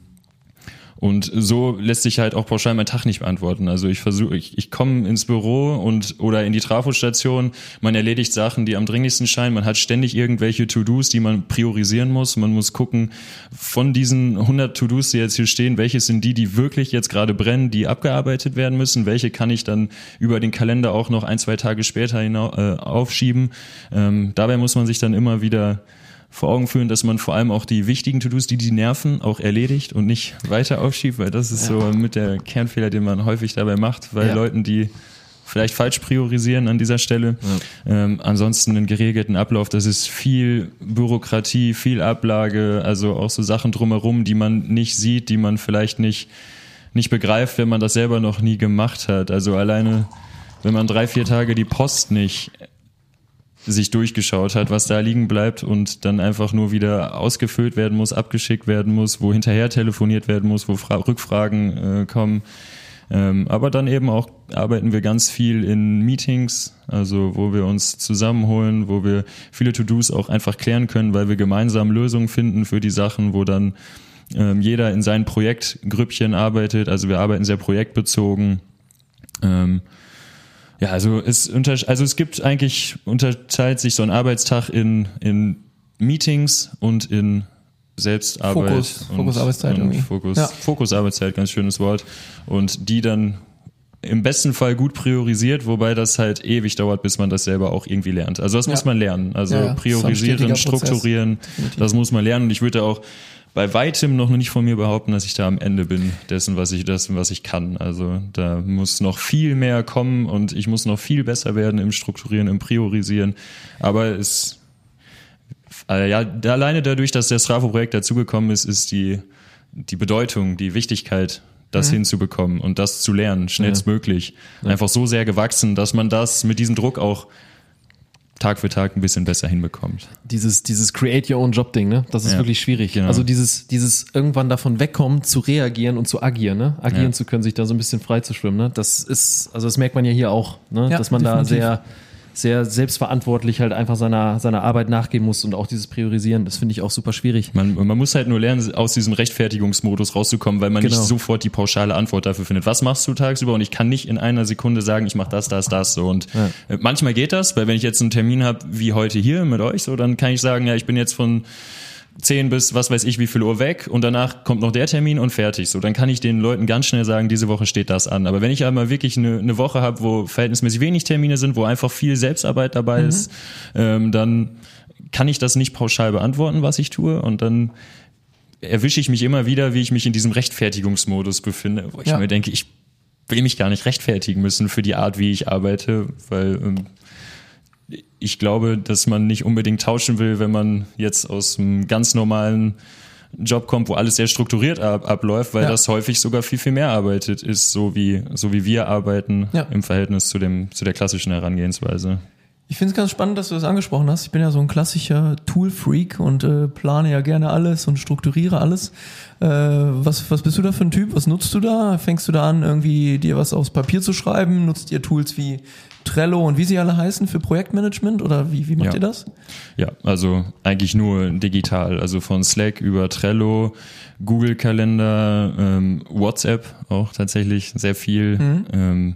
Speaker 4: und so lässt sich halt auch pauschal mein Tag nicht beantworten. Also ich versuche, ich, ich komme ins Büro und oder in die Trafostation, man erledigt Sachen, die am dringlichsten scheinen, man hat ständig irgendwelche To-Dos, die man priorisieren muss. Man muss gucken, von diesen 100 To-Dos, die jetzt hier stehen, welche sind die, die wirklich jetzt gerade brennen, die abgearbeitet werden müssen, welche kann ich dann über den Kalender auch noch ein, zwei Tage später hinau äh, aufschieben. Ähm, dabei muss man sich dann immer wieder vor Augen führen, dass man vor allem auch die wichtigen To-Dos, die die nerven, auch erledigt und nicht weiter aufschiebt, weil das ist so mit der Kernfehler, den man häufig dabei macht, weil
Speaker 1: Ja.
Speaker 4: Leuten, die vielleicht falsch priorisieren an dieser Stelle. Ähm, ansonsten einen geregelten Ablauf, das ist viel Bürokratie, viel Ablage, also auch so Sachen drumherum, die man nicht sieht, die man vielleicht nicht, nicht begreift, wenn man das selber noch nie gemacht hat. Also alleine, wenn man drei, vier Tage die Post nicht sich durchgeschaut hat, was da liegen bleibt und dann einfach nur wieder ausgefüllt werden muss, abgeschickt werden muss, wo hinterher telefoniert werden muss, wo Fra Rückfragen äh, kommen. Ähm, aber dann eben auch arbeiten wir ganz viel in Meetings, also wo wir uns zusammenholen, wo wir viele To-Dos auch einfach klären können, weil wir gemeinsam Lösungen finden für die Sachen, wo dann ähm, jeder in sein Projektgrüppchen arbeitet. Also wir arbeiten sehr projektbezogen. Ähm, ja, also es unter, also es gibt eigentlich unterteilt sich so ein Arbeitstag in in Meetings und in Selbstarbeit
Speaker 2: Fokus-
Speaker 4: und,
Speaker 2: Fokusarbeitszeit
Speaker 4: und
Speaker 2: irgendwie.
Speaker 4: Fokus
Speaker 2: Ja.
Speaker 4: Fokusarbeitszeit, ganz schönes Wort und die dann im besten Fall gut priorisiert, wobei das halt ewig dauert, bis man das selber auch irgendwie lernt. Also das
Speaker 2: Ja.
Speaker 4: muss man lernen. Also
Speaker 2: Ja,
Speaker 4: priorisieren,
Speaker 2: Prozess.
Speaker 4: strukturieren, das muss man lernen und ich würde auch bei weitem noch nicht von mir behaupten, dass ich da am Ende bin dessen, was ich dessen, was ich kann. Also da muss noch viel mehr kommen und ich muss noch viel besser werden im Strukturieren, im Priorisieren. Aber es äh, ja, alleine dadurch, dass das Strafo-Projekt dazugekommen ist, ist die, die Bedeutung, die Wichtigkeit, das hinzubekommen und das zu lernen, schnellstmöglich, einfach so sehr gewachsen, dass man das mit diesem Druck auch Tag für Tag ein bisschen besser hinbekommt.
Speaker 1: Dieses, dieses Create Your Own Job Ding, ne? Das ist
Speaker 4: Ja,
Speaker 1: wirklich schwierig.
Speaker 4: genau.
Speaker 1: Also dieses, dieses irgendwann davon wegkommen, zu reagieren und zu agieren, ne? Agieren
Speaker 4: Ja.
Speaker 1: zu können, sich da so ein bisschen frei zu schwimmen, ne? Das ist, also das merkt man ja hier auch, ne?
Speaker 2: Ja,
Speaker 1: Dass man
Speaker 2: definitiv.
Speaker 1: da sehr, sehr selbstverantwortlich halt einfach seiner, seiner Arbeit nachgehen muss und auch dieses Priorisieren, das finde ich auch super schwierig.
Speaker 4: Man, man muss halt nur lernen, aus diesem Rechtfertigungsmodus rauszukommen, weil man
Speaker 1: Genau.
Speaker 4: nicht sofort die pauschale Antwort dafür findet. Was machst du tagsüber? Und ich kann nicht in einer Sekunde sagen, ich mache das, das, das so. Und äh, manchmal geht das, weil wenn ich jetzt einen Termin habe wie heute hier mit euch, so, dann kann ich sagen, ja, ich bin jetzt von 10 bis was weiß ich wie viel Uhr weg und danach kommt noch der Termin und fertig. So, dann kann ich den Leuten ganz schnell sagen, diese Woche steht das an. Aber wenn ich einmal wirklich eine, eine Woche habe, wo verhältnismäßig wenig Termine sind, wo einfach viel Selbstarbeit dabei ist, ähm, dann kann ich das nicht pauschal beantworten, was ich tue. Und dann erwische ich mich immer wieder, wie ich mich in diesem Rechtfertigungsmodus befinde, wo ich
Speaker 2: Ja.
Speaker 4: mir denke, ich will mich gar nicht rechtfertigen müssen für die Art, wie ich arbeite, weil ähm, ich glaube, dass man nicht unbedingt tauschen will, wenn man jetzt aus einem ganz normalen Job kommt, wo alles sehr strukturiert ab, abläuft, weil
Speaker 2: Ja.
Speaker 4: das häufig sogar viel, viel mehr arbeitet ist, so wie, so wie wir arbeiten
Speaker 2: Ja.
Speaker 4: im Verhältnis zu dem, zu der klassischen Herangehensweise.
Speaker 2: Ich finde es ganz spannend, dass du das angesprochen hast. Ich bin ja so ein klassischer Tool-Freak und äh, plane ja gerne alles und strukturiere alles. Äh, was, was bist du da für ein Typ? Was nutzt du da? Fängst du da an, irgendwie dir was aufs Papier zu schreiben? Nutzt ihr Tools wie Trello und wie sie alle heißen für Projektmanagement? Oder wie, wie macht
Speaker 4: Ja.
Speaker 2: ihr das?
Speaker 4: Ja, also eigentlich nur digital, also von Slack über Trello, Google Kalender, ähm, WhatsApp auch tatsächlich sehr viel ähm,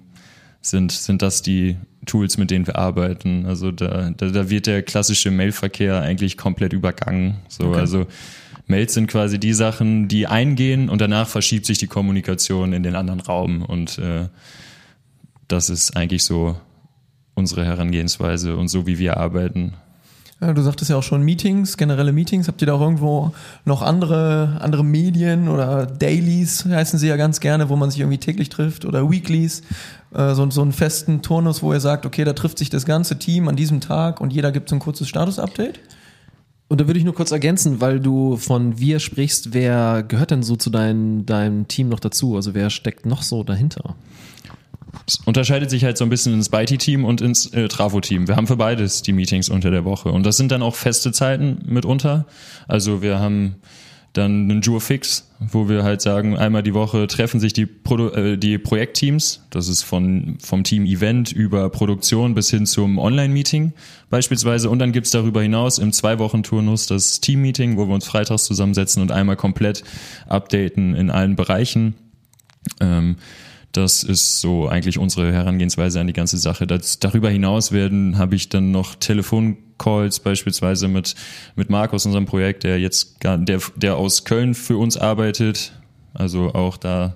Speaker 4: sind sind das die Tools, mit denen wir arbeiten. Also da da, da wird der klassische Mailverkehr eigentlich komplett übergangen. So
Speaker 2: Okay.
Speaker 4: also Mails sind quasi die Sachen, die eingehen und danach verschiebt sich die Kommunikation in den anderen Raum und äh, das ist eigentlich so unsere Herangehensweise und so wie wir arbeiten.
Speaker 2: Ja, du sagtest ja auch schon Meetings, generelle Meetings. Habt ihr da auch irgendwo noch andere, andere Medien oder Dailies heißen sie ja ganz gerne, wo man sich irgendwie täglich trifft oder Weeklies? Äh, so, so einen festen Turnus, wo ihr sagt, okay, da trifft sich das ganze Team an diesem Tag und jeder gibt so ein kurzes Status-Update?
Speaker 1: Und da würde ich nur kurz ergänzen, weil du von wir sprichst, wer gehört denn so zu dein, deinem Team noch dazu? Also wer steckt noch so dahinter?
Speaker 4: Es unterscheidet sich halt so ein bisschen ins Byte-Team und ins äh, Trafo-Team. Wir haben für beides die Meetings unter der Woche. Und das sind dann auch feste Zeiten mitunter. Also wir haben dann einen Jure Fix, wo wir halt sagen, einmal die Woche treffen sich die, Produ äh, die Projektteams. Das ist von, vom Team Event über Produktion bis hin zum Online-Meeting beispielsweise. Und dann gibt's darüber hinaus im Zwei-Wochen-Turnus das Team-Meeting, wo wir uns freitags zusammensetzen und einmal komplett updaten in allen Bereichen. Ähm, das ist so eigentlich unsere Herangehensweise an die ganze Sache. Das, darüber hinaus werden, habe ich dann noch Telefoncalls beispielsweise mit, mit Markus, unserem Projekt, der jetzt gar, der, der aus Köln für uns arbeitet. Also auch da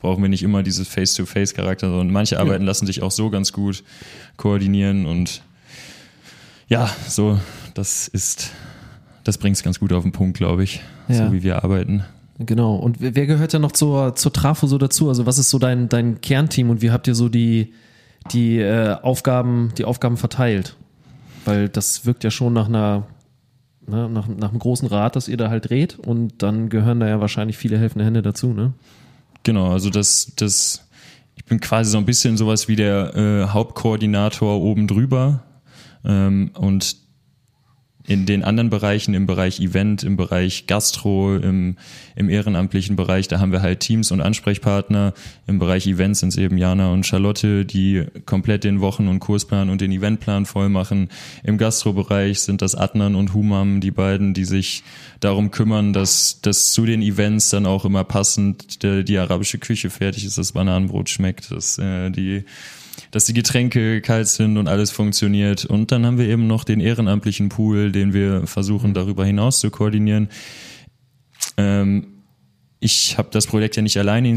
Speaker 4: brauchen wir nicht immer dieses Face-to-Face-Charakter, sondern manche Arbeiten lassen sich auch so ganz gut koordinieren und ja, so, das ist, das bringt es ganz gut auf den Punkt, glaube ich,
Speaker 1: Ja.
Speaker 4: so wie wir arbeiten.
Speaker 1: Genau. Und wer gehört denn noch zur, zur Trafo so dazu? Also was ist so dein, dein Kernteam und wie habt ihr so die, die äh, Aufgaben, die Aufgaben verteilt? Weil das wirkt ja schon nach einer, ne, nach, nach einem großen Rad, das ihr da halt dreht und dann gehören da ja wahrscheinlich viele helfende Hände dazu, ne?
Speaker 4: Genau, also das, das, ich bin quasi so ein bisschen sowas wie der äh, Hauptkoordinator oben drüber ähm, und in den anderen Bereichen, im Bereich Event, im Bereich Gastro, im, im ehrenamtlichen Bereich, da haben wir halt Teams und Ansprechpartner. Im Bereich Events sind es eben Jana und Charlotte, die komplett den Wochen- und Kursplan und den Eventplan voll machen. Im Gastrobereich sind das Adnan und Humam, die beiden, die sich darum kümmern, dass, dass zu den Events dann auch immer passend die, die arabische Küche fertig ist, das Bananenbrot schmeckt, dass äh, die dass die Getränke kalt sind und alles funktioniert. Und dann haben wir eben noch den ehrenamtlichen Pool, den wir versuchen darüber hinaus zu koordinieren. Ähm, ich habe das Projekt ja nicht alleine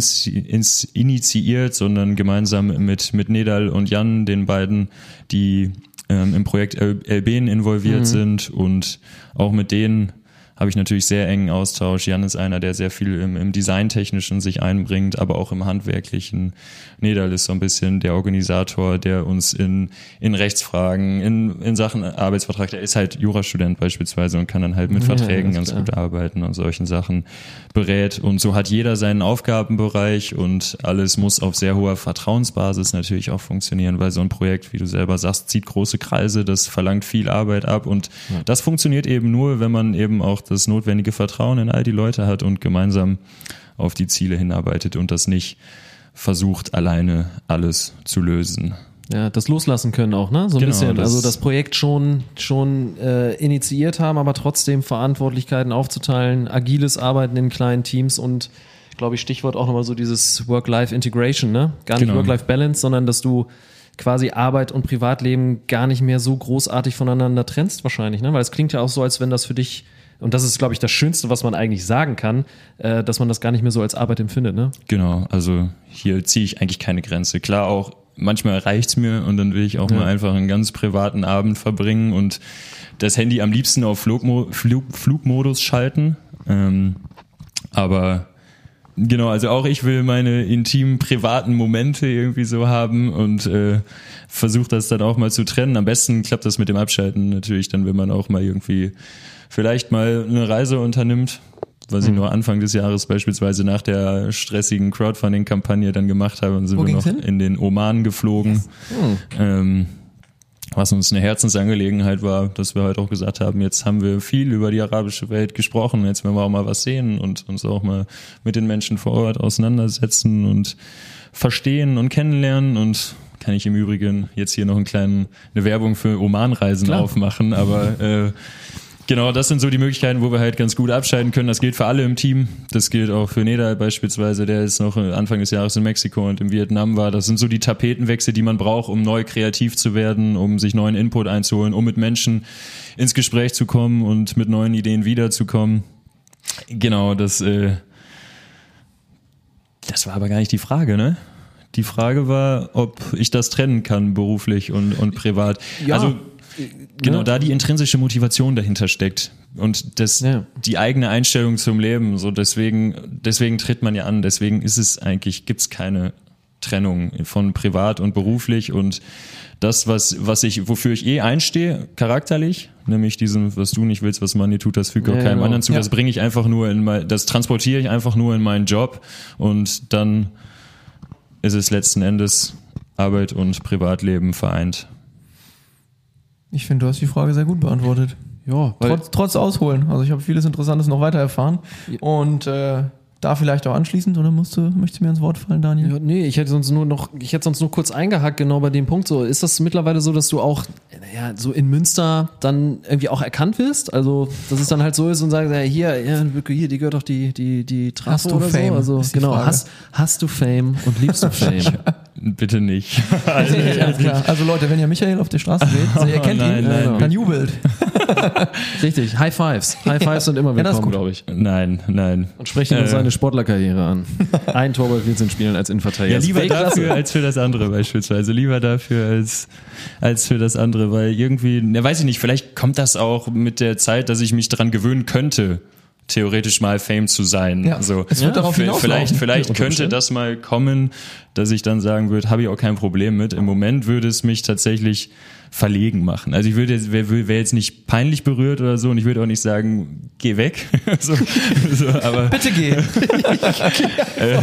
Speaker 4: initiiert, sondern gemeinsam mit, mit Nedal und Jan, den beiden, die ähm, im Projekt El- Elben involviert sind und auch mit denen habe ich natürlich sehr engen Austausch. Jan ist einer, der sehr viel im, im Designtechnischen sich einbringt, aber auch im Handwerklichen. Nedal ist so ein bisschen der Organisator, der uns in, in Rechtsfragen, in, in Sachen Arbeitsvertrag, der ist halt Jurastudent beispielsweise und kann dann halt mit
Speaker 1: Ja,
Speaker 4: Verträgen
Speaker 1: ganz
Speaker 4: ganz gut arbeiten und solchen Sachen berät. Und so hat jeder seinen Aufgabenbereich und alles muss auf sehr hoher Vertrauensbasis natürlich auch funktionieren, weil so ein Projekt, wie du selber sagst, zieht große Kreise, das verlangt viel Arbeit ab und das funktioniert eben nur, wenn man eben auch das notwendige Vertrauen in all die Leute hat und gemeinsam auf die Ziele hinarbeitet und das nicht versucht, alleine alles zu lösen.
Speaker 1: Ja, das loslassen können auch, ne? So ein
Speaker 4: Genau,
Speaker 1: bisschen.
Speaker 4: das-
Speaker 1: also das Projekt schon, schon äh, initiiert haben, aber trotzdem Verantwortlichkeiten aufzuteilen, agiles Arbeiten in kleinen Teams und glaube ich, Stichwort auch nochmal so dieses Work-Life-Integration, ne? Gar nicht
Speaker 4: Genau.
Speaker 1: Work-Life-Balance, sondern dass du quasi Arbeit und Privatleben gar nicht mehr so großartig voneinander trennst, wahrscheinlich, ne? Weil es klingt ja auch so, als wenn das für dich, und das ist, glaube ich, das Schönste, was man eigentlich sagen kann, äh, dass man das gar nicht mehr so als Arbeit empfindet, ne?
Speaker 4: Genau, also hier ziehe ich eigentlich keine Grenze. Klar auch, manchmal reicht's mir und dann will ich auch mal einfach einen ganz privaten Abend verbringen und das Handy am liebsten auf Flugmo Flug Flugmodus schalten. Ähm, aber genau, also auch ich will meine intimen, privaten Momente irgendwie so haben und äh, versuche das dann auch mal zu trennen. Am besten klappt das mit dem Abschalten natürlich dann, wenn man auch mal irgendwie vielleicht mal eine Reise unternimmt, was
Speaker 2: Hm.
Speaker 4: ich nur Anfang des Jahres beispielsweise nach der stressigen Crowdfunding-Kampagne dann gemacht habe, und sind
Speaker 2: Wo
Speaker 4: wir noch
Speaker 2: hin?
Speaker 4: in den Oman geflogen. Ähm, was uns eine Herzensangelegenheit war, dass wir halt auch gesagt haben, jetzt haben wir viel über die arabische Welt gesprochen, jetzt wollen wir auch mal was sehen und uns auch mal mit den Menschen vor Ort auseinandersetzen und verstehen und kennenlernen und kann ich im Übrigen jetzt hier noch einen kleinen, eine Werbung für Oman-Reisen aufmachen, aber äh, Genau, das sind so die Möglichkeiten, wo wir halt ganz gut abschalten können. Das gilt für alle im Team. Das gilt auch für Neda beispielsweise, der jetzt noch Anfang des Jahres in Mexiko und in Vietnam war. Das sind so die Tapetenwechsel, die man braucht, um neu kreativ zu werden, um sich neuen Input einzuholen, um mit Menschen ins Gespräch zu kommen und mit neuen Ideen wiederzukommen. Genau, das, äh, das war aber gar nicht die Frage, ne? Die Frage war, ob ich das trennen kann, beruflich und, und privat.
Speaker 1: Ja.
Speaker 4: Also Genau,
Speaker 1: Ne?
Speaker 4: da die intrinsische Motivation dahinter steckt und das,
Speaker 1: Ja.
Speaker 4: die eigene Einstellung zum Leben. So deswegen, deswegen tritt man ja an. Deswegen ist es eigentlich gibt's keine Trennung von privat und beruflich und das, was, was ich, wofür ich eh einstehe, charakterlich, nämlich diesem, was du nicht willst, was man dir tut, das fügt auch
Speaker 1: Ja,
Speaker 4: keinem
Speaker 1: genau.
Speaker 4: anderen zu.
Speaker 2: Ja.
Speaker 4: Das bringe ich einfach nur in mein, das transportiere ich einfach nur in meinen Job und dann ist es letzten Endes Arbeit und Privatleben vereint.
Speaker 2: Ich finde, du hast die Frage sehr gut beantwortet.
Speaker 1: Ja,
Speaker 2: Trotz, trotz Ausholen. Also ich habe vieles Interessantes noch weiter erfahren. Und äh, da vielleicht auch anschließend, oder musst du, möchtest du mir ins Wort fallen, Daniel?
Speaker 1: Ja, nee, ich hätte sonst nur noch, ich hätte sonst nur kurz eingehakt, genau bei dem Punkt. So, ist das mittlerweile so, dass du auch, naja, so in Münster dann irgendwie auch erkannt wirst? Also, dass es dann halt so ist und sagst, ja, hier, ja, hier, die gehört doch die, die, die Trasse
Speaker 2: Hast du
Speaker 1: oder
Speaker 2: Fame,
Speaker 1: so. Also,
Speaker 2: ist die
Speaker 1: genau,
Speaker 2: Frage.
Speaker 1: hast, hast du Fame und liebst du Fame?
Speaker 4: Bitte nicht.
Speaker 2: Also, alles klar. also Leute, wenn ihr Michael auf der Straße seht, also ihr kennt
Speaker 4: Nein,
Speaker 2: ihn,
Speaker 4: nein,
Speaker 2: dann jubelt.
Speaker 1: Richtig, High Fives. High Fives sind immer
Speaker 2: Ja, das ist
Speaker 1: willkommen,
Speaker 2: gut.
Speaker 1: glaube ich.
Speaker 4: Nein, nein.
Speaker 1: Und sprechen uns
Speaker 4: Äh.
Speaker 1: seine Sportlerkarriere an. Ein Tor bei 14 Spielen als Innenverteidiger.
Speaker 4: Ja, lieber dafür als für das andere beispielsweise. Lieber dafür als, als für das andere, weil irgendwie, ne, weiß ich nicht, vielleicht kommt das auch mit der Zeit, dass ich mich dran gewöhnen könnte, theoretisch mal Fame zu sein.
Speaker 2: Ja,
Speaker 4: so.
Speaker 2: es wird darauf
Speaker 4: V-
Speaker 2: hinauslaufen.
Speaker 4: Vielleicht, vielleicht könnte das mal kommen, dass ich dann sagen würde, habe ich auch kein Problem mit. Im Moment würde es mich tatsächlich verlegen machen. Also ich würde jetzt, wäre wär jetzt nicht peinlich berührt oder so und ich würde auch nicht sagen, geh weg. so, so, aber
Speaker 2: Bitte geh.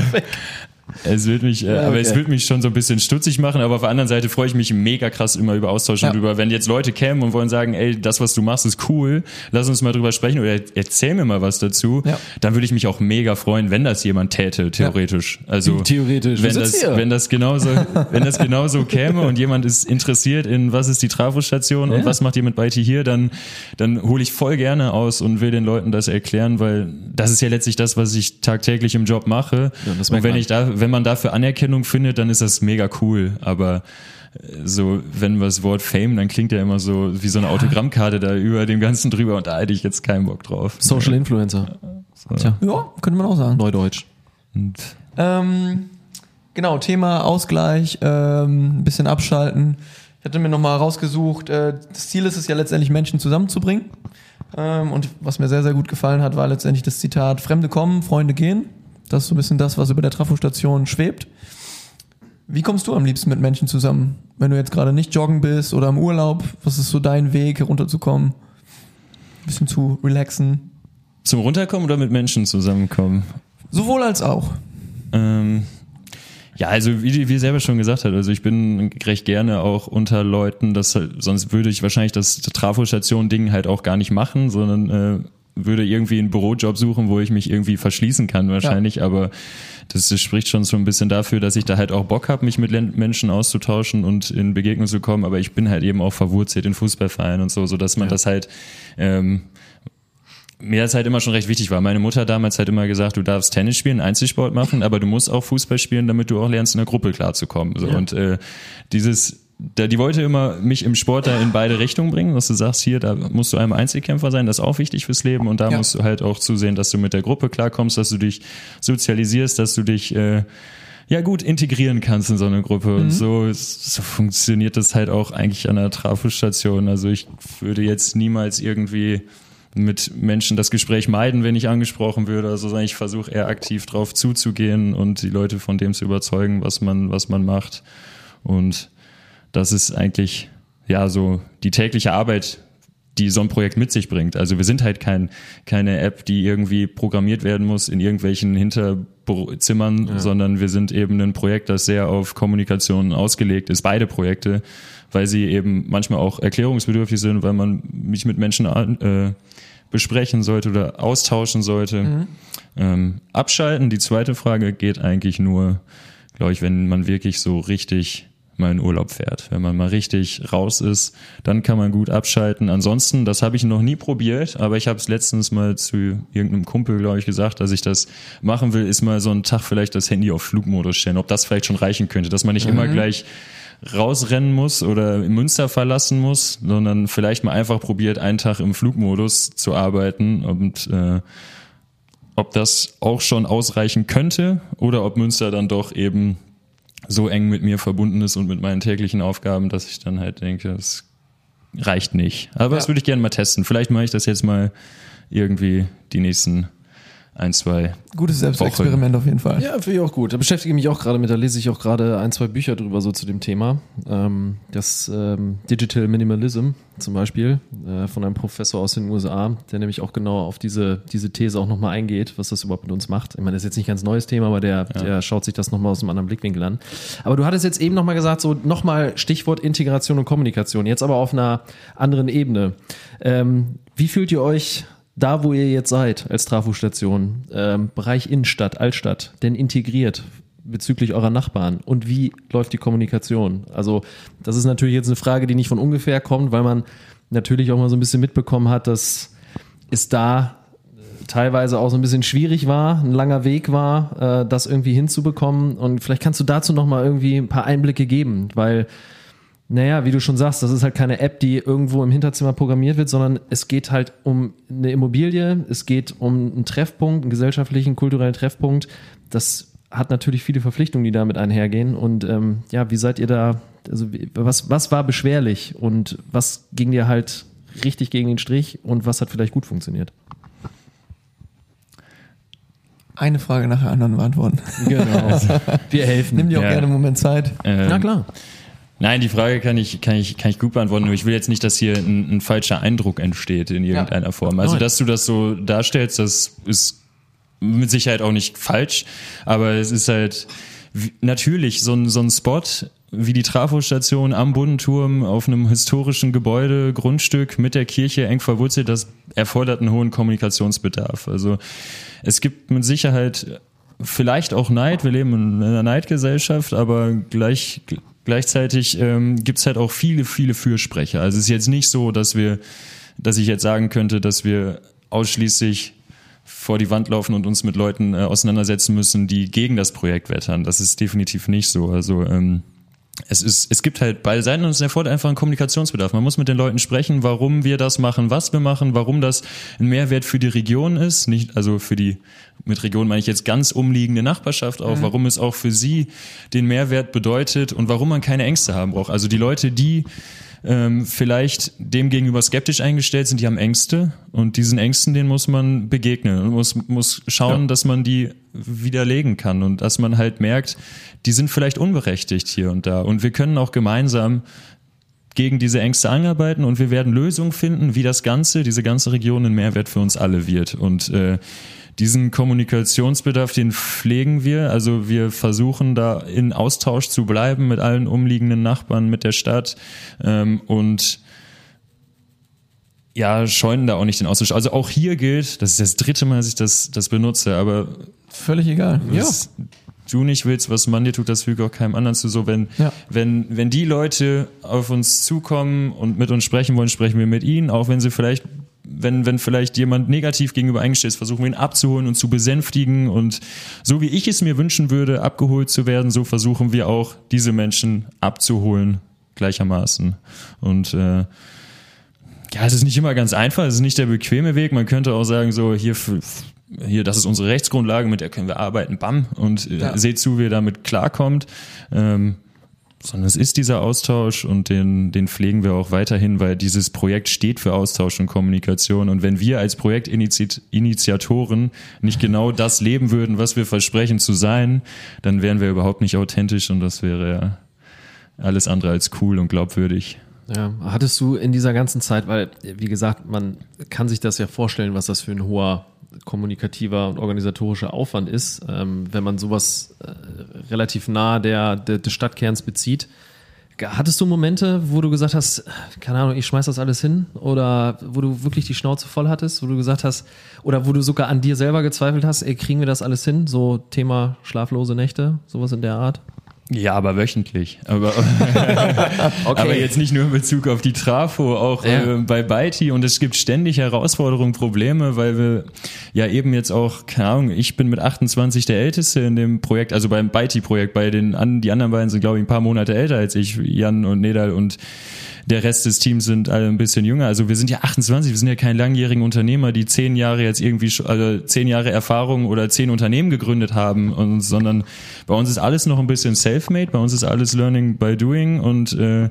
Speaker 4: es wird mich, äh, aber es
Speaker 1: okay.
Speaker 4: wird mich schon so ein bisschen stutzig machen, aber auf der anderen Seite freue ich mich mega krass immer über Austausch
Speaker 2: Ja.
Speaker 4: und über, wenn jetzt Leute kämen und wollen sagen, ey, das, was du machst, ist cool, lass uns mal drüber sprechen oder erzähl mir mal was dazu,
Speaker 2: Ja.
Speaker 4: dann würde ich mich auch mega freuen, wenn das jemand täte, theoretisch. Also
Speaker 1: Theoretisch.
Speaker 4: Wenn das,
Speaker 1: hier.
Speaker 4: wenn das genauso, wenn das genauso käme und jemand ist interessiert in was ist die Trafostation und
Speaker 1: Ja.
Speaker 4: was macht ihr mit Beiti hier, dann, dann hole ich voll gerne aus und will den Leuten das erklären, weil das ist ja letztlich das, was ich tagtäglich im Job mache.
Speaker 1: Ja,
Speaker 4: und wenn ich da, wenn man dafür Anerkennung findet, dann ist das mega cool. Aber äh, so, wenn wir das Wort Fame, dann klingt ja immer so wie so eine Autogrammkarte da über dem Ganzen drüber und da hätte ich jetzt keinen Bock drauf.
Speaker 1: Social Influencer. Tja,
Speaker 2: Ja, könnte man auch sagen.
Speaker 1: Neudeutsch.
Speaker 4: Und
Speaker 2: Ähm, genau, Thema Ausgleich, ähm, ein bisschen abschalten. Ich hatte mir nochmal rausgesucht, äh, das Ziel ist es ja letztendlich, Menschen zusammenzubringen. Ähm, und was mir sehr, sehr gut gefallen hat, war letztendlich das Zitat, Fremde kommen, Freunde gehen. Das ist so ein bisschen das, was über der Trafostation schwebt. Wie kommst du am liebsten mit Menschen zusammen? Wenn du jetzt gerade nicht joggen bist oder im Urlaub, was ist so dein Weg, herunterzukommen? Ein bisschen zu relaxen?
Speaker 4: Zum Runterkommen oder mit Menschen zusammenkommen?
Speaker 2: Sowohl als auch.
Speaker 4: Ähm, ja, also wie wie selber schon gesagt hat, also ich bin recht gerne auch unter Leuten, das halt, sonst würde ich wahrscheinlich das Trafostation-Ding halt auch gar nicht machen, sondern äh, würde irgendwie einen Bürojob suchen, wo ich mich irgendwie verschließen kann wahrscheinlich, ja. aber das, das spricht schon so ein bisschen dafür, dass ich da halt auch Bock habe, mich mit Menschen auszutauschen und in Begegnung zu kommen, aber ich bin halt eben auch verwurzelt in Fußballvereinen und so, so dass man ja. das halt ähm, mir das halt immer schon recht wichtig war. Meine Mutter damals halt immer gesagt, du darfst Tennis spielen, Einzelsport machen, aber du musst auch Fußball spielen, damit du auch lernst, in der Gruppe klarzukommen. So. Ja. Und äh, dieses da, die wollte immer mich im Sport da in beide Richtungen bringen, dass du sagst, hier, da musst du einmal Einzelkämpfer sein, das ist auch wichtig fürs Leben und da ja. musst du halt auch zusehen, dass du mit der Gruppe klarkommst, dass du dich sozialisierst, dass du dich äh, ja gut integrieren kannst in so eine Gruppe. Mhm. Und so, so funktioniert das halt auch eigentlich an der Trafostation. Also ich würde jetzt niemals irgendwie mit Menschen das Gespräch meiden, wenn ich angesprochen würde, also ich versuche eher aktiv drauf zuzugehen und die Leute von dem zu überzeugen, was man, was man macht. Und das ist eigentlich ja so die tägliche Arbeit, die so ein Projekt mit sich bringt. Also wir sind halt kein, keine App, die irgendwie programmiert werden muss in irgendwelchen Hinterzimmern, ja. sondern wir sind eben ein Projekt, das sehr auf Kommunikation ausgelegt ist, beide Projekte, weil sie eben manchmal auch erklärungsbedürftig sind, weil man mich mit Menschen äh, besprechen sollte oder austauschen sollte. Mhm. Ähm, abschalten, die zweite Frage geht eigentlich nur, glaube ich, wenn man wirklich so richtig mal in Urlaub fährt. Wenn man mal richtig raus ist, dann kann man gut abschalten. Ansonsten, das habe ich noch nie probiert, aber ich habe es letztens mal zu irgendeinem Kumpel, glaube ich, gesagt, dass ich das machen will, ist mal so einen Tag vielleicht das Handy auf Flugmodus stellen, ob das vielleicht schon reichen könnte, dass man nicht mhm. immer gleich rausrennen muss oder Münster verlassen muss, sondern vielleicht mal einfach probiert, einen Tag im Flugmodus zu arbeiten und äh, ob das auch schon ausreichen könnte oder ob Münster dann doch eben so eng mit mir verbunden ist und mit meinen täglichen Aufgaben, dass ich dann halt denke, es reicht nicht. Aber ja. das würde ich gerne mal testen. Vielleicht mache ich das jetzt mal irgendwie die nächsten ein, zwei.
Speaker 2: Gutes Selbstexperiment Wochen. auf jeden Fall.
Speaker 1: Ja, finde ich auch gut. Da beschäftige ich mich auch gerade mit, da lese ich auch gerade ein, zwei Bücher drüber so zu dem Thema. Ähm, das ähm, Digital Minimalism zum Beispiel äh, von einem Professor aus den USA, der nämlich auch genau auf diese, diese These auch nochmal eingeht, was das überhaupt mit uns macht. Ich meine, das ist jetzt nicht ganz neues Thema, aber der, ja. der schaut sich das nochmal aus einem anderen Blickwinkel an. Aber du hattest jetzt eben nochmal gesagt, so nochmal Stichwort Integration und Kommunikation, jetzt aber auf einer anderen Ebene. Ähm, wie fühlt ihr euch da, wo ihr jetzt seid als Trafostation, ähm, Bereich Innenstadt, Altstadt, denn integriert bezüglich eurer Nachbarn und wie läuft die Kommunikation? Also das ist natürlich jetzt eine Frage, die nicht von ungefähr kommt, weil man natürlich auch mal so ein bisschen mitbekommen hat, dass es da teilweise auch so ein bisschen schwierig war, ein langer Weg war, äh, das irgendwie hinzubekommen. Und vielleicht kannst du dazu noch mal irgendwie ein paar Einblicke geben, weil naja, wie du schon sagst, das ist halt keine App, die irgendwo im Hinterzimmer programmiert wird, sondern es geht halt um eine Immobilie, es geht um einen Treffpunkt, einen gesellschaftlichen, kulturellen Treffpunkt. Das hat natürlich viele Verpflichtungen, die damit einhergehen. Und ähm, ja, wie seid ihr da, also was, was war beschwerlich und was ging dir halt richtig gegen den Strich und was hat vielleicht gut funktioniert?
Speaker 2: Eine Frage nach der anderen beantworten.
Speaker 1: Genau. Wir helfen.
Speaker 2: Nimm dir auch ja. gerne einen Moment Zeit.
Speaker 1: Ähm, Na klar.
Speaker 4: Nein, die Frage kann ich, kann ich, kann ich gut beantworten, nur ich will jetzt nicht, dass hier ein, ein falscher Eindruck entsteht in irgendeiner ja. Form. Also, dass du das so darstellst, das ist mit Sicherheit auch nicht falsch, aber es ist halt natürlich so ein, so ein Spot wie die Trafostation am Bundenturm auf einem historischen Gebäude, Grundstück mit der Kirche eng verwurzelt, das erfordert einen hohen Kommunikationsbedarf. Also es gibt mit Sicherheit vielleicht auch Neid, wir leben in einer Neidgesellschaft, aber gleich Gleichzeitig ähm, gibt es halt auch viele, viele Fürsprecher. Also es ist jetzt nicht so, dass wir, dass ich jetzt sagen könnte, dass wir ausschließlich vor die Wand laufen und uns mit Leuten äh, auseinandersetzen müssen, die gegen das Projekt wettern. Das ist definitiv nicht so. Also ähm, es ist, es gibt halt beide Seiten und es erfordert einfach einen Kommunikationsbedarf. Man muss mit den Leuten sprechen, warum wir das machen, was wir machen, warum das ein Mehrwert für die Region ist, nicht, also für die, mit Region meine ich jetzt ganz umliegende Nachbarschaft auch, mhm. warum es auch für sie den Mehrwert bedeutet und warum man keine Ängste haben braucht. Also die Leute, die ähm, vielleicht dem gegenüber skeptisch eingestellt sind, die haben Ängste und diesen Ängsten, denen muss man begegnen und muss, muss schauen,
Speaker 2: Ja.
Speaker 4: dass man die widerlegen kann und dass man halt merkt, die sind vielleicht unberechtigt hier und da und wir können auch gemeinsam gegen diese Ängste anarbeiten und wir werden Lösungen finden, wie das Ganze, diese ganze Region ein Mehrwert für uns alle wird. Und äh, diesen Kommunikationsbedarf, den pflegen wir. Also wir versuchen da in Austausch zu bleiben mit allen umliegenden Nachbarn, mit der Stadt ähm, und ja, scheuen da auch nicht den Austausch. Also auch hier gilt, das ist das dritte Mal, dass ich das, das benutze, aber
Speaker 2: Völlig egal.
Speaker 4: was du nicht willst, was man dir tut, das füge auch keinem anderen zu. So, wenn,
Speaker 2: Ja.
Speaker 4: wenn, wenn die Leute auf uns zukommen und mit uns sprechen wollen, sprechen wir mit ihnen, auch wenn sie vielleicht, wenn, wenn vielleicht jemand negativ gegenüber eingestellt ist, versuchen wir ihn abzuholen und zu besänftigen und so wie ich es mir wünschen würde, abgeholt zu werden, so versuchen wir auch diese Menschen abzuholen, gleichermaßen. Und, äh, ja, es ist nicht immer ganz einfach, es ist nicht der bequeme Weg. Man könnte auch sagen, so hier, hier, das ist unsere Rechtsgrundlage, mit der können wir arbeiten, bam, und äh,
Speaker 2: Ja.
Speaker 4: seht zu, wie ihr damit klarkommt. Ähm, sondern es ist dieser Austausch und den, den pflegen wir auch weiterhin, weil dieses Projekt steht für Austausch und Kommunikation. Und wenn wir als Projektinitiatoren nicht genau das leben würden, was wir versprechen zu sein, dann wären wir überhaupt nicht authentisch und das wäre ja alles andere als cool und glaubwürdig.
Speaker 1: Ja, hattest du in dieser ganzen Zeit, weil, wie gesagt, man kann sich das ja vorstellen, was das für ein hoher kommunikativer und organisatorischer Aufwand ist, ähm, wenn man sowas äh, relativ nah der, der, des Stadtkerns bezieht. Hattest du Momente, wo du gesagt hast, keine Ahnung, ich schmeiß das alles hin? Oder wo du wirklich die Schnauze voll hattest, wo du gesagt hast, oder wo du sogar an dir selber gezweifelt hast, ey, kriegen wir das alles hin? So Thema schlaflose Nächte, sowas in der Art?
Speaker 4: Ja, aber wöchentlich. Aber, aber jetzt nicht nur in Bezug auf die Trafo, auch
Speaker 1: Ja.
Speaker 4: äh, bei Beiti und es gibt ständig Herausforderungen, Probleme, weil wir ja eben jetzt auch, keine Ahnung, ich bin mit 28 der Älteste in dem Projekt, also beim Beiti-Projekt, bei den an, die anderen beiden sind, glaube ich, ein paar Monate älter als ich, Jan und Nedal und der Rest des Teams sind alle ein bisschen jünger. Also wir sind ja 28, wir sind ja keine langjährigen Unternehmer, die zehn Jahre jetzt irgendwie, also zehn Jahre Erfahrung oder zehn Unternehmen gegründet haben, und, sondern bei uns ist alles noch ein bisschen self-made, bei uns ist alles Learning by Doing und äh,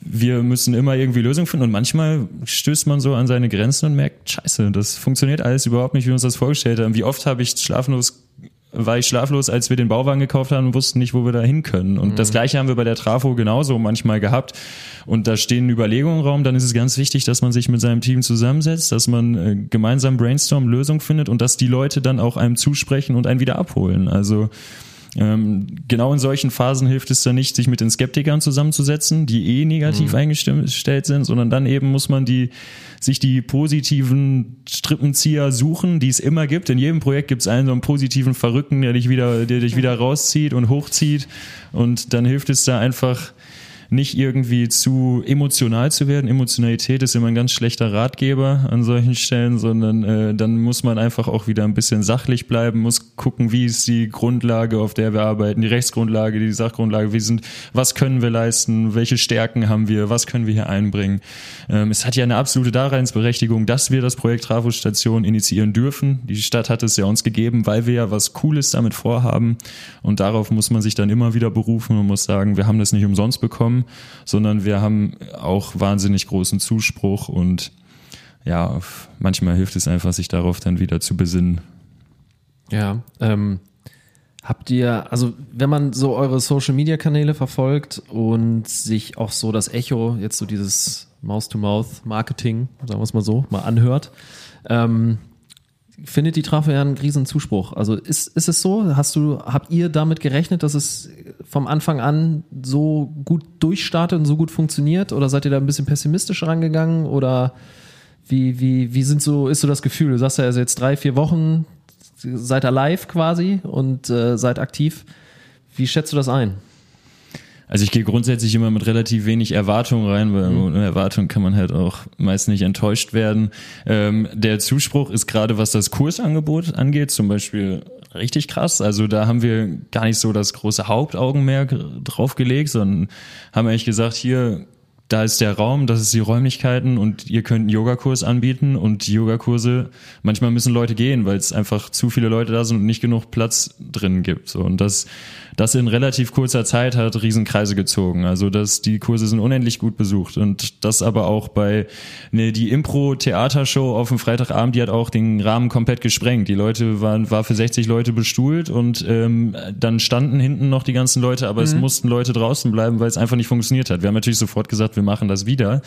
Speaker 4: wir müssen immer irgendwie Lösungen finden und manchmal stößt man so an seine Grenzen und merkt, scheiße, das funktioniert alles überhaupt nicht, wie wir uns das vorgestellt haben. Wie oft habe ich schlaflos war ich schlaflos, als wir den Bauwagen gekauft haben und wussten nicht, wo wir da hin können. Und das gleiche haben wir bei der Trafo genauso manchmal gehabt. Und da stehen Überlegungen im Raum, dann ist es ganz wichtig, dass man sich mit seinem Team zusammensetzt, dass man äh, gemeinsam brainstorm Lösungen findet und dass die Leute dann auch einem zusprechen und einen wieder abholen. Also ähm, genau in solchen Phasen hilft es dann nicht, sich mit den Skeptikern zusammenzusetzen, die eh negativ eingestellt sind, sondern dann eben muss man die sich die positiven Strippenzieher suchen, die es immer gibt. In jedem Projekt gibt es einen so einen positiven Verrückten, der dich wieder, der dich wieder rauszieht und hochzieht. Und dann hilft es da einfach nicht irgendwie zu emotional zu werden. Emotionalität ist immer ein ganz schlechter Ratgeber an solchen Stellen, sondern äh, dann muss man einfach auch wieder ein bisschen sachlich bleiben, muss gucken, wie ist die Grundlage, auf der wir arbeiten, die Rechtsgrundlage, die Sachgrundlage, wie sind, was können wir leisten, welche Stärken haben wir, was können wir hier einbringen. Ähm, es hat ja eine absolute Darreinsberechtigung, dass wir das Projekt Trafo-Station initiieren dürfen. Die Stadt hat es ja uns gegeben, weil wir ja was Cooles damit vorhaben und darauf muss man sich dann immer wieder berufen und muss sagen, wir haben das nicht umsonst bekommen, sondern wir haben auch wahnsinnig großen Zuspruch und ja, manchmal hilft es einfach, sich darauf dann wieder zu besinnen.
Speaker 1: Ja, ähm, habt ihr, also wenn man so eure Social Media Kanäle verfolgt und sich auch so das Echo, jetzt so dieses Mouth-to-Mouth-Marketing, sagen wir es mal so, mal anhört, ähm, findet die Trafo ja einen riesen Zuspruch. Also ist, ist es so? Hast du, habt ihr damit gerechnet, dass es vom Anfang an so gut durchstartet und so gut funktioniert? Oder seid ihr da ein bisschen pessimistisch rangegangen? Oder wie, wie, wie sind so, ist so das Gefühl? Du sagst ja also jetzt drei, vier Wochen, seid ihr live quasi und äh, seid aktiv. Wie schätzt du das ein?
Speaker 4: Also ich gehe grundsätzlich immer mit relativ wenig Erwartung rein, weil ohne Erwartung kann man halt auch meist nicht enttäuscht werden. Ähm, der Zuspruch ist gerade, was das Kursangebot angeht, zum Beispiel richtig krass. Also da haben wir gar nicht so das große Hauptaugenmerk drauf gelegt, sondern haben eigentlich gesagt, hier da ist der Raum, das ist die Räumlichkeiten und ihr könnt einen Yogakurs anbieten und die Yogakurse, manchmal müssen Leute gehen, weil es einfach zu viele Leute da sind und nicht genug Platz drin gibt. So. Und das, das in relativ kurzer Zeit hat Riesenkreise gezogen. Also das, die Kurse sind unendlich gut besucht und das aber auch bei ne, die Impro-Theatershow auf dem Freitagabend, die hat auch den Rahmen komplett gesprengt. Die Leute waren war für 60 Leute bestuhlt und ähm, dann standen hinten noch die ganzen Leute, aber es mussten Leute draußen bleiben, weil es einfach nicht funktioniert hat. Wir haben natürlich sofort gesagt, wir machen das wieder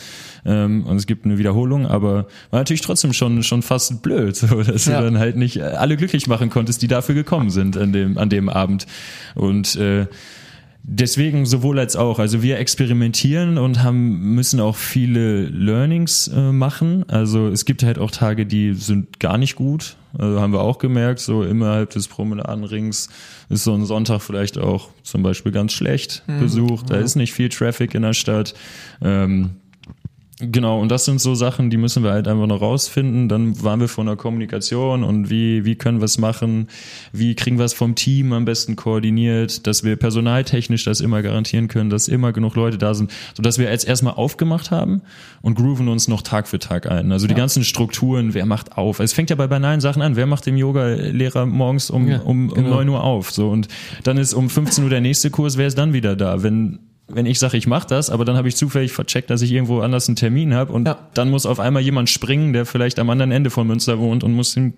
Speaker 4: ähm, und es gibt eine Wiederholung, aber war natürlich trotzdem schon schon fast blöd, so, dass
Speaker 2: Ja.
Speaker 4: du dann halt nicht alle glücklich machen konntest, die dafür gekommen sind an dem an dem Abend und äh, Deswegen sowohl als auch. Also wir experimentieren und haben müssen auch viele Learnings äh, machen. Also es gibt halt auch Tage, die sind gar nicht gut. Also haben wir auch gemerkt. So innerhalb des Promenadenrings ist so ein Sonntag vielleicht auch zum Beispiel ganz schlecht besucht. Da ist nicht viel Traffic in der Stadt. Ähm, Genau, und das sind so Sachen, die müssen wir halt einfach noch rausfinden. Dann waren wir von der Kommunikation und wie, wie können wir es machen, wie kriegen wir es vom Team am besten koordiniert, dass wir personaltechnisch das immer garantieren können, dass immer genug Leute da sind, sodass wir jetzt erstmal aufgemacht haben und grooven uns noch Tag für Tag ein. Also die ganzen Strukturen, wer macht auf? Es fängt ja bei banalen Sachen an. Wer macht dem Yoga-Lehrer morgens um,
Speaker 1: Ja,
Speaker 4: um, um
Speaker 1: genau.
Speaker 4: 9 Uhr auf? So, und dann ist um 15 Uhr der nächste Kurs, wer ist dann wieder da? Wenn wenn ich sage, ich mache das, aber dann habe ich zufällig vercheckt, dass ich irgendwo anders einen Termin habe und
Speaker 2: Ja.
Speaker 4: dann muss auf einmal jemand springen, der vielleicht am anderen Ende von Münster wohnt und muss den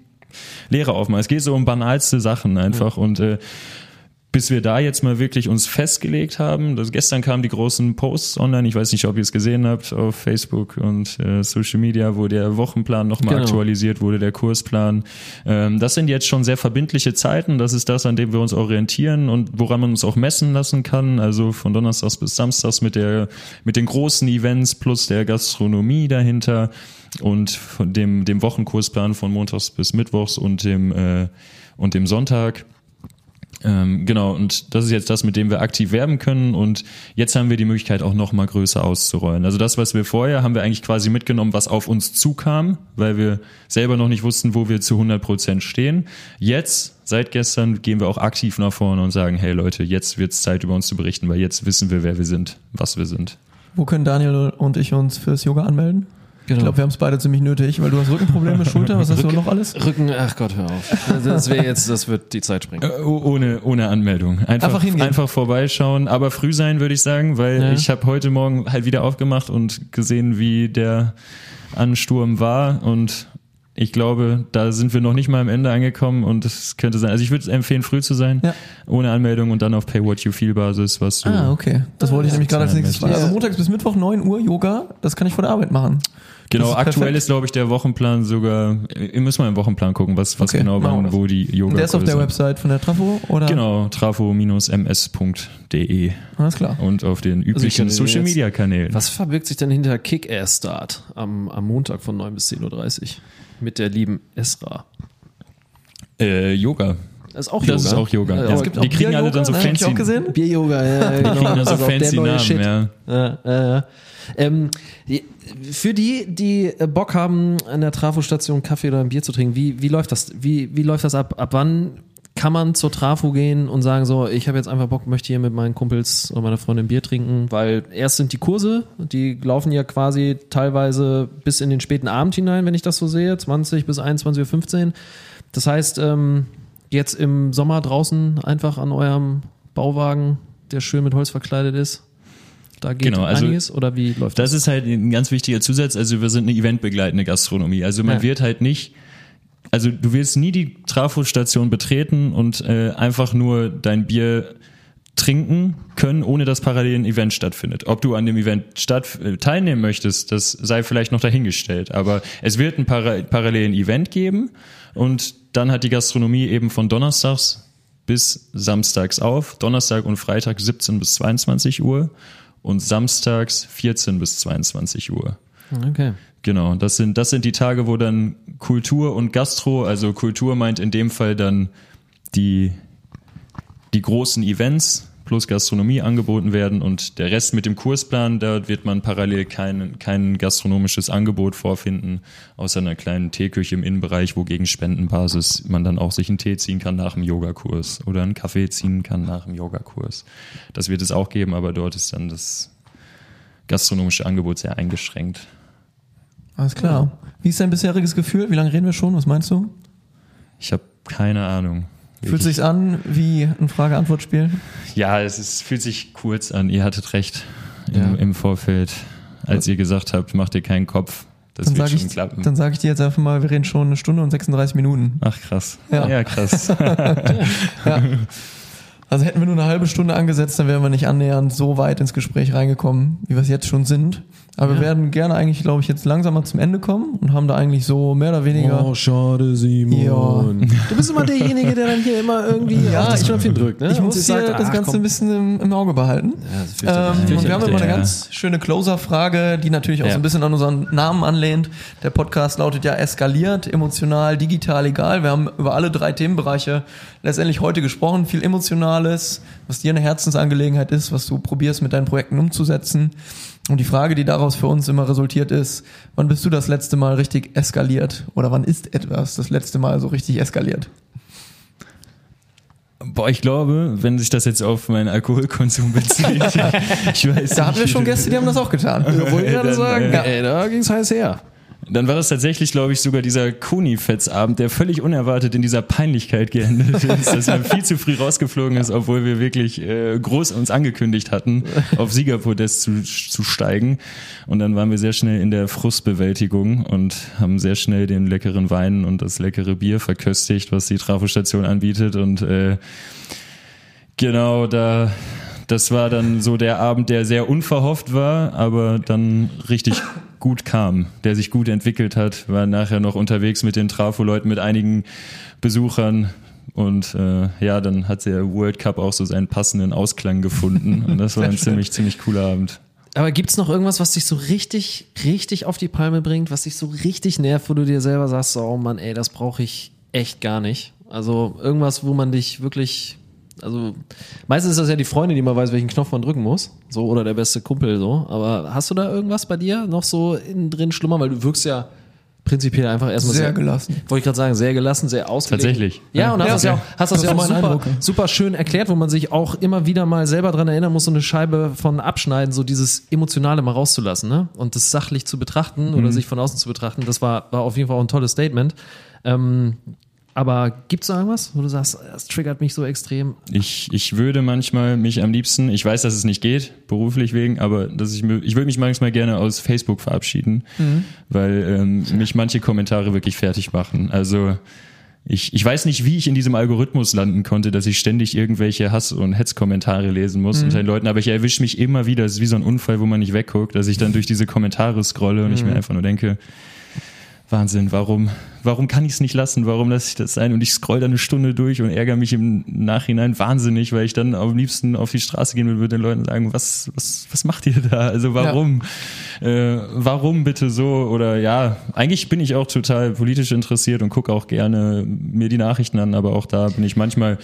Speaker 4: Lehrer aufmachen. Es geht so um banalste Sachen einfach und äh, bis wir da jetzt mal wirklich uns festgelegt haben, das, gestern kamen die großen Posts online, ich weiß nicht, ob ihr es gesehen habt, auf Facebook und äh, Social Media, wo der Wochenplan nochmal
Speaker 1: Genau.
Speaker 4: aktualisiert wurde, der Kursplan. Ähm, das sind jetzt schon sehr verbindliche Zeiten, das ist das, an dem wir uns orientieren und woran man uns auch messen lassen kann, also von Donnerstags bis Samstags mit der, mit den großen Events plus der Gastronomie dahinter und von dem, dem Wochenkursplan von Montags bis Mittwochs und dem, äh, und dem Sonntag. Ähm, genau, und das ist jetzt das, mit dem wir aktiv werben können und jetzt haben wir die Möglichkeit auch noch mal größer auszurollen. Also das, was wir vorher, haben wir eigentlich quasi mitgenommen, was auf uns zukam, weil wir selber noch nicht wussten, wo wir zu 100 Prozent stehen. Jetzt, seit gestern, gehen wir auch aktiv nach vorne und sagen, hey Leute, jetzt wird's Zeit, über uns zu berichten, weil jetzt wissen wir, wer wir sind, was wir sind.
Speaker 2: Wo können Daniel und ich uns fürs Yoga anmelden?
Speaker 1: Genau.
Speaker 2: Ich glaube, wir haben es beide ziemlich nötig, weil du hast Rückenprobleme, Schulter, was hast du noch alles?
Speaker 1: Rücken, ach Gott, hör auf. Das wäre jetzt, das wird die Zeit sprengen.
Speaker 4: Äh, oh- ohne, ohne Anmeldung. Einfach,
Speaker 2: Einfach hingehen.
Speaker 4: einfach vorbeischauen, aber früh sein, würde ich sagen, weil
Speaker 1: Ja.
Speaker 4: ich habe heute Morgen halt wieder aufgemacht und gesehen, wie der Ansturm war und ich glaube, da sind wir noch nicht mal am Ende angekommen und es könnte sein. Also ich würde empfehlen, früh zu sein,
Speaker 2: Ja.
Speaker 4: ohne Anmeldung und dann auf Pay What You Feel Basis, was du.
Speaker 2: Ah, okay. Das wollte ich nämlich gerade als nächstes fragen. Also montags bis Mittwoch 9 Uhr Yoga, das kann ich vor der Arbeit machen.
Speaker 4: Genau, aktuell
Speaker 2: perfekt.
Speaker 4: ist, glaube ich, der Wochenplan sogar, ihr müsst mal im Wochenplan gucken, was, was
Speaker 2: Okay,
Speaker 4: genau wann, wo die Yoga
Speaker 2: der ist auf der Website von der Trafo, oder?
Speaker 4: Genau, trafo-ms.de
Speaker 2: Alles klar.
Speaker 4: und auf den
Speaker 1: Also ich
Speaker 4: üblichen
Speaker 1: könnte
Speaker 4: Social Media Kanälen.
Speaker 1: Was verbirgt sich denn hinter Kick-Ass-Start am, am Montag von 9 bis 10.30 Uhr mit der lieben Esra?
Speaker 4: Äh, Yoga.
Speaker 1: Das ist auch
Speaker 4: Das ist auch Yoga.
Speaker 1: Ja,
Speaker 4: Ja,
Speaker 1: aber
Speaker 4: es gibt die kriegen alle dann so
Speaker 2: ne? Hab ich
Speaker 4: fancy,
Speaker 2: auch gesehen?
Speaker 1: Bier-Yoga, ja, genau.
Speaker 4: kriegen dann so
Speaker 1: auch der
Speaker 4: fancy
Speaker 1: neue
Speaker 4: Namen,
Speaker 1: Shit.
Speaker 4: ja.
Speaker 1: Ja, ja, ja. Ähm, die, für die, die äh, Bock haben, an der Trafo-Station Kaffee oder ein Bier zu trinken, wie, wie läuft das? Wie, wie läuft das ab? Ab wann kann man zur Trafo gehen und sagen so, ich habe jetzt einfach Bock, möchte hier mit meinen Kumpels oder meiner Freundin Bier trinken, weil erst sind die Kurse, die laufen ja quasi teilweise bis in den späten Abend hinein, wenn ich das so sehe, 20 bis 21.15 Uhr. Das heißt, ähm, jetzt im Sommer draußen einfach an eurem Bauwagen, der schön mit Holz verkleidet ist, da geht
Speaker 4: Genau, also
Speaker 1: einiges oder wie läuft das?
Speaker 4: Das ist halt ein ganz wichtiger Zusatz. Also wir sind eine eventbegleitende Gastronomie. Also man
Speaker 1: Ja.
Speaker 4: wird halt nicht, also du wirst nie die Trafo-Station betreten und äh, einfach nur dein Bier trinken können, ohne dass parallel ein Event stattfindet. Ob du an dem Event statt, äh, teilnehmen möchtest, das sei vielleicht noch dahingestellt. Aber es wird ein para parallelen Event geben und dann hat die Gastronomie eben von Donnerstags bis Samstags auf. Donnerstag und Freitag 17 bis 22 Uhr und Samstags 14 bis 22 Uhr.
Speaker 1: Okay.
Speaker 4: Genau, das sind, das sind die Tage, wo dann Kultur und Gastro, also Kultur meint in dem Fall dann die, die großen Events plus Gastronomie angeboten werden und der Rest mit dem Kursplan, da wird man parallel kein, kein gastronomisches Angebot vorfinden, außer einer kleinen Teeküche im Innenbereich, wo gegen Spendenbasis man dann auch sich einen Tee ziehen kann nach dem Yogakurs oder einen Kaffee ziehen kann nach dem Yogakurs. Das wird es auch geben, aber dort ist dann das gastronomische Angebot sehr eingeschränkt.
Speaker 2: Alles klar. Wie ist dein bisheriges Gefühl? Wie lange reden wir schon? Was meinst du?
Speaker 4: Ich habe keine Ahnung.
Speaker 2: Fühlt sich an wie ein Frage-Antwort-Spiel?
Speaker 4: Ja, es ist, fühlt sich kurz an. Ihr hattet recht im,
Speaker 3: Ja.
Speaker 4: im Vorfeld, als ihr gesagt habt, macht dir keinen Kopf. Das
Speaker 2: Dann
Speaker 4: wird
Speaker 2: sage
Speaker 4: schon
Speaker 2: ich,
Speaker 4: klappen.
Speaker 2: dann sag ich dir jetzt einfach mal, wir reden schon eine Stunde und 36 Minuten.
Speaker 4: Ach krass.
Speaker 2: Ja.
Speaker 4: Ja, krass.
Speaker 2: Also hätten wir nur eine halbe Stunde angesetzt, dann wären wir nicht annähernd so weit ins Gespräch reingekommen, wie wir es jetzt schon sind. Aber wir werden gerne eigentlich, glaube ich, jetzt langsam mal zum Ende kommen und haben da eigentlich so mehr oder weniger.
Speaker 1: Oh, schade, Simon. Du bist immer derjenige, der dann hier immer irgendwie
Speaker 2: Ja,
Speaker 1: auf das
Speaker 2: ich-
Speaker 1: Knöpfchen drückt. Ne?
Speaker 2: ich muss hier
Speaker 1: sagt,
Speaker 2: das
Speaker 1: ach,
Speaker 2: Ganze
Speaker 1: komm.
Speaker 2: ein bisschen im, im Auge behalten.
Speaker 1: Ja, das
Speaker 2: Ähm, und wir haben immer eine
Speaker 4: ja.
Speaker 2: ganz schöne Closer-Frage, die natürlich auch
Speaker 1: Ja.
Speaker 2: so ein bisschen an unseren Namen anlehnt. Der Podcast lautet ja eskaliert, emotional, digital, egal. Wir haben über alle drei Themenbereiche letztendlich heute gesprochen. Viel Emotionales, was dir eine Herzensangelegenheit ist, was du probierst mit deinen Projekten umzusetzen. Und die Frage, die daraus für uns immer resultiert ist, wann bist du das letzte Mal richtig eskaliert? Oder wann ist etwas das letzte Mal so richtig eskaliert?
Speaker 4: Boah, ich glaube, wenn sich das jetzt auf meinen Alkoholkonsum bezieht, ich weiß
Speaker 2: Da hatten wir schon Gäste, die haben das auch getan.
Speaker 1: Wollte ich gerade
Speaker 4: Dann,
Speaker 1: sagen,
Speaker 4: äh,
Speaker 1: ey, da ging's heiß her.
Speaker 4: Dann war das tatsächlich, glaube ich, sogar dieser Koni-Fetzabend, der völlig unerwartet in dieser Peinlichkeit geendet ist, dass man viel zu früh rausgeflogen ist, obwohl wir wirklich äh, groß uns angekündigt hatten, auf Siegerpodest zu, zu steigen. Und dann waren wir sehr schnell in der Frustbewältigung und haben sehr schnell den leckeren Wein und das leckere Bier verköstigt, was die Trafostation anbietet. Und äh, genau, da das war dann so der Abend, der sehr unverhofft war, aber dann richtig gut kam, der sich gut entwickelt hat, war nachher noch unterwegs mit den Trafo-Leuten, mit einigen Besuchern und äh, ja, dann hat der World Cup auch so seinen passenden Ausklang gefunden und das war ein ziemlich, ziemlich cooler Abend.
Speaker 1: Aber gibt's noch irgendwas, was dich so richtig, richtig auf die Palme bringt, was dich so richtig nervt, wo du dir selber sagst, so, oh Mann, ey, das brauche ich echt gar nicht. Also irgendwas, wo man dich wirklich, also meistens ist das ja die Freundin, die mal weiß, welchen Knopf man drücken muss, so oder der beste Kumpel, so. Aber hast du da irgendwas bei dir noch so innen drin schlummern, weil du wirkst ja prinzipiell einfach erstmal
Speaker 2: Sehr gelassen.
Speaker 1: Wollte ich gerade sagen, sehr gelassen, sehr ausgelegt.
Speaker 4: Tatsächlich.
Speaker 1: Ja, und hast
Speaker 2: Ja,
Speaker 1: das ja auch, hast das
Speaker 2: Das
Speaker 1: ja auch super,
Speaker 2: Eindruck, ja.
Speaker 1: super schön erklärt, wo man sich auch immer wieder mal selber dran erinnern muss, so eine Scheibe von abschneiden, so dieses Emotionale mal rauszulassen, ne? Und das sachlich zu betrachten
Speaker 2: Mhm.
Speaker 1: oder sich von außen zu betrachten, das war, war auf jeden Fall auch ein tolles Statement. Ähm, aber gibt's da irgendwas, wo du sagst, das triggert mich so extrem?
Speaker 4: Ich, ich würde manchmal mich am liebsten, ich weiß, dass es nicht geht, beruflich wegen, aber dass ich, ich würde mich manchmal gerne aus Facebook verabschieden, weil ähm, mich manche Kommentare wirklich fertig machen. Also ich, ich weiß nicht, wie ich in diesem Algorithmus landen konnte, dass ich ständig irgendwelche Hass- und Hetzkommentare lesen muss unter den Leuten, aber ich erwische mich immer wieder, es ist wie so ein Unfall, wo man nicht wegguckt, dass ich dann durch diese Kommentare scrolle und ich mir einfach nur denke, Wahnsinn, warum, warum kann ich es nicht lassen? Warum lasse ich das sein? Und ich scroll da eine Stunde durch und ärgere mich im Nachhinein wahnsinnig, weil ich dann am liebsten auf die Straße gehen würde und den Leuten sagen, was, was, was macht ihr da? Also warum? Äh, warum bitte so? Oder ja, eigentlich bin ich auch total politisch interessiert und gucke auch gerne mir die Nachrichten an, aber auch da bin ich manchmal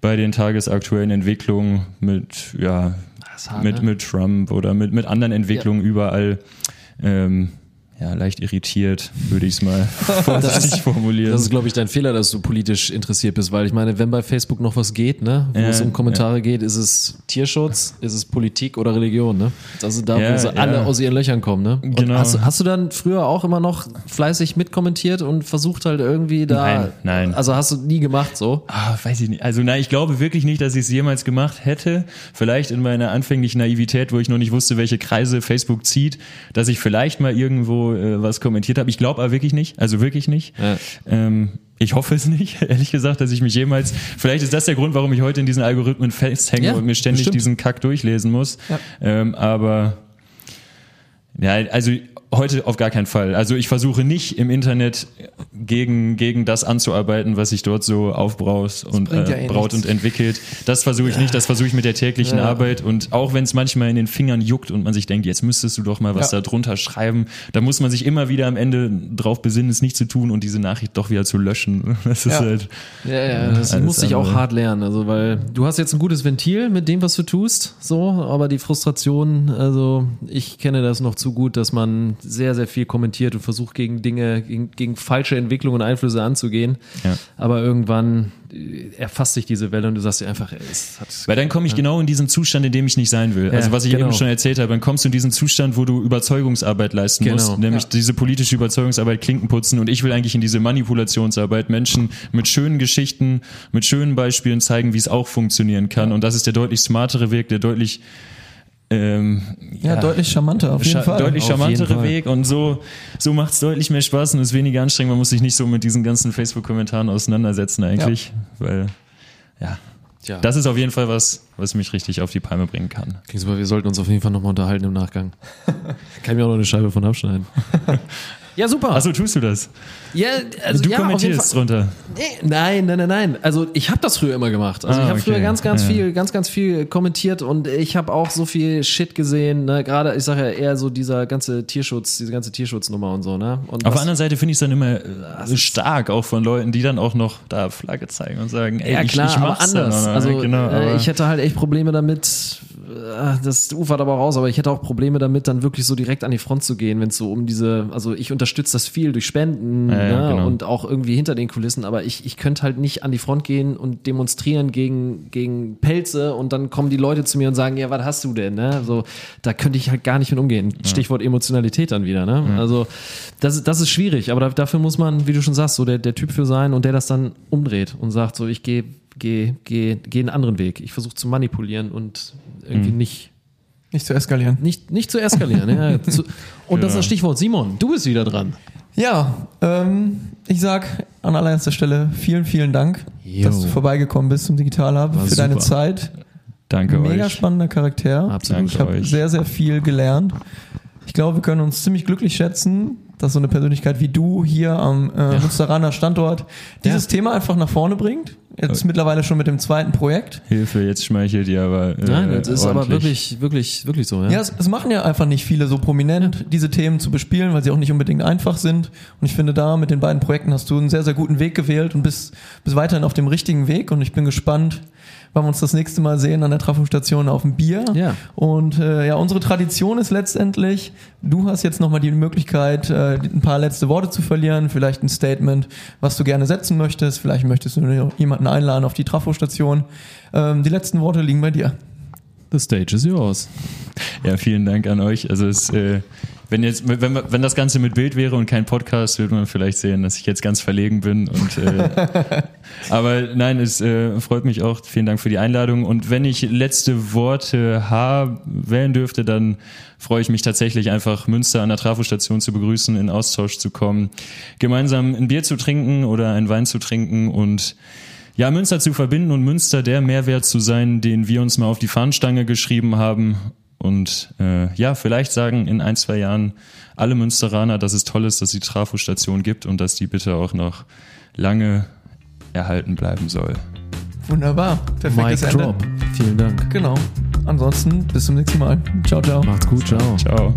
Speaker 4: bei den tagesaktuellen Entwicklungen mit, ja,
Speaker 1: hart,
Speaker 4: mit,
Speaker 1: ne?
Speaker 4: mit Trump oder mit, mit anderen Entwicklungen überall ähm, ja, leicht irritiert, würde ich es mal vorsichtig formulieren.
Speaker 1: Das ist, glaube ich, dein Fehler, dass du politisch interessiert bist, weil ich meine, wenn bei Facebook noch was geht, ne, wo
Speaker 4: Ja,
Speaker 1: es um Kommentare geht, ist es Tierschutz, ist es Politik oder Religion, ne? Ist da,
Speaker 4: Ja,
Speaker 1: wo sie
Speaker 4: ja.
Speaker 1: alle aus ihren Löchern kommen, ne? Und
Speaker 4: Genau.
Speaker 1: hast, du- hast du dann früher auch immer noch fleißig mitkommentiert und versucht halt irgendwie da.
Speaker 4: Nein, nein.
Speaker 1: Also hast du nie gemacht so.
Speaker 4: Ah, weiß ich nicht. Also nein, ich glaube wirklich nicht, dass ich es jemals gemacht hätte. Vielleicht in meiner anfänglichen Naivität, wo ich noch nicht wusste, welche Kreise Facebook zieht, dass ich vielleicht mal irgendwo äh, was kommentiert habe. Ich glaube aber wirklich nicht. Also wirklich nicht.
Speaker 1: Ja.
Speaker 4: Ähm, ich hoffe es nicht, ehrlich gesagt, dass ich mich jemals. Vielleicht ist das der Grund, warum ich heute in diesen Algorithmen festhänge
Speaker 1: Ja,
Speaker 4: und mir ständig
Speaker 1: bestimmt.
Speaker 4: diesen Kack durchlesen muss.
Speaker 2: Ja.
Speaker 4: Ähm, aber ja, also heute auf gar keinen Fall. Also ich versuche nicht im Internet gegen, gegen das anzuarbeiten, was sich dort so aufbraust und
Speaker 2: bringt ja
Speaker 4: äh,
Speaker 2: eh
Speaker 4: braut
Speaker 2: nichts.
Speaker 4: und entwickelt. Das versuche ich nicht, das versuche ich mit der täglichen
Speaker 1: Ja.
Speaker 4: Arbeit und auch wenn es manchmal in den Fingern juckt und man sich denkt, jetzt müsstest du doch mal was
Speaker 2: Ja.
Speaker 4: da drunter schreiben, da muss man sich immer wieder am Ende drauf besinnen, es nicht zu tun und diese Nachricht doch wieder zu löschen. Das ist
Speaker 2: Ja.
Speaker 4: halt
Speaker 1: Ja, ja, das musste ich auch hart lernen. Also, weil du hast jetzt ein gutes Ventil mit dem, was du tust, so, aber die Frustration, also ich kenne das noch zu gut, dass man sehr, sehr viel kommentiert und versucht gegen Dinge, gegen, gegen falsche Entwicklungen und Einflüsse anzugehen.
Speaker 4: Ja.
Speaker 1: Aber irgendwann äh, erfasst sich diese Welle und du sagst dir einfach, ey, es hat
Speaker 4: Weil dann komme ich genau in diesen Zustand, in dem ich nicht sein will. also
Speaker 1: Ja,
Speaker 4: was ich
Speaker 1: genau.
Speaker 4: eben schon erzählt habe, dann kommst du in diesen Zustand, wo du Überzeugungsarbeit leisten
Speaker 1: Genau.
Speaker 4: musst, nämlich diese politische Überzeugungsarbeit, Klinken putzen und ich will eigentlich in diese Manipulationsarbeit Menschen mit schönen Geschichten, mit schönen Beispielen zeigen, wie es auch funktionieren kann und das ist der deutlich smartere Weg, der deutlich ähm,
Speaker 2: Ja, deutlich charmanter, auf jeden
Speaker 4: Scha
Speaker 2: Fall.
Speaker 4: deutlich charmantere. Weg und so, so macht es deutlich mehr Spaß und ist weniger anstrengend. Man muss sich nicht so mit diesen ganzen Facebook-Kommentaren auseinandersetzen eigentlich, weil ja,
Speaker 1: Tja.
Speaker 4: das ist auf jeden Fall was, was mich richtig auf die Palme bringen kann.
Speaker 1: Klingt super, wir sollten uns auf jeden Fall nochmal unterhalten im Nachgang. Kann ich mir auch noch eine Scheibe von abschneiden. ja, super.
Speaker 4: Achso, tust du das?
Speaker 1: ja, also
Speaker 4: du
Speaker 1: ja,
Speaker 4: kommentierst drunter.
Speaker 1: Nee, nein, nein, nein, nein. Also ich habe das früher immer gemacht. Also
Speaker 4: Ah,
Speaker 1: ich habe früher
Speaker 4: okay.
Speaker 1: ganz, ganz
Speaker 4: Ja.
Speaker 1: viel, ganz, ganz viel kommentiert und ich habe auch so viel Shit gesehen. Ne? Gerade, ich sage ja eher so dieser ganze Tierschutz, diese ganze Tierschutznummer und so. Ne? Und
Speaker 4: Auf der anderen Seite finde ich es dann immer äh, stark, auch von Leuten, die dann auch noch da Flagge zeigen und sagen, ey,
Speaker 1: ja
Speaker 4: ich,
Speaker 1: klar,
Speaker 4: ich
Speaker 1: aber
Speaker 4: mach's dann
Speaker 1: anders.
Speaker 4: auch noch,
Speaker 1: also
Speaker 4: ne? genau,
Speaker 1: äh, ich hätte halt echt Probleme damit. äh, Das ufert aber raus, aber ich hätte auch Probleme damit, dann wirklich so direkt an die Front zu gehen, wenn es so um diese, also ich unterstütze das viel durch Spenden
Speaker 4: Ja, ja,
Speaker 1: ne?
Speaker 4: genau.
Speaker 1: und auch irgendwie hinter den Kulissen, aber ich, ich könnte halt nicht an die Front gehen und demonstrieren gegen, gegen Pelze und dann kommen die Leute zu mir und sagen, ja, was hast du denn? Ne? So, da könnte ich halt gar nicht mit umgehen. Stichwort Emotionalität dann wieder. Ne? Also das, ist- das ist schwierig, aber da, dafür muss man, wie du schon sagst, so der, der Typ für sein und der das dann umdreht und sagt, so ich gehe geh, geh, geh einen anderen Weg. Ich versuche zu manipulieren und irgendwie nicht,
Speaker 2: Nicht zu eskalieren.
Speaker 1: nicht, nicht zu eskalieren. ja. zu, und das ist das Stichwort. Simon, du bist wieder dran.
Speaker 2: Ja, ähm, ich sag an allererster Stelle vielen, vielen Dank,
Speaker 1: Jo.
Speaker 2: dass du vorbeigekommen bist zum Digital Hub,
Speaker 1: War
Speaker 2: für deine
Speaker 1: super.
Speaker 2: Zeit.
Speaker 4: Danke
Speaker 2: Mega
Speaker 4: euch.
Speaker 2: spannender Charakter.
Speaker 1: Absolut.
Speaker 2: Ich habe sehr, sehr viel gelernt. Ich glaube, wir können uns ziemlich glücklich schätzen, dass so eine Persönlichkeit wie du hier am äh, Münsteraner Standort dieses Thema einfach nach vorne bringt. Jetzt mittlerweile schon mit dem zweiten Projekt.
Speaker 4: Hilfe, jetzt schmeichelt ihr aber. Äh,
Speaker 1: Nein, das ist aber wirklich, wirklich, wirklich so. Ja,
Speaker 2: Ja, es, es machen ja einfach nicht viele so prominent, diese Themen zu bespielen, weil sie auch nicht unbedingt einfach sind. Und ich finde, da mit den beiden Projekten hast du einen sehr, sehr guten Weg gewählt und bist, bist weiterhin auf dem richtigen Weg. Und ich bin gespannt, wann wir uns das nächste Mal sehen an der Trafostation auf dem Bier.
Speaker 1: Ja.
Speaker 2: Und äh, ja, unsere Tradition ist letztendlich, du hast jetzt nochmal die Möglichkeit, äh, ein paar letzte Worte zu verlieren, vielleicht ein Statement, was du gerne setzen möchtest. Vielleicht möchtest du noch jemanden einladen auf die Trafostation. Ähm, die letzten Worte liegen bei dir.
Speaker 1: The stage is yours.
Speaker 4: Ja, vielen Dank an euch. Also es, äh, wenn jetzt, wenn, wenn das Ganze mit Bild wäre und kein Podcast, würde man vielleicht sehen, dass ich jetzt ganz verlegen bin. Und äh, aber nein, es äh, freut mich auch. Vielen Dank für die Einladung. Und wenn ich letzte Worte haben wählen dürfte, dann freue ich mich tatsächlich einfach Münster an der Trafostation zu begrüßen, in Austausch zu kommen, gemeinsam ein Bier zu trinken oder einen Wein zu trinken und ja, Münster zu verbinden und Münster der Mehrwert zu sein, den wir uns mal auf die Fahnenstange geschrieben haben. Und äh, ja, vielleicht sagen in ein, zwei Jahren alle Münsteraner, dass es toll ist, dass die Trafostation gibt und dass die bitte auch noch lange erhalten bleiben soll.
Speaker 2: Wunderbar.
Speaker 1: Mic
Speaker 2: Perfektes Ende.
Speaker 1: drop. Vielen Dank.
Speaker 2: Genau. Ansonsten bis zum nächsten Mal. Ciao, ciao.
Speaker 1: Macht's gut. Ciao.
Speaker 4: Ciao.